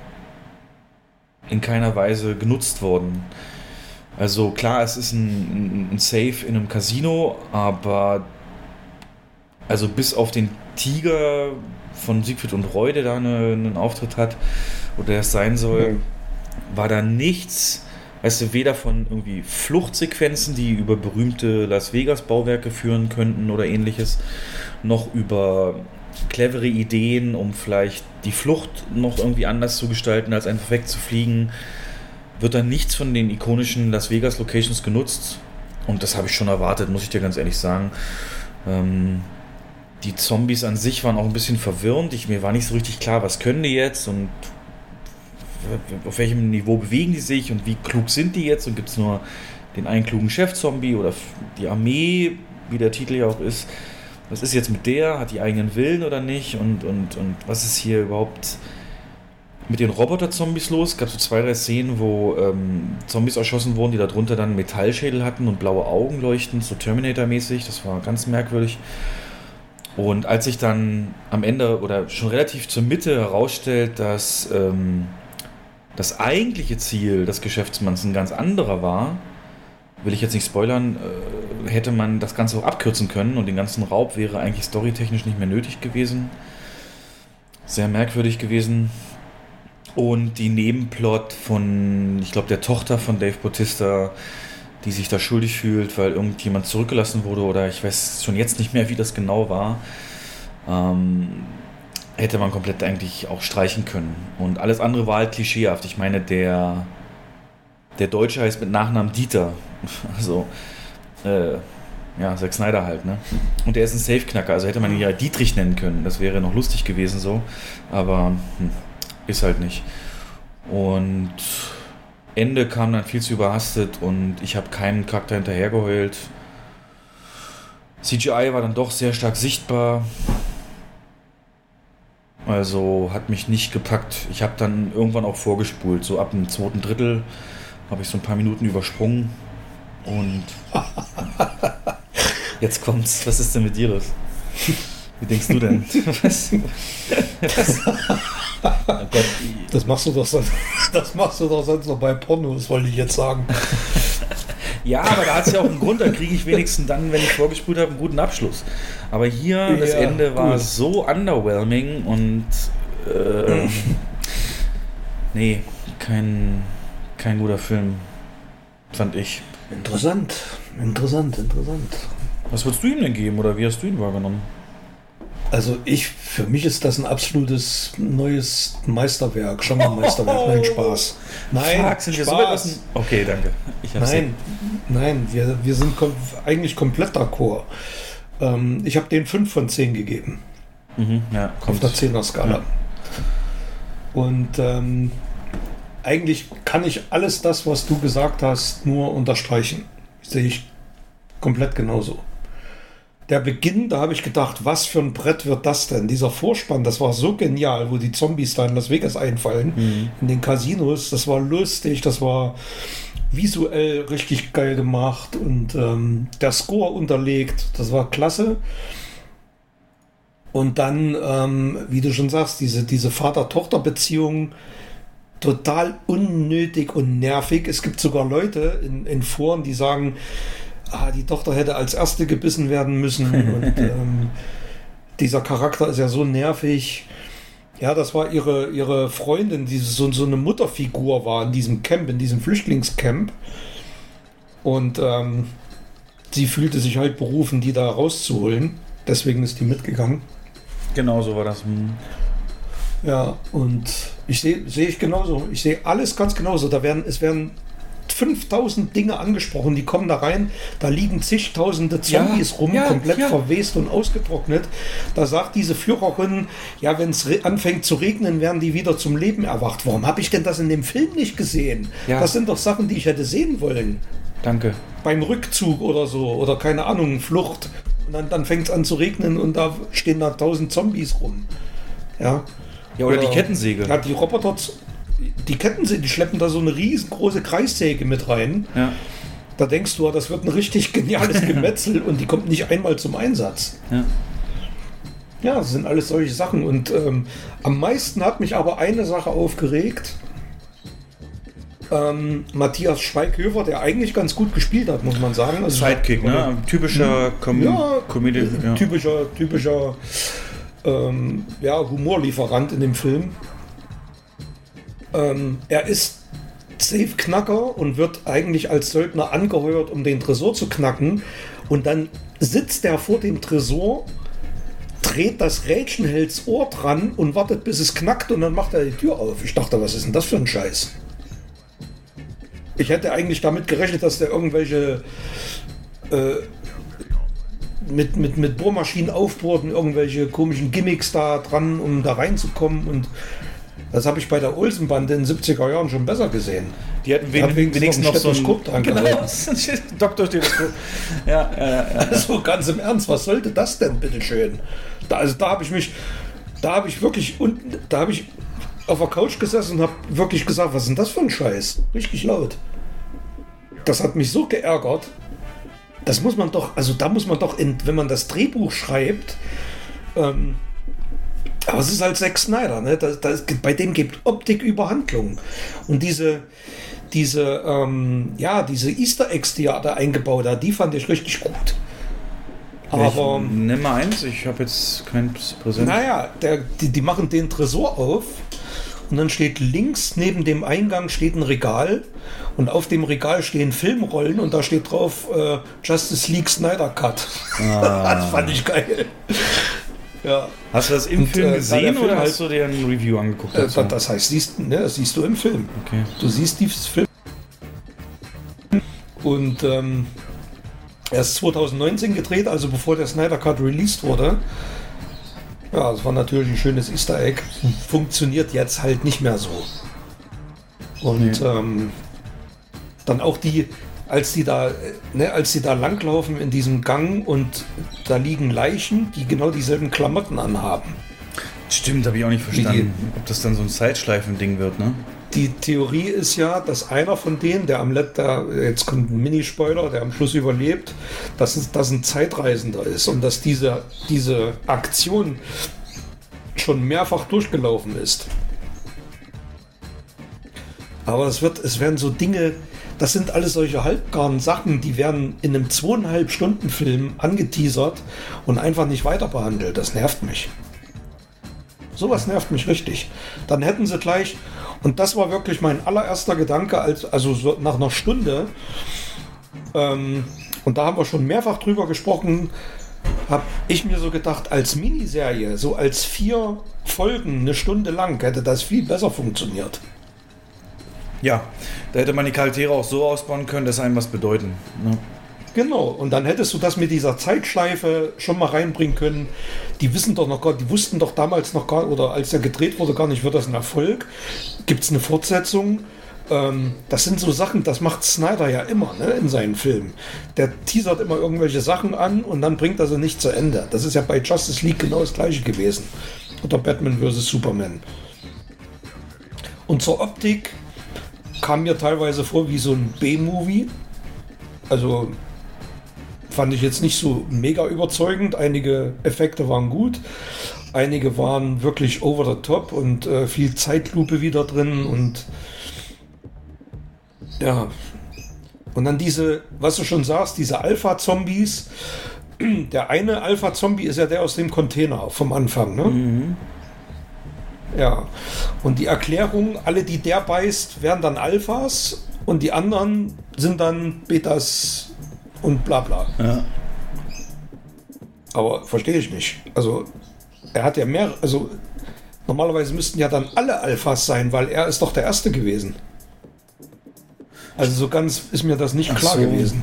in keiner Weise genutzt worden. Also klar, es ist ein, ein, Safe in einem Casino, aber also bis auf den Tiger von Siegfried und Roy, der da eine, einen Auftritt hat, oder der es sein soll, mhm. war da nichts, weißt du, weder von irgendwie Fluchtsequenzen, die über berühmte Las Vegas Bauwerke führen könnten oder ähnliches, noch über clevere Ideen, um vielleicht die Flucht noch irgendwie anders zu gestalten, als einfach wegzufliegen, wird dann nichts von den ikonischen Las Vegas Locations genutzt. Und das habe ich schon erwartet, muss ich dir ganz ehrlich sagen. Ähm, die Zombies an sich waren auch ein bisschen verwirrend. Ich, mir war nicht so richtig klar, was können die jetzt und auf welchem Niveau bewegen die sich und wie klug sind die jetzt und gibt es nur den einen klugen Chef-Zombie oder die Armee, wie der Titel ja auch ist. Was ist jetzt mit der? Hat die eigenen Willen oder nicht? Und, und, und was ist hier überhaupt mit den Roboter-Zombies los? Gab so zwei, drei Szenen, wo ähm, Zombies erschossen wurden, die darunter dann Metallschädel hatten und blaue Augen leuchten, so Terminator-mäßig. Das war ganz merkwürdig. Und als sich dann am Ende oder schon relativ zur Mitte herausstellt, dass ähm, das eigentliche Ziel des Geschäftsmanns ein ganz anderer war, will ich jetzt nicht spoilern, äh, hätte man das Ganze auch abkürzen können und den ganzen Raub wäre eigentlich storytechnisch nicht mehr nötig gewesen. Sehr merkwürdig gewesen. Und die Nebenplot von, ich glaube, der Tochter von Dave Bautista, die sich da schuldig fühlt, weil irgendjemand zurückgelassen wurde oder ich weiß schon jetzt nicht mehr, wie das genau war. Ähm, hätte man komplett eigentlich auch streichen können. Und alles andere war halt klischeehaft. Ich meine, der, der Deutsche heißt mit Nachnamen Dieter. Also, äh, ja, Zack Snyder halt, ne? Und der ist ein Safe-Knacker, also hätte man ihn ja Dietrich nennen können. Das wäre noch lustig gewesen so. Aber hm, ist halt nicht. Und Ende kam dann viel zu überhastet und ich habe keinen Charakter hinterhergeheult. CGI war dann doch sehr stark sichtbar. Also hat mich nicht gepackt. Ich habe dann irgendwann auch vorgespult. So ab dem zweiten Drittel habe ich so ein paar Minuten übersprungen. Und jetzt kommt's. Was ist denn mit dir los? Wie denkst du denn? Was? Oh das machst du doch sonst, das machst du doch sonst noch bei Pornos, wollte ich jetzt sagen. Ja, aber da hat es ja auch einen Grund, da kriege ich wenigstens dann, wenn ich vorgespult habe, einen guten Abschluss. Aber hier, ja, das Ende war gut. so underwhelming und äh, nee, kein, kein guter Film, fand ich. Interessant, interessant, interessant. Was würdest du ihm denn geben oder wie hast du ihn wahrgenommen? Also ich, für mich ist das ein absolutes neues Meisterwerk, schon mal Meisterwerk. Nein, Spaß. Nein, Fuck, sind Spaß. Wir so okay, danke. nein, nein, wir, wir sind kom eigentlich komplett d'accord. Ähm, ich habe den 5 von 10 gegeben. Mhm, ja, Auf der 10er Skala. Ja. Und ähm, eigentlich kann ich alles das, was du gesagt hast, nur unterstreichen. Sehe ich komplett genauso der Beginn, da habe ich gedacht, was für ein Brett wird das denn? Dieser Vorspann, das war so genial, wo die Zombies da in Las Vegas einfallen, mhm. in den Casinos. Das war lustig, das war visuell richtig geil gemacht und ähm, der Score unterlegt, das war klasse. Und dann, ähm, wie du schon sagst, diese, diese Vater-Tochter-Beziehung total unnötig und nervig. Es gibt sogar Leute in, in Foren, die sagen, ah, die Tochter hätte als erste gebissen werden müssen. Und ähm, dieser Charakter ist ja so nervig. Ja, das war ihre, ihre Freundin, die so, so eine Mutterfigur war in diesem Camp, in diesem Flüchtlingscamp. Und ähm, sie fühlte sich halt berufen, die da rauszuholen. Deswegen ist die mitgegangen. Genau so war das. Hm. Ja, und ich sehe sehe ich genauso. Ich sehe alles ganz genauso. Da werden, es werden 5000 Dinge angesprochen, die kommen da rein, da liegen zigtausende Zombies Ja, rum, ja, komplett ja. verwest und ausgetrocknet. Da sagt diese Führerin, ja, wenn es anfängt zu regnen, werden die wieder zum Leben erwacht. Warum habe ich denn das in dem Film nicht gesehen? Das sind doch Sachen, die ich hätte sehen wollen. Danke. Beim Rückzug oder so, oder keine Ahnung, Flucht. Und dann, dann fängt es an zu regnen und da stehen da tausend Zombies rum. Ja. Ja, oder die Kettensäge. Ja, die Roboter, die Kettensäge, die schleppen da so eine riesengroße Kreissäge mit rein. Ja. Da denkst du, das wird ein richtig geniales Gemetzel und die kommt nicht einmal zum Einsatz. Ja. Ja, das sind alles solche Sachen. Und ähm, am meisten hat mich aber eine Sache aufgeregt. Ähm, Matthias Schweighöfer, der eigentlich ganz gut gespielt hat, muss man sagen. Also, Sidekick, ne? Typischer Com Ja, Comedy. Ja. typischer, typischer ähm, ja, Humorlieferant in dem Film. Ähm, er ist Safe-Knacker und wird eigentlich als Söldner angeheuert, um den Tresor zu knacken. Und dann sitzt er vor dem Tresor, dreht das Rädchen, Ohr dran und wartet, bis es knackt und dann macht er die Tür auf. Ich dachte, was ist denn das für ein Scheiß? Ich hätte eigentlich damit gerechnet, dass der irgendwelche äh, mit, mit, mit Bohrmaschinen aufbohrt und irgendwelche komischen Gimmicks da dran, um da reinzukommen. Und das habe ich bei der Olsenbande in den 70er Jahren schon besser gesehen. Die hatten hat wen, wenigstens wenigstens noch noch so ein Stethoskop dran genau. Doktor Stethoskop. Ja, ja, ja. Also ganz im Ernst, was sollte das denn, bitteschön? Da, also da habe ich mich, da habe ich wirklich unten, da habe ich auf der Couch gesessen und habe wirklich gesagt, was ist denn das für ein Scheiß? Richtig laut. Das hat mich so geärgert. Das muss man doch, also da muss man doch, in, wenn man das Drehbuch schreibt, ähm, aber es ist halt Zack Snyder, ne? Das, das, bei dem gibt Optik über Handlung. Und diese, diese, ähm, ja, diese Easter Eggs, die er da eingebaut hat, die fand ich richtig gut. Aber, ich, nimm mal eins, ich habe jetzt kein Präsent. naja, der, die, die machen den Tresor auf und dann steht links neben dem Eingang steht ein Regal und auf dem Regal stehen Filmrollen und da steht drauf äh, Justice League Snyder Cut. das fand ich geil. Ja, Hast du das im Und, Film äh, gesehen der Film oder hast du dir ein Review angeguckt? äh, das, heißt, siehst, ne, das siehst du im Film. okay. Du siehst dieses Film. Und ähm, er ist 2019 gedreht, also bevor der Snyder Cut released wurde. Ja, das war natürlich ein schönes Easter Egg. Funktioniert jetzt halt nicht mehr so. Und ähm, dann auch die, als die da, ne, als die da langlaufen in diesem Gang und da liegen Leichen, die genau dieselben Klamotten anhaben. Stimmt, habe ich auch nicht verstanden. Ob das dann so ein Zeitschleifen-Ding wird, ne? Die Theorie ist ja, dass einer von denen, der am Let, der, jetzt kommt ein Minispoiler, der am Schluss überlebt, dass es dass ein Zeitreisender ist und dass diese, diese Aktion schon mehrfach durchgelaufen ist. Aber es wird, es werden so Dinge, das sind alles solche halbgaren Sachen, die werden in einem zweieinhalb Stunden Film angeteasert und einfach nicht weiter behandelt. Das nervt mich. Sowas nervt mich richtig. Dann hätten sie gleich, und das war wirklich mein allererster Gedanke, als, also so nach einer Stunde, ähm, und da haben wir schon mehrfach drüber gesprochen, habe ich mir so gedacht, als Miniserie, so als vier Folgen, eine Stunde lang, hätte das viel besser funktioniert. Ja, da hätte man die Charaktere auch so ausbauen können, dass einem was bedeuten. Ne? Genau, und dann hättest du das mit dieser Zeitschleife schon mal reinbringen können. Die wissen doch noch gar, die wussten doch damals noch gar, oder als er gedreht wurde, gar nicht, wird das ein Erfolg. Gibt es eine Fortsetzung? Ähm, das sind so Sachen, das macht Snyder ja immer ne, in seinen Filmen. Der teasert immer irgendwelche Sachen an und dann bringt er sie nicht zu Ende. Das ist ja bei Justice League genau das gleiche gewesen. Oder Batman vs. Superman. Und zur Optik kam mir teilweise vor wie so ein B-Movie. Also fand ich jetzt nicht so mega überzeugend. Einige Effekte waren gut, einige waren wirklich over the top und äh, viel Zeitlupe wieder drin und ja. Und dann diese, was du schon sagst, diese Alpha-Zombies, der eine Alpha-Zombie ist ja der aus dem Container vom Anfang, ne? Ja. Und die Erklärung, alle, die der beißt, werden dann Alphas und die anderen sind dann Betas und bla bla. Ja. Aber verstehe ich nicht. Also, er hat ja mehr, also normalerweise müssten ja dann alle Alphas sein, weil er ist doch der Erste gewesen. Also so ganz ist mir das nicht Ach klar so. gewesen.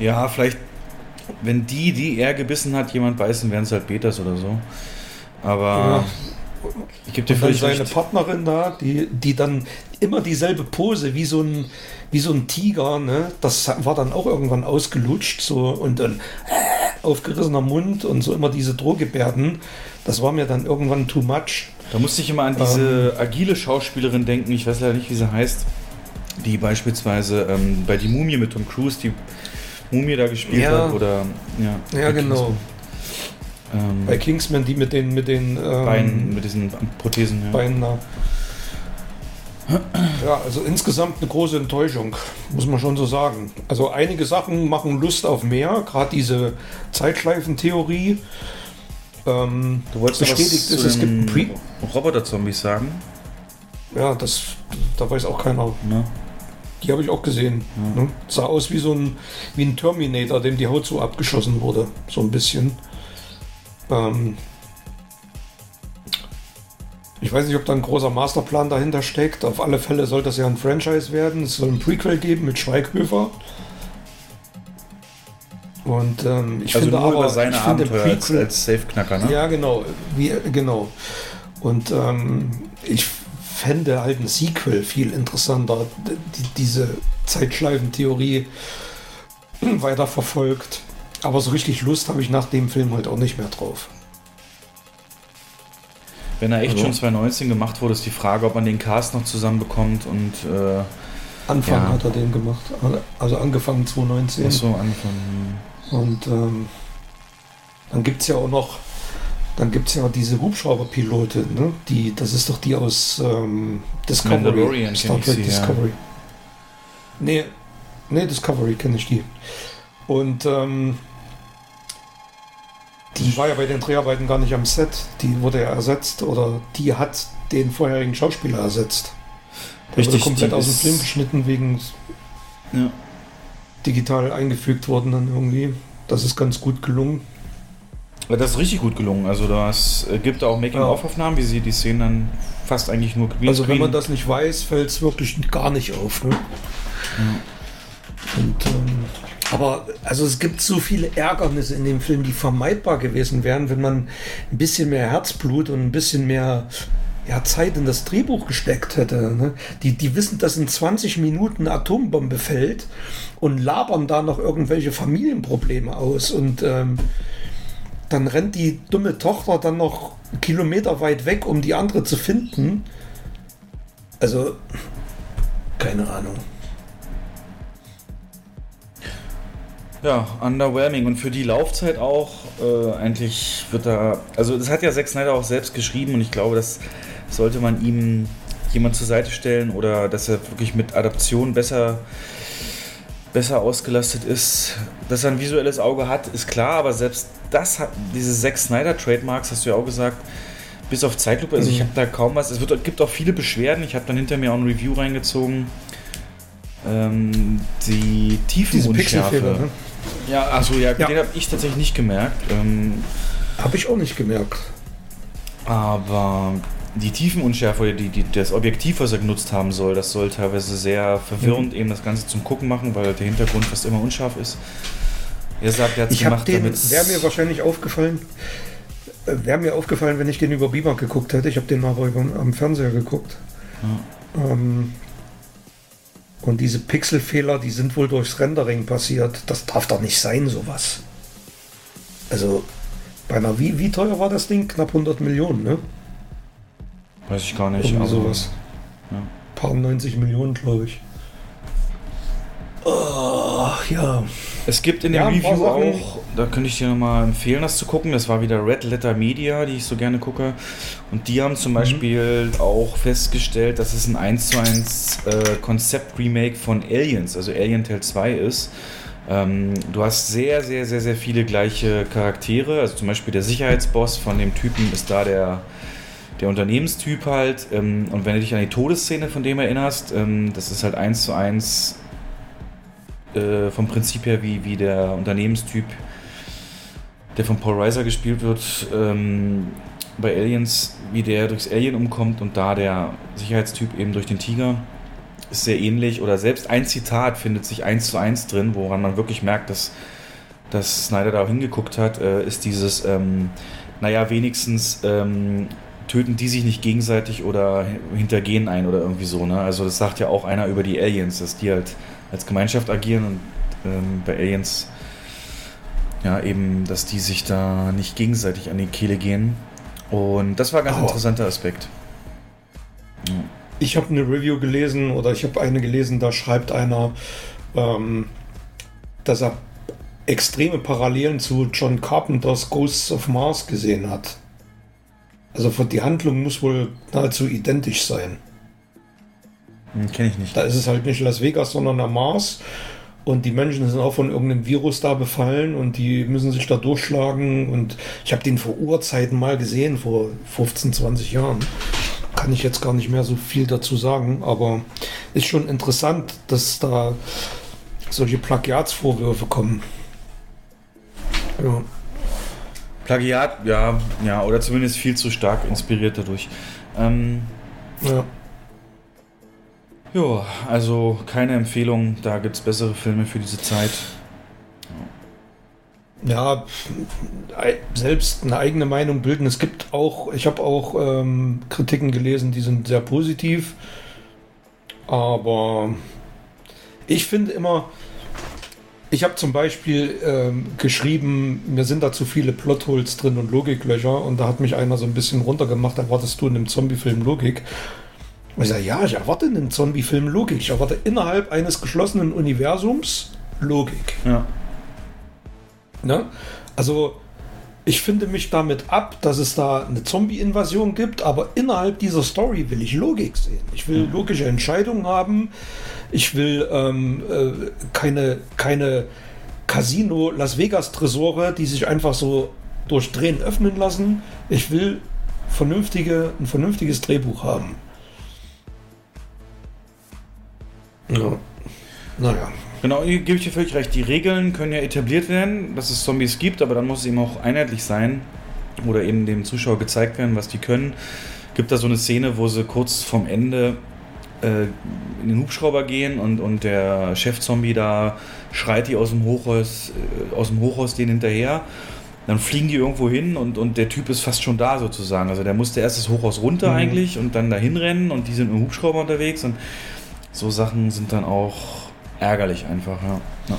Ja, vielleicht, wenn die, die er gebissen hat, jemand beißen, wären es halt Betas oder so. Aber ich gebe dir Und dann seine recht. Partnerin da, die, die dann immer dieselbe Pose wie so ein, wie so ein Tiger, ne? Das war dann auch irgendwann ausgelutscht, so und dann äh, aufgerissener Mund und so immer diese Drohgebärden. Das war mir dann irgendwann too much. Da musste ich immer an diese agile Schauspielerin denken, ich weiß leider nicht, wie sie heißt, die beispielsweise ähm, bei Die Mumie mit Tom Cruise die Mumie da gespielt Ja. hat. Oder, ja, Ja, genau. Kingsman. Ähm, Bei Kingsman, die mit den, mit den ähm, Beinen, mit diesen Prothesen. Ja. Beinen da. Ja, also insgesamt eine große Enttäuschung, muss man schon so sagen. Also einige Sachen machen Lust auf mehr, gerade diese Zeitschleifentheorie. Ähm, Du wolltest bestätigt zu ist, es gibt ein den Pre Roboter-Zombies sagen? Ja, das, da weiß auch keiner. Ne? Die habe ich auch gesehen. Ne? Sah aus wie so ein, wie ein Terminator, dem die Haut so abgeschossen wurde. So ein bisschen. Ähm ich weiß nicht, ob da ein großer Masterplan dahinter steckt. Auf alle Fälle soll das ja ein Franchise werden. Es soll ein Prequel geben mit Schweighöfer. Und ähm, ich Also finde nur aber, über seine ich finde Abenteuer als, als Safe-Knacker, ne? ja, genau. Wie, genau. Und ähm, ich fände halt ein Sequel viel interessanter, die, diese Zeitschleifentheorie weiter verfolgt. Aber so richtig Lust habe ich nach dem Film halt auch nicht mehr drauf. Wenn er echt Also- schon 2019 gemacht wurde, ist die Frage, ob man den Cast noch zusammenbekommt und äh, Anfang Ja. hat er den gemacht, also angefangen 2019. was so anfangen. Und ähm, dann gibt es ja auch noch, dann gibt es ja diese Hubschrauberpilote, ne? Die, das ist doch die aus ähm, Discovery. Star Trek sie, ja. Discovery. Nee, nee, Discovery kenne ich die. Und ähm, die war ja bei den Dreharbeiten gar nicht am Set. Die wurde ja ersetzt oder die hat den vorherigen Schauspieler ersetzt. Der Richtig, wurde komplett aus dem Film geschnitten wegen Ja. digital eingefügt worden dann irgendwie. Das ist ganz gut gelungen. Das ist richtig gut gelungen. Also das äh, gibt auch Making-of-Aufnahmen, wie sie die Szenen dann fast eigentlich nur Greenscreen. Also wenn man das nicht weiß, fällt es wirklich gar nicht auf. Ne? Und, ähm, aber also es gibt so viele Ärgernisse in dem Film, die vermeidbar gewesen wären, wenn man ein bisschen mehr Herzblut und ein bisschen mehr ja, Zeit in das Drehbuch gesteckt hätte. Ne? Die, die wissen, dass in 20 Minuten eine Atombombe fällt und labern da noch irgendwelche Familienprobleme aus und ähm, dann rennt die dumme Tochter dann noch Kilometer weit weg, um die andere zu finden. Also, keine Ahnung. Ja, underwhelming. Und für die Laufzeit auch, äh, eigentlich wird da. Also, das hat ja Zack Snyder auch selbst geschrieben und ich glaube, das sollte man ihm jemand zur Seite stellen oder dass er wirklich mit Adaption besser, besser ausgelastet ist. Dass er ein visuelles Auge hat, ist klar, aber selbst das hat, diese Zack Snyder Trademarks, hast du ja auch gesagt, bis auf Zeitlupe, also ich habe da kaum was. Es wird, gibt auch viele Beschwerden. Ich habe dann hinter mir auch ein Review reingezogen. Ähm, die Tiefenunschärfe. Ne? Ja, achso, ja, Ja. den habe ich tatsächlich nicht gemerkt. Ähm, Habe ich auch nicht gemerkt. aber die Tiefenunschärfe die, die, das Objektiv, was er genutzt haben soll, das soll teilweise sehr verwirrend eben das Ganze zum Gucken machen, weil der Hintergrund fast immer unscharf ist. Er sagt, er hat es gemacht, den, damit wäre mir wahrscheinlich aufgefallen, äh, wäre mir aufgefallen, wenn ich den über Beamer geguckt hätte. Ich habe den aber über, am Fernseher geguckt. Ähm, und diese Pixelfehler, die sind wohl durchs Rendering passiert. Das darf doch nicht sein, sowas. Also, bei einer, wie, wie teuer war das Ding? Knapp 100 Millionen, ne? weiß ich gar nicht. Irgendwie aber- sowas. ja. Paar 90 Millionen, glaube ich. Oh, ja. Es gibt in dem Ja, Review auch, da könnte ich dir nochmal empfehlen, das zu gucken. Das war wieder Red Letter Media, die ich so gerne gucke. Und die haben Mhm. zum Beispiel auch festgestellt, dass es ein 1 zu 1 äh, Konzept-Remake von Aliens, also Alien Tale 2 ist. Ähm, du hast sehr, sehr, sehr, sehr viele gleiche Charaktere. Also zum Beispiel der Sicherheitsboss von dem Typen ist da der, der Unternehmenstyp halt. Ähm, und wenn du dich an die Todesszene von dem erinnerst, ähm, das ist halt eins zu eins äh, vom Prinzip her wie, wie der Unternehmenstyp, der von Paul Reiser gespielt wird, ähm, bei Aliens, wie der durchs Alien umkommt und da der Sicherheitstyp eben durch den Tiger ist sehr ähnlich oder selbst ein Zitat findet sich eins zu eins drin, woran man wirklich merkt, dass, dass Snyder da auch hingeguckt hat, äh, ist dieses, ähm, naja, wenigstens ähm, töten die sich nicht gegenseitig oder hintergehen ein oder irgendwie so. Ne? Also das sagt ja auch einer über die Aliens, dass die halt als Gemeinschaft agieren und ähm, bei Aliens ja eben, dass die sich da nicht gegenseitig an die Kehle gehen. Und das war ein ganz Aber- interessanter Aspekt. Ich habe eine Review gelesen oder ich habe eine gelesen, da schreibt einer, ähm, dass er extreme Parallelen zu John Carpenters Ghosts of Mars gesehen hat. Also die Handlung muss wohl nahezu identisch sein. Hm, Kenne ich nicht. Da ist es halt nicht Las Vegas, sondern der Mars. Und die Menschen sind auch von irgendeinem Virus da befallen und die müssen sich da durchschlagen. Und ich habe den vor Urzeiten mal gesehen, vor 15, 20 Jahren. Kann ich jetzt gar nicht mehr so viel dazu sagen, aber ist schon interessant, dass da solche Plagiatsvorwürfe kommen. Ja. Plagiat, ja, ja, oder zumindest viel zu stark inspiriert dadurch. Ähm, ja. Ja, also keine Empfehlung, da gibt es bessere Filme für diese Zeit. Ja, selbst eine eigene Meinung bilden. Es gibt auch, ich habe auch ähm, Kritiken gelesen, die sind sehr positiv. Aber ich finde immer, ich habe zum Beispiel ähm, geschrieben, mir sind da zu viele Plotholes drin und Logiklöcher und da hat mich einer so ein bisschen runtergemacht, erwartest du in einem Zombie-Film Logik? Und ich sage, ja, ich erwarte in einem Zombie-Film Logik. Ich erwarte innerhalb eines geschlossenen Universums Logik. Ja. Ne? Also ich finde mich damit ab, dass es da eine Zombie-Invasion gibt, aber innerhalb dieser Story will ich Logik sehen. Ich will logische Entscheidungen haben. Ich will ähm, äh, keine, keine Casino Las Vegas Tresore, die sich einfach so durch Drehen öffnen lassen. Ich will vernünftige, ein vernünftiges Drehbuch haben. Ja. Naja. Genau, hier gebe ich dir völlig recht. Die Regeln können ja etabliert werden, dass es Zombies gibt, aber dann muss es eben auch einheitlich sein oder eben dem Zuschauer gezeigt werden, was die können. Gibt da so eine Szene, wo sie kurz vorm Ende äh, in den Hubschrauber gehen und, und der Chef-Zombie da schreit die aus dem Hochhaus, äh, aus dem Hochhaus denen hinterher. Dann fliegen die irgendwo hin und, und der Typ ist fast schon da sozusagen. Also der musste erst das Hochhaus runter Mhm. eigentlich und dann dahin rennen und die sind im Hubschrauber unterwegs und so Sachen sind dann auch ärgerlich einfach, ja. ja,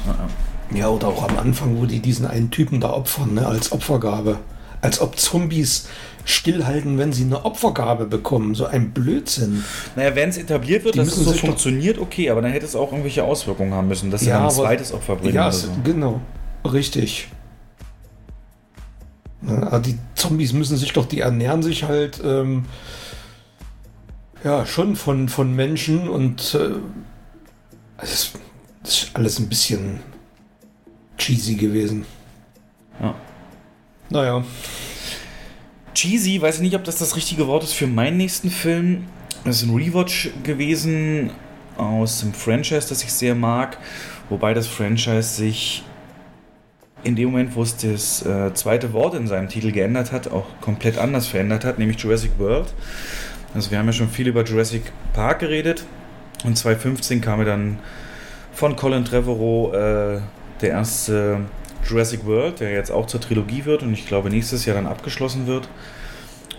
ja, ja. Oder auch am Anfang, wo die diesen einen Typen da opfern, ne, als Opfergabe. Als ob Zombies stillhalten, wenn sie eine Opfergabe bekommen. So ein Blödsinn. Naja, wenn es etabliert wird, Die dass es so funktioniert, okay, aber dann hätte es auch irgendwelche Auswirkungen haben müssen, dass sie Ja, ein zweites Opfer bringen Ja, so. genau. Richtig. Aber die Zombies müssen sich doch, die ernähren sich halt ähm, ja schon von, von Menschen und äh, es ist, das ist alles ein bisschen cheesy gewesen. Ja. Naja. Cheesy, weiß ich nicht, ob das das richtige Wort ist für meinen nächsten Film. Das ist ein Rewatch gewesen aus dem Franchise, das ich sehr mag. Wobei das Franchise sich in dem Moment, wo es das äh, zweite Wort in seinem Titel geändert hat, auch komplett anders verändert hat, nämlich Jurassic World. Also wir haben ja schon viel über Jurassic Park geredet. Und 2015 kam ja dann von Colin Trevorrow äh, der erste Jurassic World, der jetzt auch zur Trilogie wird und ich glaube nächstes Jahr dann abgeschlossen wird.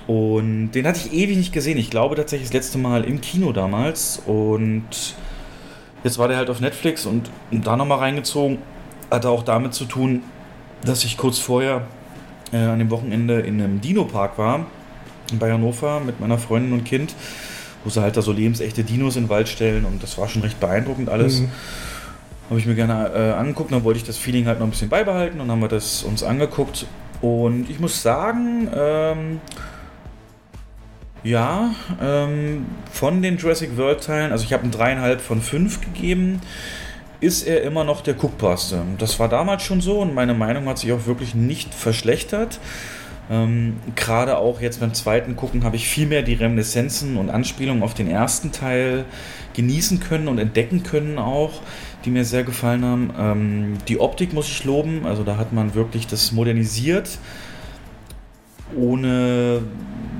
Und den hatte ich ewig nicht gesehen. Ich glaube tatsächlich das letzte Mal im Kino damals. Und jetzt war der halt auf Netflix und da nochmal reingezogen. Hatte auch damit zu tun, dass ich kurz vorher äh, an dem Wochenende in einem Dino-Park war. Bei Hannover mit meiner Freundin und Kind. Wo sie halt da so lebensechte Dinos in den Wald stellen. Und das war schon recht beeindruckend alles. Mhm. Habe ich mir gerne äh, angeguckt, dann wollte ich das Feeling halt noch ein bisschen beibehalten und haben wir das uns angeguckt. Und ich muss sagen, ähm, ja, ähm, von den Jurassic World Teilen, also ich habe ein dreieinhalb von fünf gegeben. ist er immer noch der guckbarste. Das war damals schon so und meine Meinung hat sich auch wirklich nicht verschlechtert. Ähm, Gerade auch jetzt beim zweiten Gucken habe ich viel mehr die Reminiszenzen und Anspielungen auf den ersten Teil genießen können und entdecken können auch, die mir sehr gefallen haben. Ähm, die Optik muss ich loben, also da hat man wirklich das modernisiert, ohne,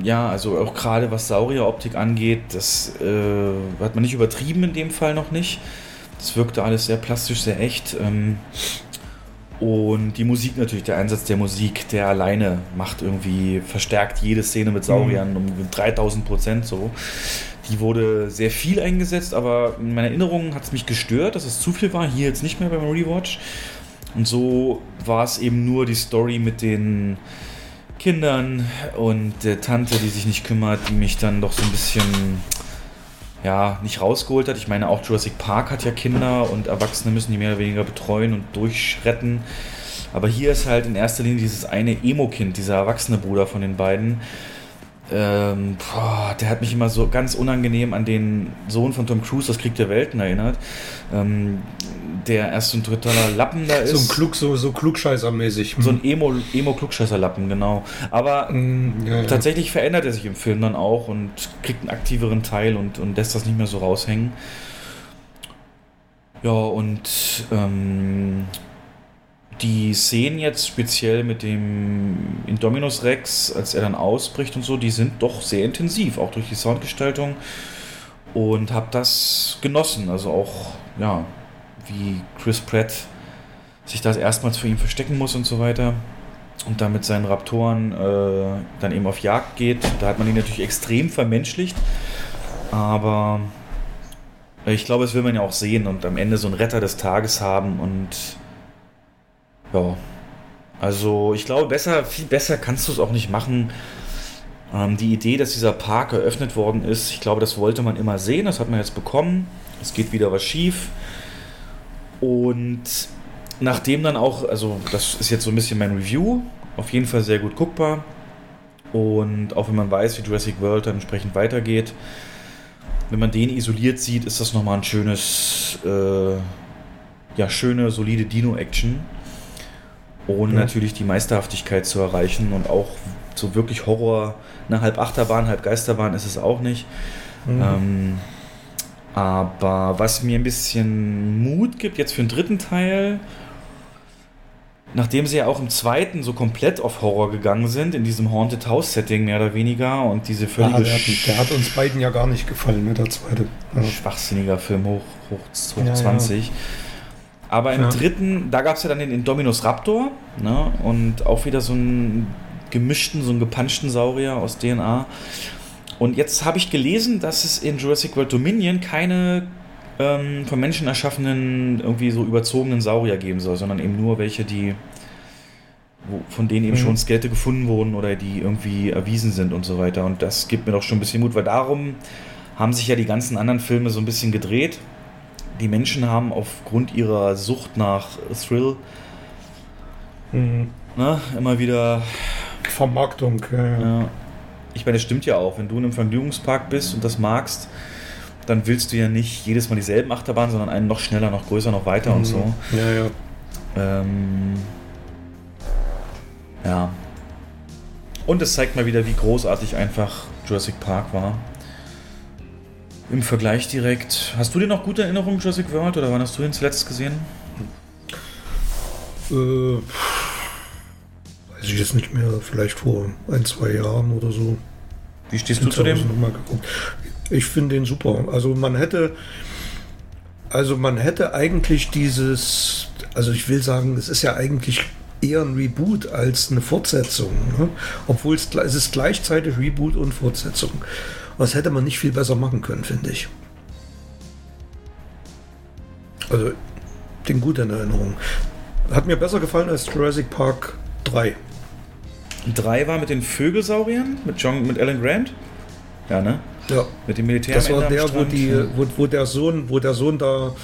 ja, also auch gerade was Saurieroptik angeht, das äh, hat man nicht übertrieben in dem Fall noch nicht. Das wirkte alles sehr plastisch, sehr echt. Ähm, und die Musik natürlich, der Einsatz der Musik, der alleine macht irgendwie, verstärkt jede Szene mit Sauriern um 3000 Prozent so. Die wurde sehr viel eingesetzt, aber in meiner Erinnerung hat es mich gestört, dass es zu viel war. Hier jetzt nicht mehr beim Rewatch. Und so war es eben nur die Story mit den Kindern und der Tante, die sich nicht kümmert, die mich dann doch so ein bisschen ja, nicht rausgeholt hat. Ich meine, auch Jurassic Park hat ja Kinder und Erwachsene müssen die mehr oder weniger betreuen und durchretten. Aber hier ist halt in erster Linie dieses eine Emo-Kind, dieser erwachsene Bruder von den beiden. Ähm, boah, der hat mich immer so ganz unangenehm an den Sohn von Tom Cruise, das Krieg der Welten, erinnert. Ähm, der erst so ein totaler Lappen da ist. So ein Klug, so, so Klugscheißer-mäßig. So ein Emo, Emo-Klugscheißer-Lappen, genau. Aber Mm, ja, ja. tatsächlich verändert er sich im Film dann auch und kriegt einen aktiveren Teil und, und lässt das nicht mehr so raushängen. Ja, und ähm, die Szenen jetzt speziell mit dem Indominus Rex, als er dann ausbricht und so, die sind doch sehr intensiv, auch durch die Soundgestaltung. Und habe das genossen. Also auch, ja, wie Chris Pratt sich das erstmals für ihn verstecken muss und so weiter. Und dann mit seinen Raptoren äh, dann eben auf Jagd geht. Da hat man ihn natürlich extrem vermenschlicht. Aber ich glaube, das will man ja auch sehen und am Ende so einen Retter des Tages haben und ja. Also ich glaube, besser, viel besser kannst du es auch nicht machen. Ähm, die Idee, dass dieser Park eröffnet worden ist, ich glaube, das wollte man immer sehen. Das hat man jetzt bekommen. Es geht wieder was schief. Und nachdem dann auch, also das ist jetzt so ein bisschen mein Review, auf jeden Fall sehr gut guckbar. Und auch wenn man weiß, wie Jurassic World dann entsprechend weitergeht, wenn man den isoliert sieht, ist das nochmal ein schönes, äh, ja, schöne, solide Dino-Action. Ohne Ja. natürlich die Meisterhaftigkeit zu erreichen und auch so wirklich Horror, eine halb Achterbahn, halb Geisterbahn ist es auch nicht. Mhm. Ähm, aber was mir ein bisschen Mut gibt, jetzt für den dritten Teil, nachdem sie ja auch im zweiten so komplett auf Horror gegangen sind, in diesem Haunted House-Setting mehr oder weniger und diese Ja, völlige der, hat, der hat uns beiden ja gar nicht gefallen, ne, der zweite. Ja. schwachsinniger Film hoch, hoch, hoch Ja, ja. 20. Aber im Ja. dritten, da gab es ja dann den Indominus Raptor ne? und auch wieder so einen gemischten, so einen gepanschten Saurier aus DNA. Und jetzt habe ich gelesen, dass es in Jurassic World Dominion keine ähm, von Menschen erschaffenen, irgendwie so überzogenen Saurier geben soll, sondern eben nur welche, die wo, von denen eben Mhm. schon Skelette gefunden wurden oder die irgendwie erwiesen sind und so weiter. Und das gibt mir doch schon ein bisschen Mut, weil darum haben sich ja die ganzen anderen Filme so ein bisschen gedreht. Die Menschen haben aufgrund ihrer Sucht nach Thrill Mhm. ne, immer wieder Vermarktung, ja, ja. Ich meine, das stimmt ja auch. Wenn du in einem Vergnügungspark bist und das magst, dann willst du ja nicht jedes Mal dieselben Achterbahnen, sondern einen noch schneller, noch größer, noch weiter und so. Ja, ja. Ähm, ja. Und es zeigt mal wieder, wie großartig einfach Jurassic Park war. Im Vergleich direkt. Hast du dir noch gute Erinnerungen, Jurassic World, oder wann hast du ihn zuletzt gesehen? Äh, weiß ich jetzt nicht mehr, vielleicht vor ein, zwei Jahren oder so. Wie stehst du zu dem? Ich finde den super. Also man hätte, also man hätte eigentlich dieses, also ich will sagen, es ist ja eigentlich eher ein Reboot als eine Fortsetzung. Ne? Obwohl es, es ist gleichzeitig Reboot und Fortsetzung. Was hätte man nicht viel besser machen können, finde ich. Also den gut in Erinnerung. Hat mir besser gefallen als Jurassic Park 3. Drei war mit den Vögelsauriern, mit John, mit Alan Grant. Ja, ne? Ja. Mit dem Militär. Das war der, wo, die, wo, wo, der Sohn, wo der Sohn da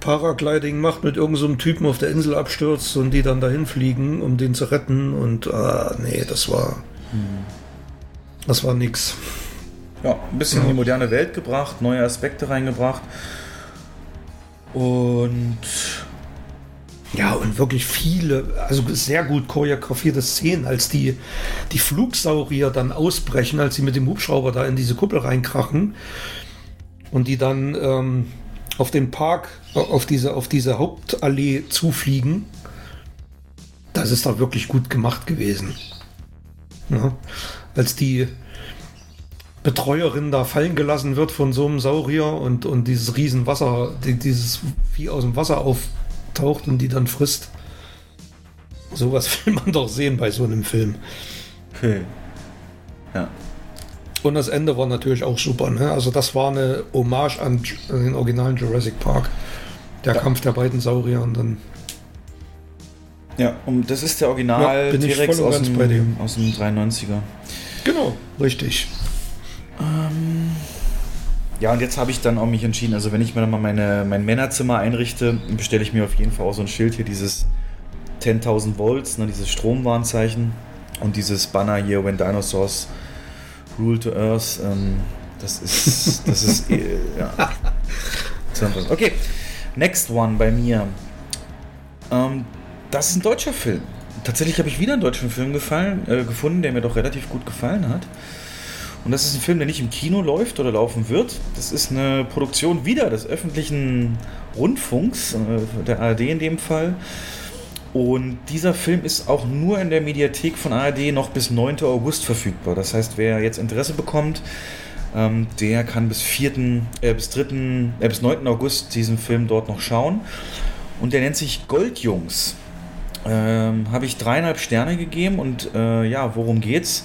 Paragliding macht, mit irgendeinem so Typen auf der Insel abstürzt und die dann dahin fliegen, um den zu retten. Und ah, nee, das war. Das war nix. Ja, ein bisschen in die moderne Welt gebracht, neue Aspekte reingebracht. Und Ja, und wirklich viele, also sehr gut choreografierte Szenen, als die, die Flugsaurier dann ausbrechen, als sie mit dem Hubschrauber da in diese Kuppel reinkrachen und die dann ähm, auf den Park, auf diese, auf diese Hauptallee zufliegen. Das ist da wirklich gut gemacht gewesen. Ja, als die Betreuerin da fallen gelassen wird von so einem Saurier und, und dieses Riesenwasser, die, dieses Vieh aus dem Wasser auftaucht und die dann frisst. Sowas will man doch sehen bei so einem Film. okay. Ja. Und das Ende war natürlich auch super. Ne? Also das war eine Hommage an, den originalen Jurassic Park. Der Kampf der beiden Saurier und dann Ja, und das ist der Original Ja, T-Rex aus, aus dem 93er. genau richtig. Ja, und jetzt habe ich dann auch mich entschieden, also wenn ich mir dann mal meine, mein Männerzimmer einrichte, bestelle ich mir auf jeden Fall auch so ein Schild hier, dieses 10.000 Volts, ne, dieses Stromwarnzeichen und dieses Banner hier, When Dinosaurs Rule to Earth. Ähm, das ist, das ist, eh, ja. Okay, next one bei mir. Ähm, das ist ein deutscher Film. Tatsächlich habe ich wieder einen deutschen Film gefallen, äh, gefunden, der mir doch relativ gut gefallen hat. Und das ist ein Film, der nicht im Kino läuft oder laufen wird. Das ist eine Produktion wieder des öffentlichen Rundfunks, äh, der ARD in dem Fall. Und dieser Film ist auch nur in der Mediathek von ARD noch bis 9. August verfügbar. Das heißt, wer jetzt Interesse bekommt, ähm, der kann bis 4., äh, bis 3., äh, bis 9. August diesen Film dort noch schauen. Und der nennt sich Goldjungs. Ähm, Habe ich dreieinhalb Sterne gegeben und äh, ja, worum geht's?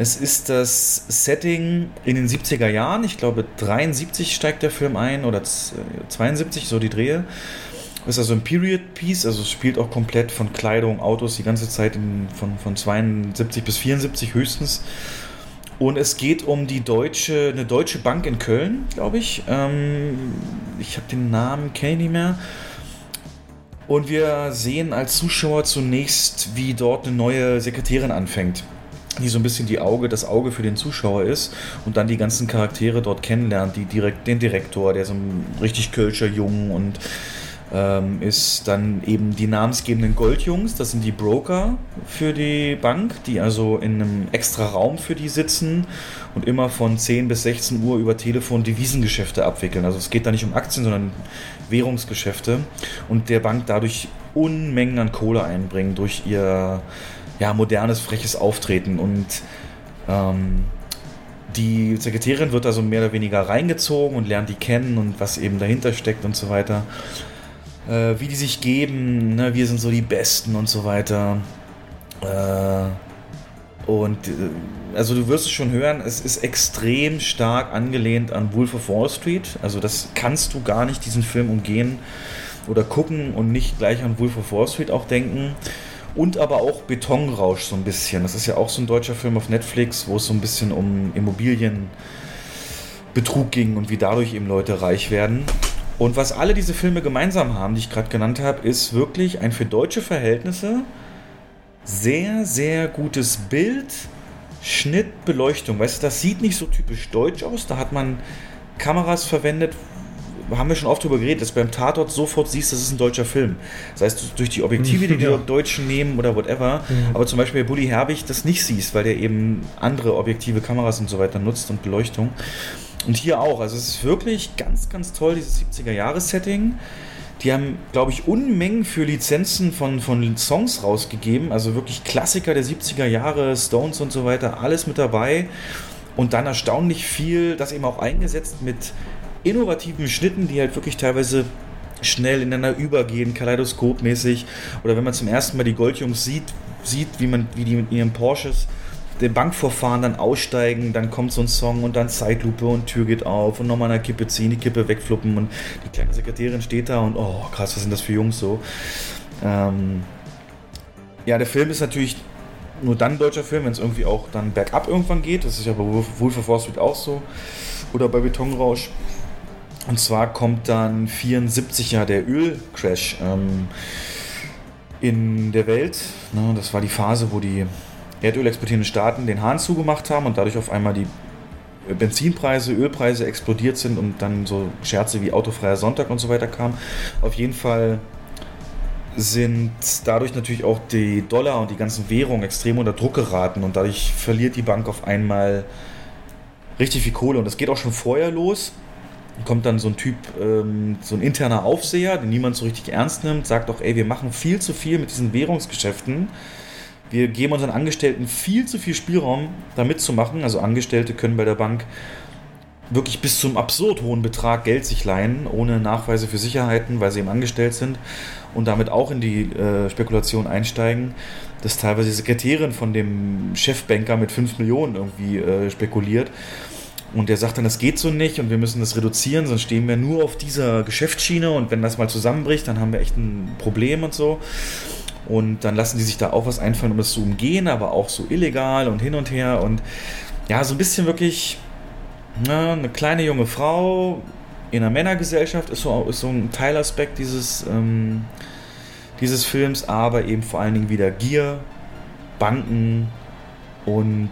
Es ist das Setting in den 70er Jahren. Ich glaube, 73 steigt der Film ein oder z- 72, so die Drehe. Ist also ein Period Piece, also es spielt auch komplett von Kleidung, Autos die ganze Zeit in, von, von 72 bis 74 höchstens. Und es geht um die deutsche, eine deutsche Bank in Köln, glaube ich. Ähm, ich habe den Namen, kenne ich nicht mehr. Und wir sehen als Zuschauer zunächst, wie dort eine neue Sekretärin anfängt, die so ein bisschen die Auge, das Auge für den Zuschauer ist und dann die ganzen Charaktere dort kennenlernt, die direkt den Direktor, der so ein richtig kölscher Jung und ähm, ist dann eben die namensgebenden Goldjungs, das sind die Broker für die Bank, die also in einem extra Raum für die sitzen und immer von 10 bis 16 Uhr über Telefon Devisengeschäfte abwickeln. Also es geht da nicht um Aktien, sondern Währungsgeschäfte und der Bank dadurch Unmengen an Kohle einbringen durch ihr ja, modernes, freches Auftreten und ähm, die Sekretärin wird also mehr oder weniger reingezogen und lernt die kennen und was eben dahinter steckt und so weiter. Äh, wie die sich geben, ne? wir sind so die Besten und so weiter. Äh, und äh, also du wirst es schon hören, es ist extrem stark angelehnt an Wolf of Wall Street. Also das kannst du gar nicht diesen Film umgehen oder gucken und nicht gleich an Wolf of Wall Street auch denken. Und aber auch Betonrausch so ein bisschen. Das ist ja auch so ein deutscher Film auf Netflix, wo es so ein bisschen um Immobilienbetrug ging und wie dadurch eben Leute reich werden. Und was alle diese Filme gemeinsam haben, die ich gerade genannt habe, ist wirklich ein für deutsche Verhältnisse sehr, sehr gutes Bild, Schnitt, Beleuchtung. Weißt du, das sieht nicht so typisch deutsch aus. Da hat man Kameras verwendet, haben wir schon oft drüber geredet, dass du beim Tatort sofort siehst, das ist ein deutscher Film. Das heißt, durch die Objektive, die die Ja. Deutschen nehmen oder whatever, aber zum Beispiel bei Bully Herbig das nicht siehst, weil der eben andere objektive Kameras und so weiter nutzt und Beleuchtung. Und hier auch. Also es ist wirklich ganz, ganz toll, dieses 70er-Jahres-Setting. Die haben, glaube ich, Unmengen für Lizenzen von, von Songs rausgegeben. Also wirklich Klassiker der 70er Jahre, Stones und so weiter, alles mit dabei. Und dann erstaunlich viel, das eben auch eingesetzt mit innovativen Schnitten, die halt wirklich teilweise schnell ineinander übergehen, kaleidoskopmäßig. Oder wenn man zum ersten Mal die Goldjungs sieht, sieht, wie man, wie die mit ihren Porsches den Bankvorfahren dann aussteigen, dann kommt so ein Song und dann Zeitlupe und Tür geht auf und nochmal eine Kippe ziehen, die Kippe wegfluppen und die kleine Sekretärin steht da und oh krass, was sind das für Jungs so. Ähm, ja, der Film ist natürlich nur dann ein deutscher Film, wenn es irgendwie auch dann bergab irgendwann geht. Das ist ja bei Wolf of Wall Street auch so. Oder bei Betonrausch. Und zwar kommt dann 74 ja der Ölcrash ähm, in der Welt. Ne, das war die Phase, wo die Erdöl exportierenden Staaten den Hahn zugemacht haben und dadurch auf einmal die Benzinpreise, Ölpreise explodiert sind und dann so Scherze wie autofreier Sonntag und so weiter kamen. Auf jeden Fall sind dadurch natürlich auch die Dollar und die ganzen Währungen extrem unter Druck geraten und dadurch verliert die Bank auf einmal richtig viel Kohle und das geht auch schon vorher los. Kommt dann so ein Typ, ähm, so ein interner Aufseher, den niemand so richtig ernst nimmt, sagt auch, ey, wir machen viel zu viel mit diesen Währungsgeschäften. Wir geben unseren Angestellten viel zu viel Spielraum, da mitzumachen. Also Angestellte können bei der Bank wirklich bis zum absurd hohen Betrag Geld sich leihen, ohne Nachweise für Sicherheiten, weil sie eben angestellt sind und damit auch in die äh, Spekulation einsteigen, dass teilweise die Sekretärin von dem Chefbanker mit 5 Millionen irgendwie äh, spekuliert. Und der sagt dann, das geht so nicht und wir müssen das reduzieren, sonst stehen wir nur auf dieser Geschäftsschiene und wenn das mal zusammenbricht, dann haben wir echt ein Problem und so. Und dann lassen die sich da auch was einfallen, um das zu umgehen, aber auch so illegal und hin und her. Und ja, so ein bisschen wirklich na, eine kleine junge Frau in einer Männergesellschaft ist so, ist so ein Teilaspekt dieses, ähm, dieses Films, aber eben vor allen Dingen wieder Gier, Banken und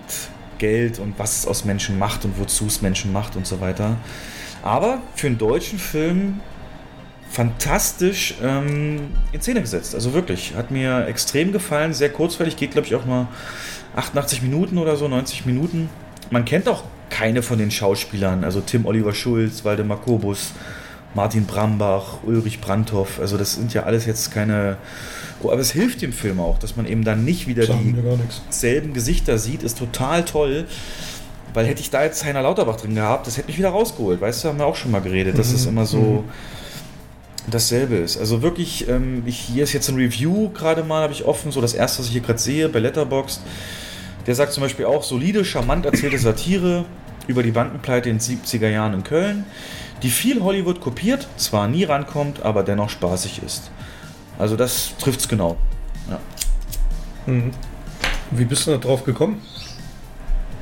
Geld und was es aus Menschen macht und wozu es Menschen macht und so weiter. Aber für einen deutschen Film fantastisch ähm, in Szene gesetzt. Also wirklich, hat mir extrem gefallen, sehr kurzweilig, geht glaube ich auch mal 88 Minuten oder so, 90 Minuten. Man kennt auch keine von den Schauspielern, also Tim Oliver Schulz, Waldemar Kobus, Martin Brambach, Ulrich Brandhoff, also das sind ja alles jetzt keine. Oh, aber es hilft dem Film auch, dass man eben dann nicht wieder dieselben Gesichter sieht, ist total toll. Weil hätte ich da jetzt Heiner Lauterbach drin gehabt, das hätte mich wieder rausgeholt. Weißt du, haben wir auch schon mal geredet, dass es mhm. immer so mhm. dasselbe ist. Also wirklich, ähm, ich, hier ist jetzt ein Review gerade mal, habe ich offen, so das erste, was ich hier gerade sehe, bei Letterboxd. Der sagt zum Beispiel auch, solide, charmant erzählte Satire über die Bankenpleite in den 70er Jahren in Köln, die viel Hollywood kopiert, zwar nie rankommt, aber dennoch spaßig ist. Also das trifft es genau. Ja. Mhm. Wie bist du da drauf gekommen?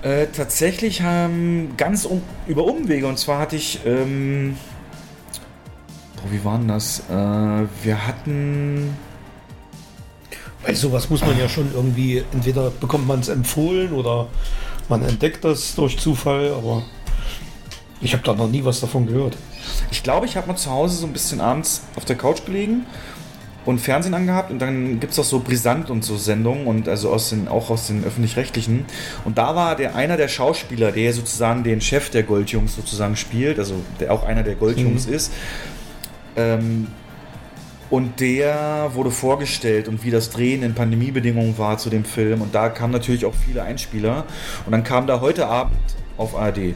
Äh, tatsächlich ähm, ganz um, über Umwege. Und zwar hatte ich, ähm, boah, wie war denn das? Äh, wir hatten weil sowas muss man ja schon irgendwie, entweder bekommt man es empfohlen oder man entdeckt das durch Zufall, aber ich habe da noch nie was davon gehört. Ich glaube, ich habe mal zu Hause so ein bisschen abends auf der Couch gelegen und Fernsehen angehabt und dann gibt es auch so Brisant und so Sendungen und also aus den, auch aus den öffentlich-rechtlichen. Und da war der einer der Schauspieler, der sozusagen den Chef der Goldjungs sozusagen spielt, also der auch einer der Goldjungs mhm. ist. Ähm, und der wurde vorgestellt und wie das Drehen in Pandemiebedingungen war zu dem Film. Und da kamen natürlich auch viele Einspieler. Und dann kam da heute Abend auf ARD.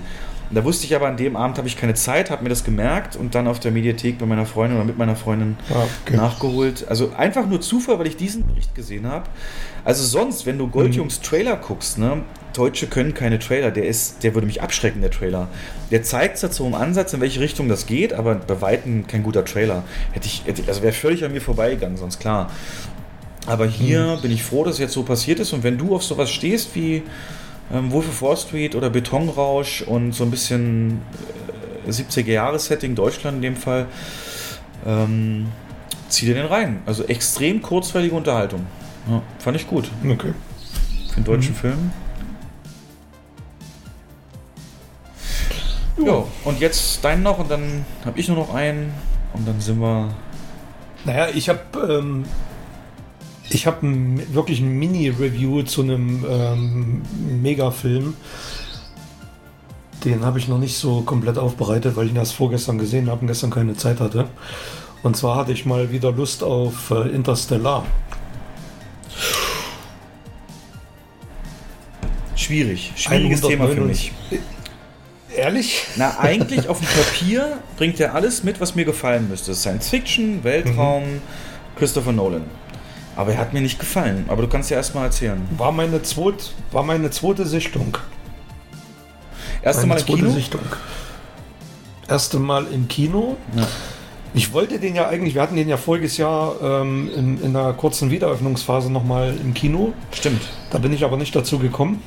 Und da wusste ich aber, an dem Abend habe ich keine Zeit, habe mir das gemerkt und dann auf der Mediathek bei meiner Freundin oder mit meiner Freundin ah, okay. nachgeholt. Also einfach nur Zufall, weil ich diesen Bericht gesehen habe. Also sonst, wenn du Goldjungs mhm. Trailer guckst, ne, Deutsche können keine Trailer, der ist, der würde mich abschrecken, der Trailer. Der zeigt zwar so im Ansatz, in welche Richtung das geht, aber bei Weitem kein guter Trailer. Hätte ich, hätte, also wäre völlig an mir vorbeigegangen, sonst klar. Aber hier mhm. bin ich froh, dass es jetzt so passiert ist und wenn du auf sowas stehst wie ähm, Wolf of Wall Street oder Betonrausch und so ein bisschen äh, 70er-Jahres-Setting, Deutschland in dem Fall, ähm, zieh dir den rein. Also extrem kurzweilige Unterhaltung. Ja, fand ich gut. Okay. Für einen deutschen mhm. Film. Ja, und jetzt deinen noch und dann habe ich nur noch einen und dann sind wir. Naja, ich habe ähm, ich habe wirklich ein Mini-Review zu einem ähm, Megafilm. Den habe ich noch nicht so komplett aufbereitet, weil ich ihn erst vorgestern gesehen habe und gestern keine Zeit hatte. Und zwar hatte ich mal wieder Lust auf äh, Interstellar. Schwierig, schwieriges Thema für mich. Ehrlich? Na, eigentlich auf dem Papier bringt er alles mit, was mir gefallen müsste. Science Fiction, Weltraum, mhm. Christopher Nolan. Aber er hat mir nicht gefallen. Aber du kannst ja erstmal erzählen. War meine, zweit, war meine zweite Sichtung. Erste meine Mal im Kino? Sichtung. Erste Mal im Kino. Ja. Ich wollte den ja eigentlich, wir hatten den ja voriges Jahr ähm, in, in einer kurzen Wiederöffnungsphase nochmal im Kino. Stimmt. Da bin ich aber nicht dazu gekommen.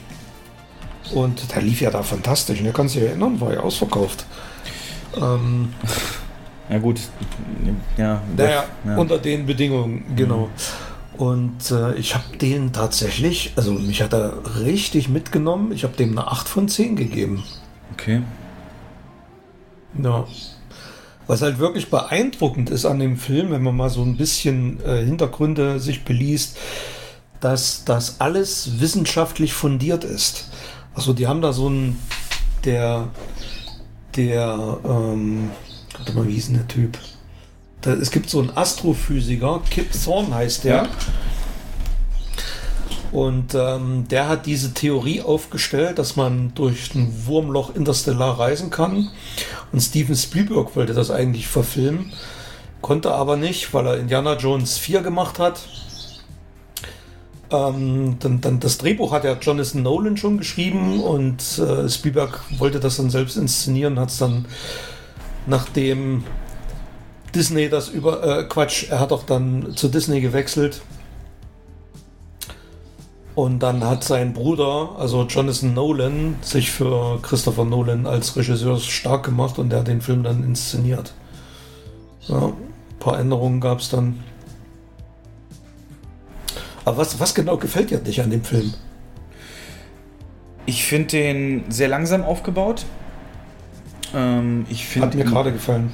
Und der lief ja da fantastisch. Und ne? kannst dich erinnern, war ja ausverkauft. Ähm, ja gut, ja, naja, ja. unter den Bedingungen, genau. Mhm. Und äh, ich habe den tatsächlich, also mich hat er richtig mitgenommen. Ich habe dem eine 8 von 10 gegeben. Okay. Ja. Was halt wirklich beeindruckend ist an dem Film, wenn man mal so ein bisschen äh, Hintergründe sich beliest, dass das alles wissenschaftlich fundiert ist. Also die haben da so ein, der, der, ähm, warte mal, wie hieß denn der Typ? Da, es gibt so einen Astrophysiker, Kip Thorne heißt der. Ja. Und ähm, der hat diese Theorie aufgestellt, dass man durch ein Wurmloch interstellar reisen kann. Und Steven Spielberg wollte das eigentlich verfilmen, konnte aber nicht, weil er Indiana Jones 4 gemacht hat. Ähm, dann, dann das Drehbuch hat ja Jonathan Nolan schon geschrieben und äh, Spielberg wollte das dann selbst inszenieren, hat es dann nachdem Disney das über äh, Quatsch, er hat auch dann zu Disney gewechselt und dann hat sein Bruder, also Jonathan Nolan, sich für Christopher Nolan als Regisseur stark gemacht und der hat den Film dann inszeniert. Ja, ein paar Änderungen gab es dann. Aber was, was genau gefällt dir nicht an dem Film? Ich finde den sehr langsam aufgebaut. Ähm, ich finde Hat mir gerade gefallen.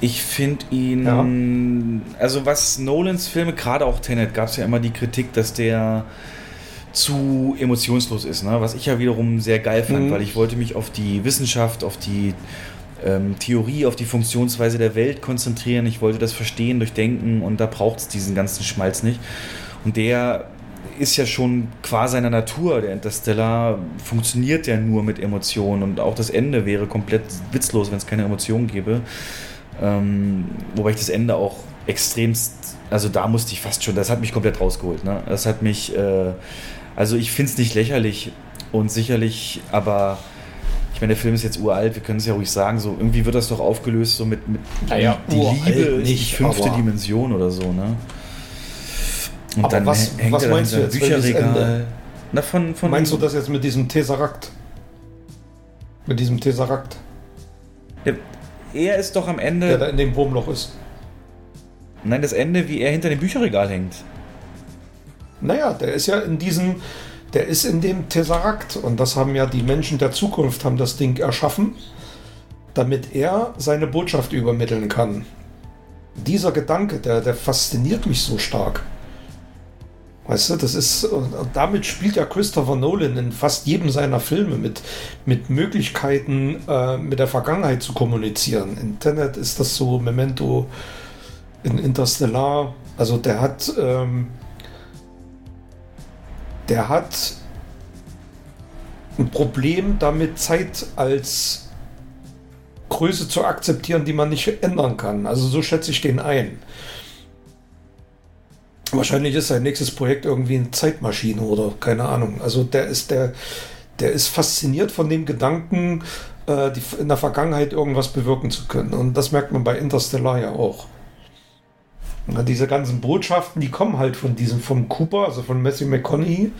Ich finde ihn, also was Nolans Filme, gerade auch Tenet, gab es ja immer die Kritik, dass der zu emotionslos ist, ne? was ich ja wiederum sehr geil fand, Mhm. weil ich wollte mich auf die Wissenschaft, auf die ähm, Theorie, auf die Funktionsweise der Welt konzentrieren. Ich wollte das verstehen, durchdenken und da braucht es diesen ganzen Schmalz nicht. Und der ist ja schon qua seiner Natur, der Interstellar, funktioniert ja nur mit Emotionen und auch das Ende wäre komplett witzlos, wenn es keine Emotionen gäbe. Ähm, wobei ich das Ende auch extremst, also da musste ich fast schon, das hat mich komplett rausgeholt. Ne? Das hat mich, äh, also ich finde es nicht lächerlich und sicherlich, aber ich meine, der Film ist jetzt uralt, wir können es ja ruhig sagen, so irgendwie wird das doch aufgelöst, so mit, mit Naja, die uralt Liebe die nicht, fünfte aber- Dimension oder so, ne? Und Aber was- hä- hängt was er meinst du jetzt, Bücherregal. Na, von, von Meinst du das jetzt mit diesem Tesseract? Mit diesem Tesseract, Er ist doch am Ende. der da in dem Wurmloch ist. Nein, das Ende, wie er hinter dem Bücherregal hängt. Naja, der ist ja in diesem, der ist in dem Tesseract und das haben ja die Menschen der Zukunft haben das Ding erschaffen, damit er seine Botschaft übermitteln kann. Dieser Gedanke, der, der fasziniert mich so stark. Weißt du, das ist, und damit spielt ja Christopher Nolan in fast jedem seiner Filme mit, mit Möglichkeiten, äh, mit der Vergangenheit zu kommunizieren. In Tenet ist das so, Memento, in Interstellar, also der hat, ähm, der hat ein Problem damit, Zeit als Größe zu akzeptieren, die man nicht ändern kann. Also so schätze ich den ein. Wahrscheinlich ist sein nächstes Projekt irgendwie eine Zeitmaschine oder keine Ahnung. Also der ist der, der ist fasziniert von dem Gedanken, äh, die, in der Vergangenheit irgendwas bewirken zu können. Und das merkt man bei Interstellar ja auch. Na, diese ganzen Botschaften, die kommen halt von diesem, vom Cooper, also von Matthew McConaughey.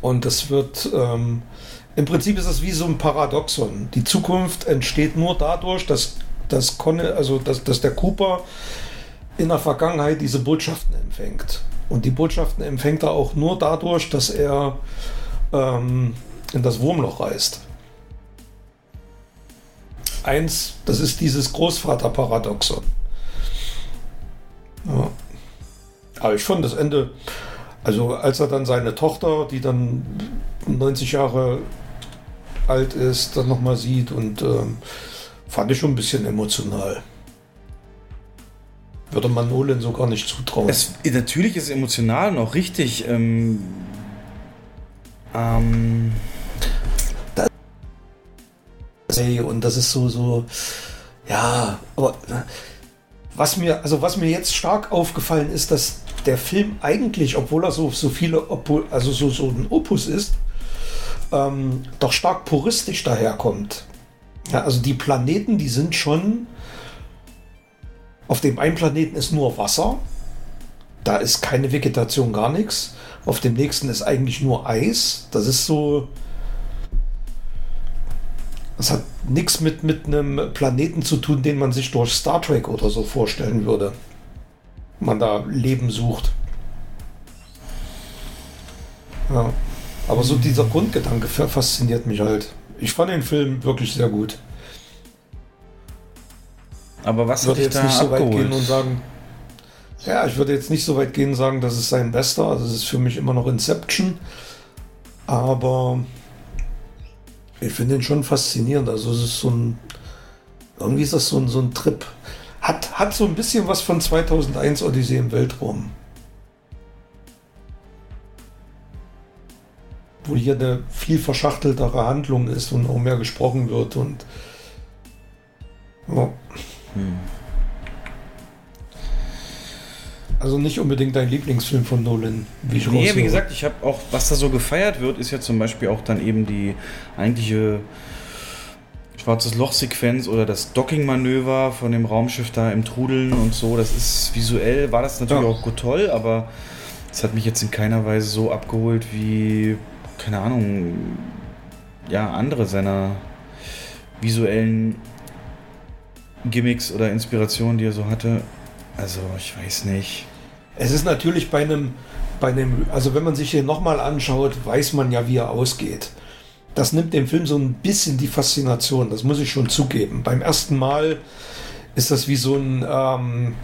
Und das wird, ähm, im Prinzip ist das wie so ein Paradoxon. Die Zukunft entsteht nur dadurch, dass, dass, Conne, also dass, dass der Cooper in der Vergangenheit diese Botschaften empfängt. Und die Botschaften empfängt er auch nur dadurch, dass er ähm, in das Wurmloch reist. Eins, das ist dieses Großvaterparadoxon. Ja. Aber ich fand das Ende, also als er dann seine Tochter, die dann 90 Jahre alt ist, dann nochmal sieht und ähm, fand ich schon ein bisschen emotional. Würde man Nolan so gar nicht zutrauen. Es, natürlich ist es emotional auch richtig. Ähm, ähm, Ey, und das ist so, so, ja, aber was mir, also was mir jetzt stark aufgefallen ist, dass der Film eigentlich, obwohl er so, so viele, Opu- also so, so ein Opus ist, ähm, doch stark puristisch daherkommt. Ja, also die Planeten, die sind schon, auf dem einen Planeten ist nur Wasser, da ist keine Vegetation, gar nichts. Auf dem nächsten ist eigentlich nur Eis. Das ist so, das hat nichts mit, mit einem Planeten zu tun, den man sich durch Star Trek oder so vorstellen würde. Man da Leben sucht. Ja. Aber so dieser Grundgedanke fa- fasziniert mich halt. Ich fand den Film wirklich sehr gut. Aber was Ich würde dich jetzt da nicht so weit abgeholt? gehen und sagen, ja, ich würde jetzt nicht so weit gehen und sagen, das ist sein bester. Also es ist für mich immer noch Inception. Aber ich finde ihn schon faszinierend. Also es ist so ein, irgendwie ist das so ein, so ein Trip. Hat, hat so ein bisschen was von 2001 Odyssee im Weltraum. Wo hier eine viel verschachteltere Handlung ist und auch mehr gesprochen wird und ja. Also nicht unbedingt dein Lieblingsfilm von Nolan, wie ich Nee, wie gesagt, ich habe auch, was da so gefeiert wird, ist ja zum Beispiel auch dann eben die eigentliche schwarzes Loch-Sequenz oder das Docking-Manöver von dem Raumschiff da im Trudeln und so. Das ist visuell, war das natürlich Ja. auch gut toll, aber es hat mich jetzt in keiner Weise so abgeholt wie, keine Ahnung, ja, andere seiner visuellen Gimmicks oder Inspirationen, die er so hatte. Also, ich weiß nicht. Es ist natürlich bei einem, bei einem, also wenn man sich den nochmal anschaut, weiß man ja, wie er ausgeht. Das nimmt dem Film so ein bisschen die Faszination, das muss ich schon zugeben. Beim ersten Mal ist das wie so ein ähm,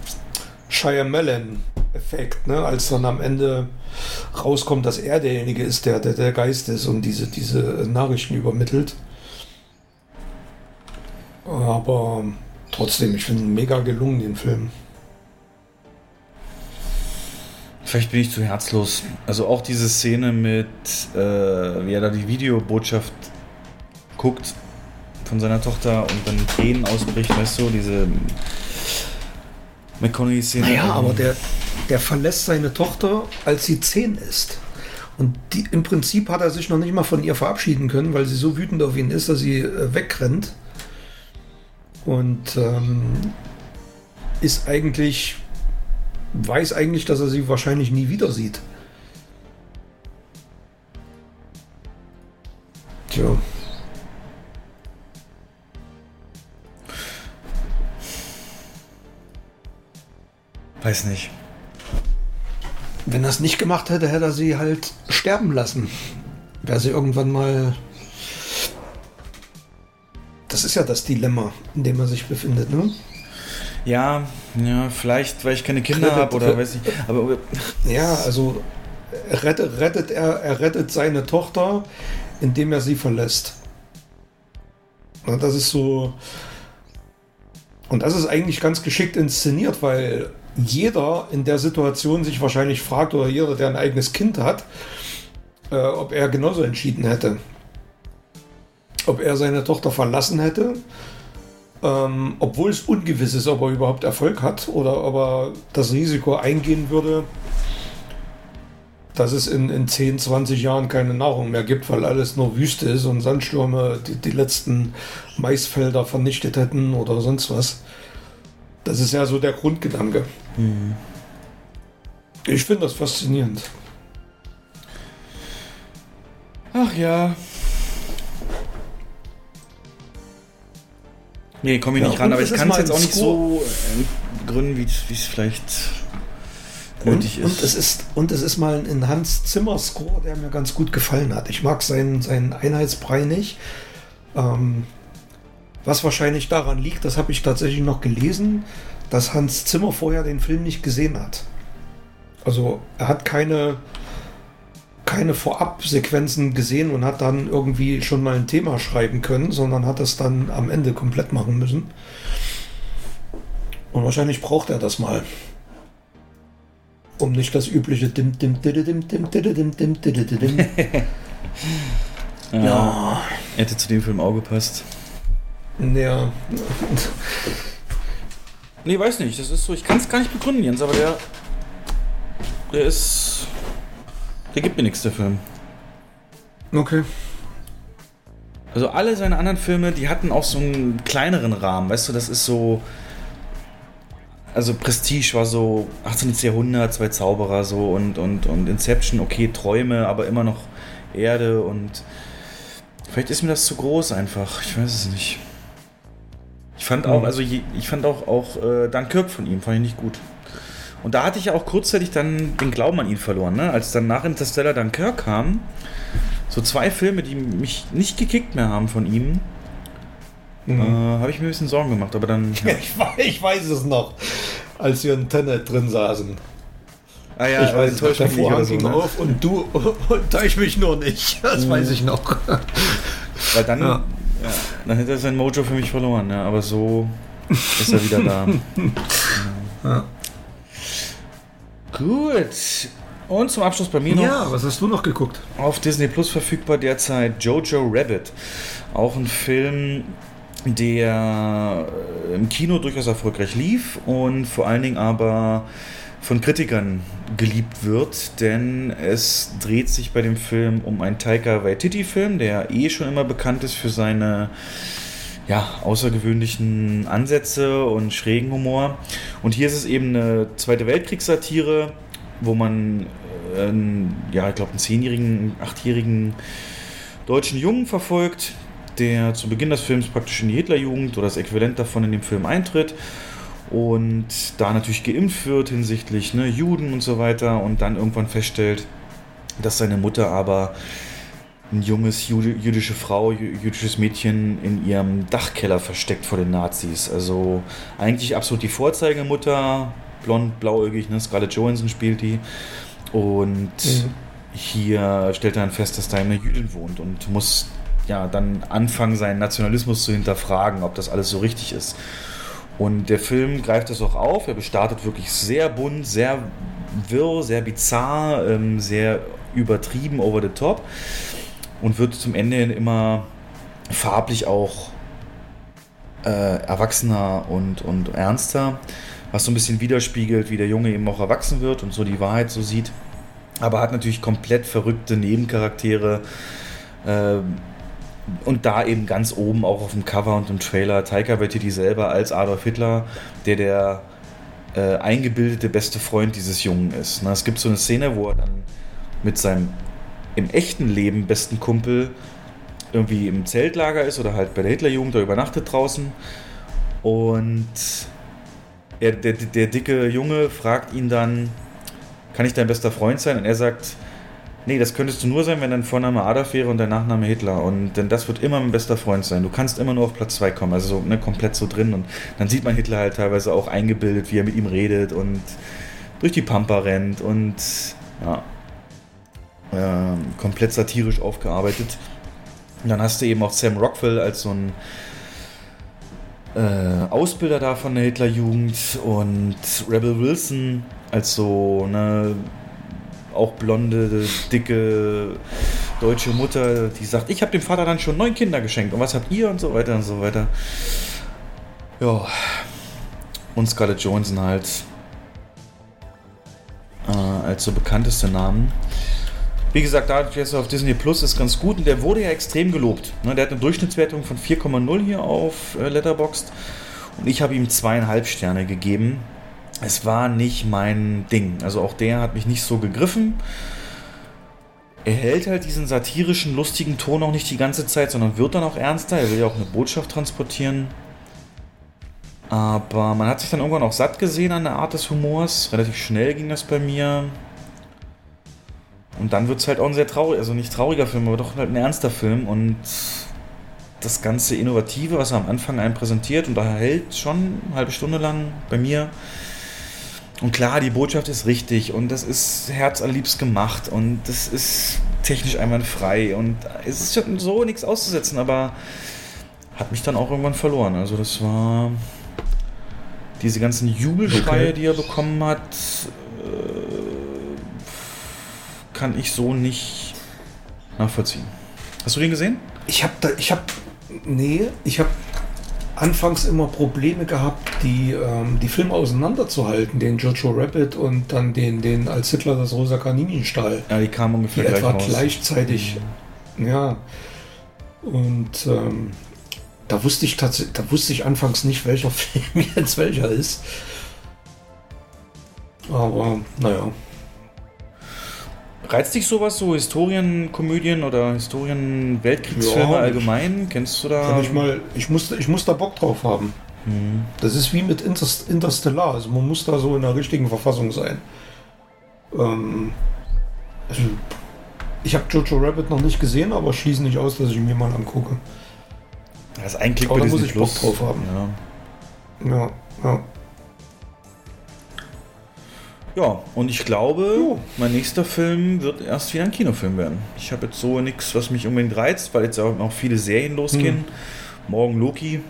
Shyamalan-Effekt, ne? als dann am Ende rauskommt, dass er derjenige ist, der der, der Geist ist und diese, diese Nachrichten übermittelt. Aber trotzdem, ich finde ihn mega gelungen, den Film. Vielleicht bin ich zu herzlos. Also auch diese Szene mit, äh, wie er da die Videobotschaft guckt von seiner Tochter und dann Tränen ausbricht, weißt du, diese McConaughey-Szene. Naja, aber der, der verlässt seine Tochter, als sie zehn ist. Und die, im Prinzip hat er sich noch nicht mal von ihr verabschieden können, weil sie so wütend auf ihn ist, dass sie äh, wegrennt. Und ähm, ist eigentlich, weiß eigentlich, dass er sie wahrscheinlich nie wieder sieht. Tja. Weiß nicht. Wenn er es nicht gemacht hätte, hätte er sie halt sterben lassen. Wäre sie irgendwann mal. Das ist ja das Dilemma, in dem er sich befindet, ne? Ja, ja, vielleicht, weil ich keine Kinder habe oder weiß ich. Aber Ja, also er rettet, rettet er, er rettet seine Tochter, indem er sie verlässt. Na, das ist so. Und das ist eigentlich ganz geschickt inszeniert, weil jeder in der Situation sich wahrscheinlich fragt, oder jeder, der ein eigenes Kind hat, äh, ob er genauso entschieden hätte. Ob er seine Tochter verlassen hätte, ähm, obwohl es ungewiss ist, ob er überhaupt Erfolg hat oder ob er das Risiko eingehen würde, dass es in, in 10, 20 Jahren keine Nahrung mehr gibt, weil alles nur Wüste ist und Sandstürme die, die letzten Maisfelder vernichtet hätten oder sonst was. Das ist ja so der Grundgedanke. Ich finde das faszinierend. ach ja. Nee, komme ich Ja, nicht ran, aber es ich kann es jetzt auch nicht so begründen, wie es vielleicht nötig und, ist. Und es ist. Und es ist mal ein Hans Zimmer Score, der mir ganz gut gefallen hat. Ich mag seinen, seinen Einheitsbrei nicht. Ähm, was wahrscheinlich daran liegt, das habe ich tatsächlich noch gelesen, dass Hans Zimmer vorher den Film nicht gesehen hat. Also er hat keine, keine Vorabsequenzen gesehen und hat dann irgendwie schon mal ein Thema schreiben können, sondern hat es dann am Ende komplett machen müssen. Und wahrscheinlich braucht er das mal. Um nicht das übliche dim dim dim dim dim dim dim dim dim Ja. Hätte zu dem Film auch gepasst. Ja. Nee, weiß nicht. Das ist so, ich kann es gar nicht begründen, Jens, aber der. Der ist. Der gibt mir nichts, der Film. Okay. Also alle seine anderen Filme, die hatten auch so einen kleineren Rahmen, weißt du, das ist so. Also Prestige war so 18. Jahrhundert, zwei Zauberer so und, und, und Inception, okay, Träume, aber immer noch Erde und vielleicht ist mir das zu groß einfach, ich weiß es nicht. Ich fand auch, Mhm. also je- ich fand auch, auch äh, Dunkirk von ihm, fand ich nicht gut. Und da hatte ich ja auch kurzzeitig dann den Glauben an ihn verloren, ne? Als dann nach Interstellar Dunkirk kam, so zwei Filme, die mich nicht gekickt mehr haben von ihm, Mhm. äh, habe ich mir ein bisschen Sorgen gemacht. Aber dann. Ja. Ich, weiß, ich weiß es noch, als wir in Tenet drin saßen. Ah ja, ich weiß, enttäuscht mich nicht so, ne? auf und du enttäuscht mich nur nicht. Das weiß ich noch. Weil dann, Ja. ja. dann hätte er sein Mojo für mich verloren, ja. Aber so ist er wieder da. Ja. Gut. Und zum Abschluss bei mir noch Ja, was hast du noch geguckt? auf Disney Plus verfügbar derzeit Jojo Rabbit. Auch ein Film, der äh, im Kino durchaus erfolgreich lief und vor allen Dingen aber von Kritikern geliebt wird, denn es dreht sich bei dem Film um einen Taika Waititi-Film, der eh schon immer bekannt ist für seine ja, außergewöhnlichen Ansätze und schrägen Humor. Und hier ist es eben eine Zweite Weltkriegssatire, wo man, äh, einen, ja, ich glaube, einen zehnjährigen, achtjährigen deutschen Jungen verfolgt, der zu Beginn des Films praktisch in die Hitlerjugend oder das Äquivalent davon in dem Film eintritt und da natürlich geimpft wird hinsichtlich ne, Juden und so weiter und dann irgendwann feststellt, dass seine Mutter aber ein junges Jude, jüdische Frau, jü- jüdisches Mädchen in ihrem Dachkeller versteckt vor den Nazis. Also eigentlich absolut die Vorzeigemutter, blond, blauäugig, ne? Scarlett Johansson spielt die. Und hier stellt er dann fest, dass da eine Jüdin wohnt und muss ja dann anfangen, seinen Nationalismus zu hinterfragen, ob das alles so richtig ist. Und der Film greift das auch auf. Er bestartet wirklich sehr bunt, sehr wirr, sehr bizarr, ähm, sehr übertrieben, over the top und wird zum Ende immer farblich auch äh, erwachsener und, und ernster, was so ein bisschen widerspiegelt, wie der Junge eben auch erwachsen wird und so die Wahrheit so sieht. Aber hat natürlich komplett verrückte Nebencharaktere. Äh, und da eben ganz oben auch auf dem Cover und im Trailer Taika Waititi selber als Adolf Hitler, der der äh, eingebildete beste Freund dieses Jungen ist. Na, es gibt so eine Szene, wo er dann mit seinem im echten Leben besten Kumpel irgendwie im Zeltlager ist oder halt bei der Hitlerjugend oder übernachtet draußen. Und er, der, der dicke Junge fragt ihn dann, kann ich dein bester Freund sein? Und er sagt, nee, das könntest du nur sein, wenn dein Vorname Adolf wäre und dein Nachname Hitler. Und denn das wird immer mein bester Freund sein. Du kannst immer nur auf Platz 2 kommen, also so ne, komplett so drin. Und dann sieht man Hitler halt teilweise auch eingebildet, wie er mit ihm redet und durch die Pampa rennt und ja, ähm, komplett satirisch aufgearbeitet. Und dann hast du eben auch Sam Rockwell als so ein äh, Ausbilder da von der Hitlerjugend und Rebel Wilson als so eine auch blonde, dicke deutsche Mutter, die sagt, ich habe dem Vater dann schon neun Kinder geschenkt und was habt ihr und so weiter und so weiter. Ja. Und Scarlett Johansson halt äh, als so bekannteste Namen. Wie gesagt, dadurch, er auf Disney Plus ist ganz gut und der wurde ja extrem gelobt. Ne, der hat eine Durchschnittswertung von 4,0 hier auf äh, Letterboxd und ich habe ihm zweieinhalb Sterne gegeben. Es war nicht mein Ding. Also auch der hat mich nicht so gegriffen. Er hält halt diesen satirischen, lustigen Ton auch nicht die ganze Zeit, sondern wird dann auch ernster. Er will ja auch eine Botschaft transportieren. Aber man hat sich dann irgendwann auch satt gesehen an der Art des Humors. Relativ schnell ging das bei mir. Und dann wird es halt auch ein sehr traurig, also nicht trauriger Film, aber doch halt ein ernster Film. Und das ganze Innovative, was er am Anfang einem präsentiert, und da hält schon eine halbe Stunde lang bei mir. Und klar, die Botschaft ist richtig und das ist herzallerliebst gemacht und das ist technisch einwandfrei und es ist schon so nichts auszusetzen, aber hat mich dann auch irgendwann verloren. Also das war diese ganzen Jubelschreie, Okay. die er bekommen hat, kann ich so nicht nachvollziehen. Hast du den gesehen? Ich habe da, ich habe, nee, ich habe anfangs immer Probleme gehabt, die, ähm, die Filme auseinanderzuhalten, den Jojo Rabbit und dann den, den als Hitler das rosa Kaninchenstall. Ja, die kamen Die ungefähr gleich etwa raus. gleichzeitig, ja. Und ähm, da wusste ich tatsächlich, da wusste ich anfangs nicht, welcher Film jetzt welcher ist. Aber naja. Reizt dich sowas, so Historienkomödien oder Historien-Weltkriegsfilme Ja, allgemein? Kennst du da? Kann ich mal, ich muss, ich muss da Bock drauf haben. Hm. Das ist wie mit Inter Interstellar. Also man muss da so in der richtigen Verfassung sein. Ähm, also Ich habe Jojo Rabbit noch nicht gesehen, aber schließe nicht aus, dass ich mir mal angucke. Das ist ein Klick Aber bei da muss ich Bock drauf haben. Ja. Ja, ja. Ja, und ich glaube, mein nächster Film wird erst wieder ein Kinofilm werden. Ich habe jetzt so nichts, was mich unbedingt reizt, weil jetzt auch noch viele Serien losgehen. Hm. Morgen Loki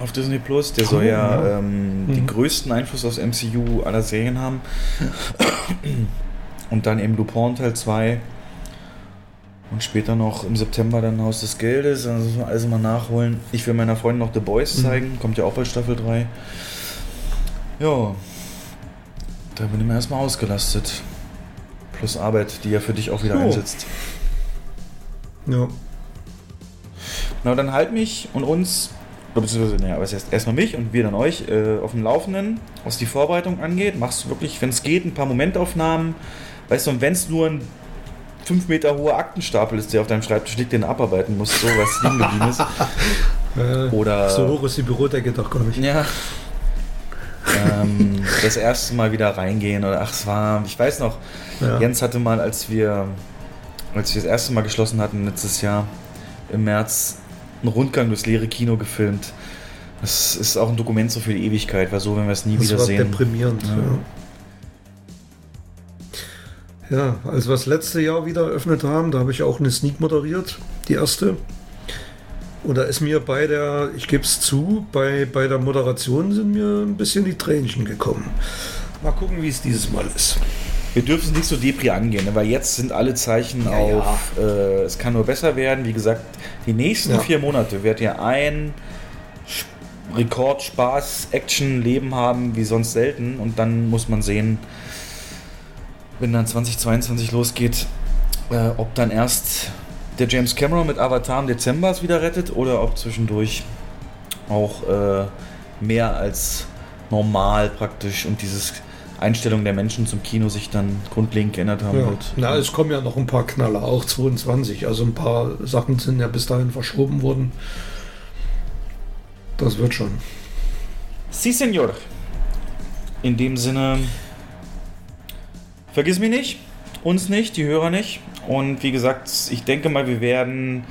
auf Disney Plus, der soll Cool, ja, ja. Ähm, den Mhm. größten Einfluss aufs MCU aller Serien haben. Und dann eben Lupin Teil 2. Und später noch im September dann Haus des Geldes. Also müssen wir alles mal nachholen. Ich will meiner Freundin noch The Boys Mhm. zeigen. Kommt ja auch bei Staffel 3. Ja. Da bin ich mir erstmal ausgelastet. Plus Arbeit, die ja für dich auch wieder So. einsetzt. ja. Na, dann halt mich und uns, beziehungsweise, naja, was heißt erstmal mich und wir dann euch, äh, auf dem Laufenden, was die Vorbereitung angeht. Machst du wirklich, wenn es geht, ein paar Momentaufnahmen. Weißt du, und wenn es nur ein 5 Meter hoher Aktenstapel ist, der auf deinem Schreibtisch liegt, den du abarbeiten musst, so was liegen geblieben ist. Oder- So hoch ist die Bürodecke doch gar nicht. Ja. Ähm, das erste Mal wieder reingehen oder ach, es war, ich weiß noch, Ja. Jens hatte mal, als wir, als wir das erste Mal geschlossen hatten letztes Jahr im März, einen Rundgang durchs leere Kino gefilmt. Das ist auch ein Dokument so für die Ewigkeit, weil so, wenn wir es nie Das wieder war sehen. deprimierend. Ja. ja, als wir das letzte Jahr wieder eröffnet haben, da habe ich auch eine Sneak moderiert, die erste. Und da ist mir bei der, ich gebe es zu, bei, bei der Moderation sind mir ein bisschen die Tränchen gekommen. Mal gucken, wie es dieses Mal ist. Wir dürfen es nicht so Depri angehen, ne, weil jetzt sind alle Zeichen Ja, ja. auf, äh, es kann nur besser werden. Wie gesagt, die nächsten Ja. vier Monate wird ja ein Rekord, Spaß, Action, Leben haben wie sonst selten. Und dann muss man sehen, wenn dann 2022 losgeht, äh, ob dann erst der James Cameron mit Avatar im Dezember es wieder rettet oder ob zwischendurch auch äh, mehr als normal praktisch und dieses Einstellung der Menschen zum Kino sich dann grundlegend geändert haben Ja. wird. Na, es kommen ja noch ein paar Knaller, auch 22. Also ein paar Sachen sind ja bis dahin verschoben worden. Das wird schon. Si, Senor. In dem Sinne, vergiss mich nicht, uns nicht, die Hörer nicht. Und wie gesagt, ich denke mal, wir werden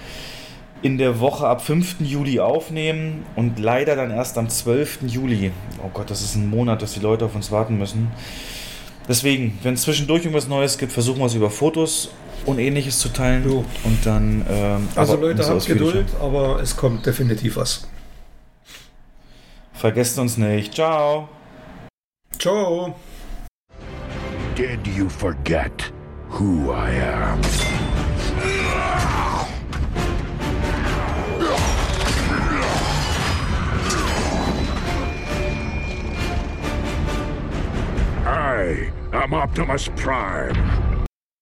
in der Woche ab 5. Juli aufnehmen und leider dann erst am 12. Juli. Oh Gott, das ist ein Monat, dass die Leute auf uns warten müssen. Deswegen, wenn es zwischendurch irgendwas Neues gibt, versuchen wir es über Fotos und ähnliches zu teilen. Jo. Und dann. Ähm, Also aber Leute, habt. Geduld, aber es kommt definitiv was. Vergesst uns nicht. Ciao. Ciao. Did you forget who I am? I am Optimus Prime,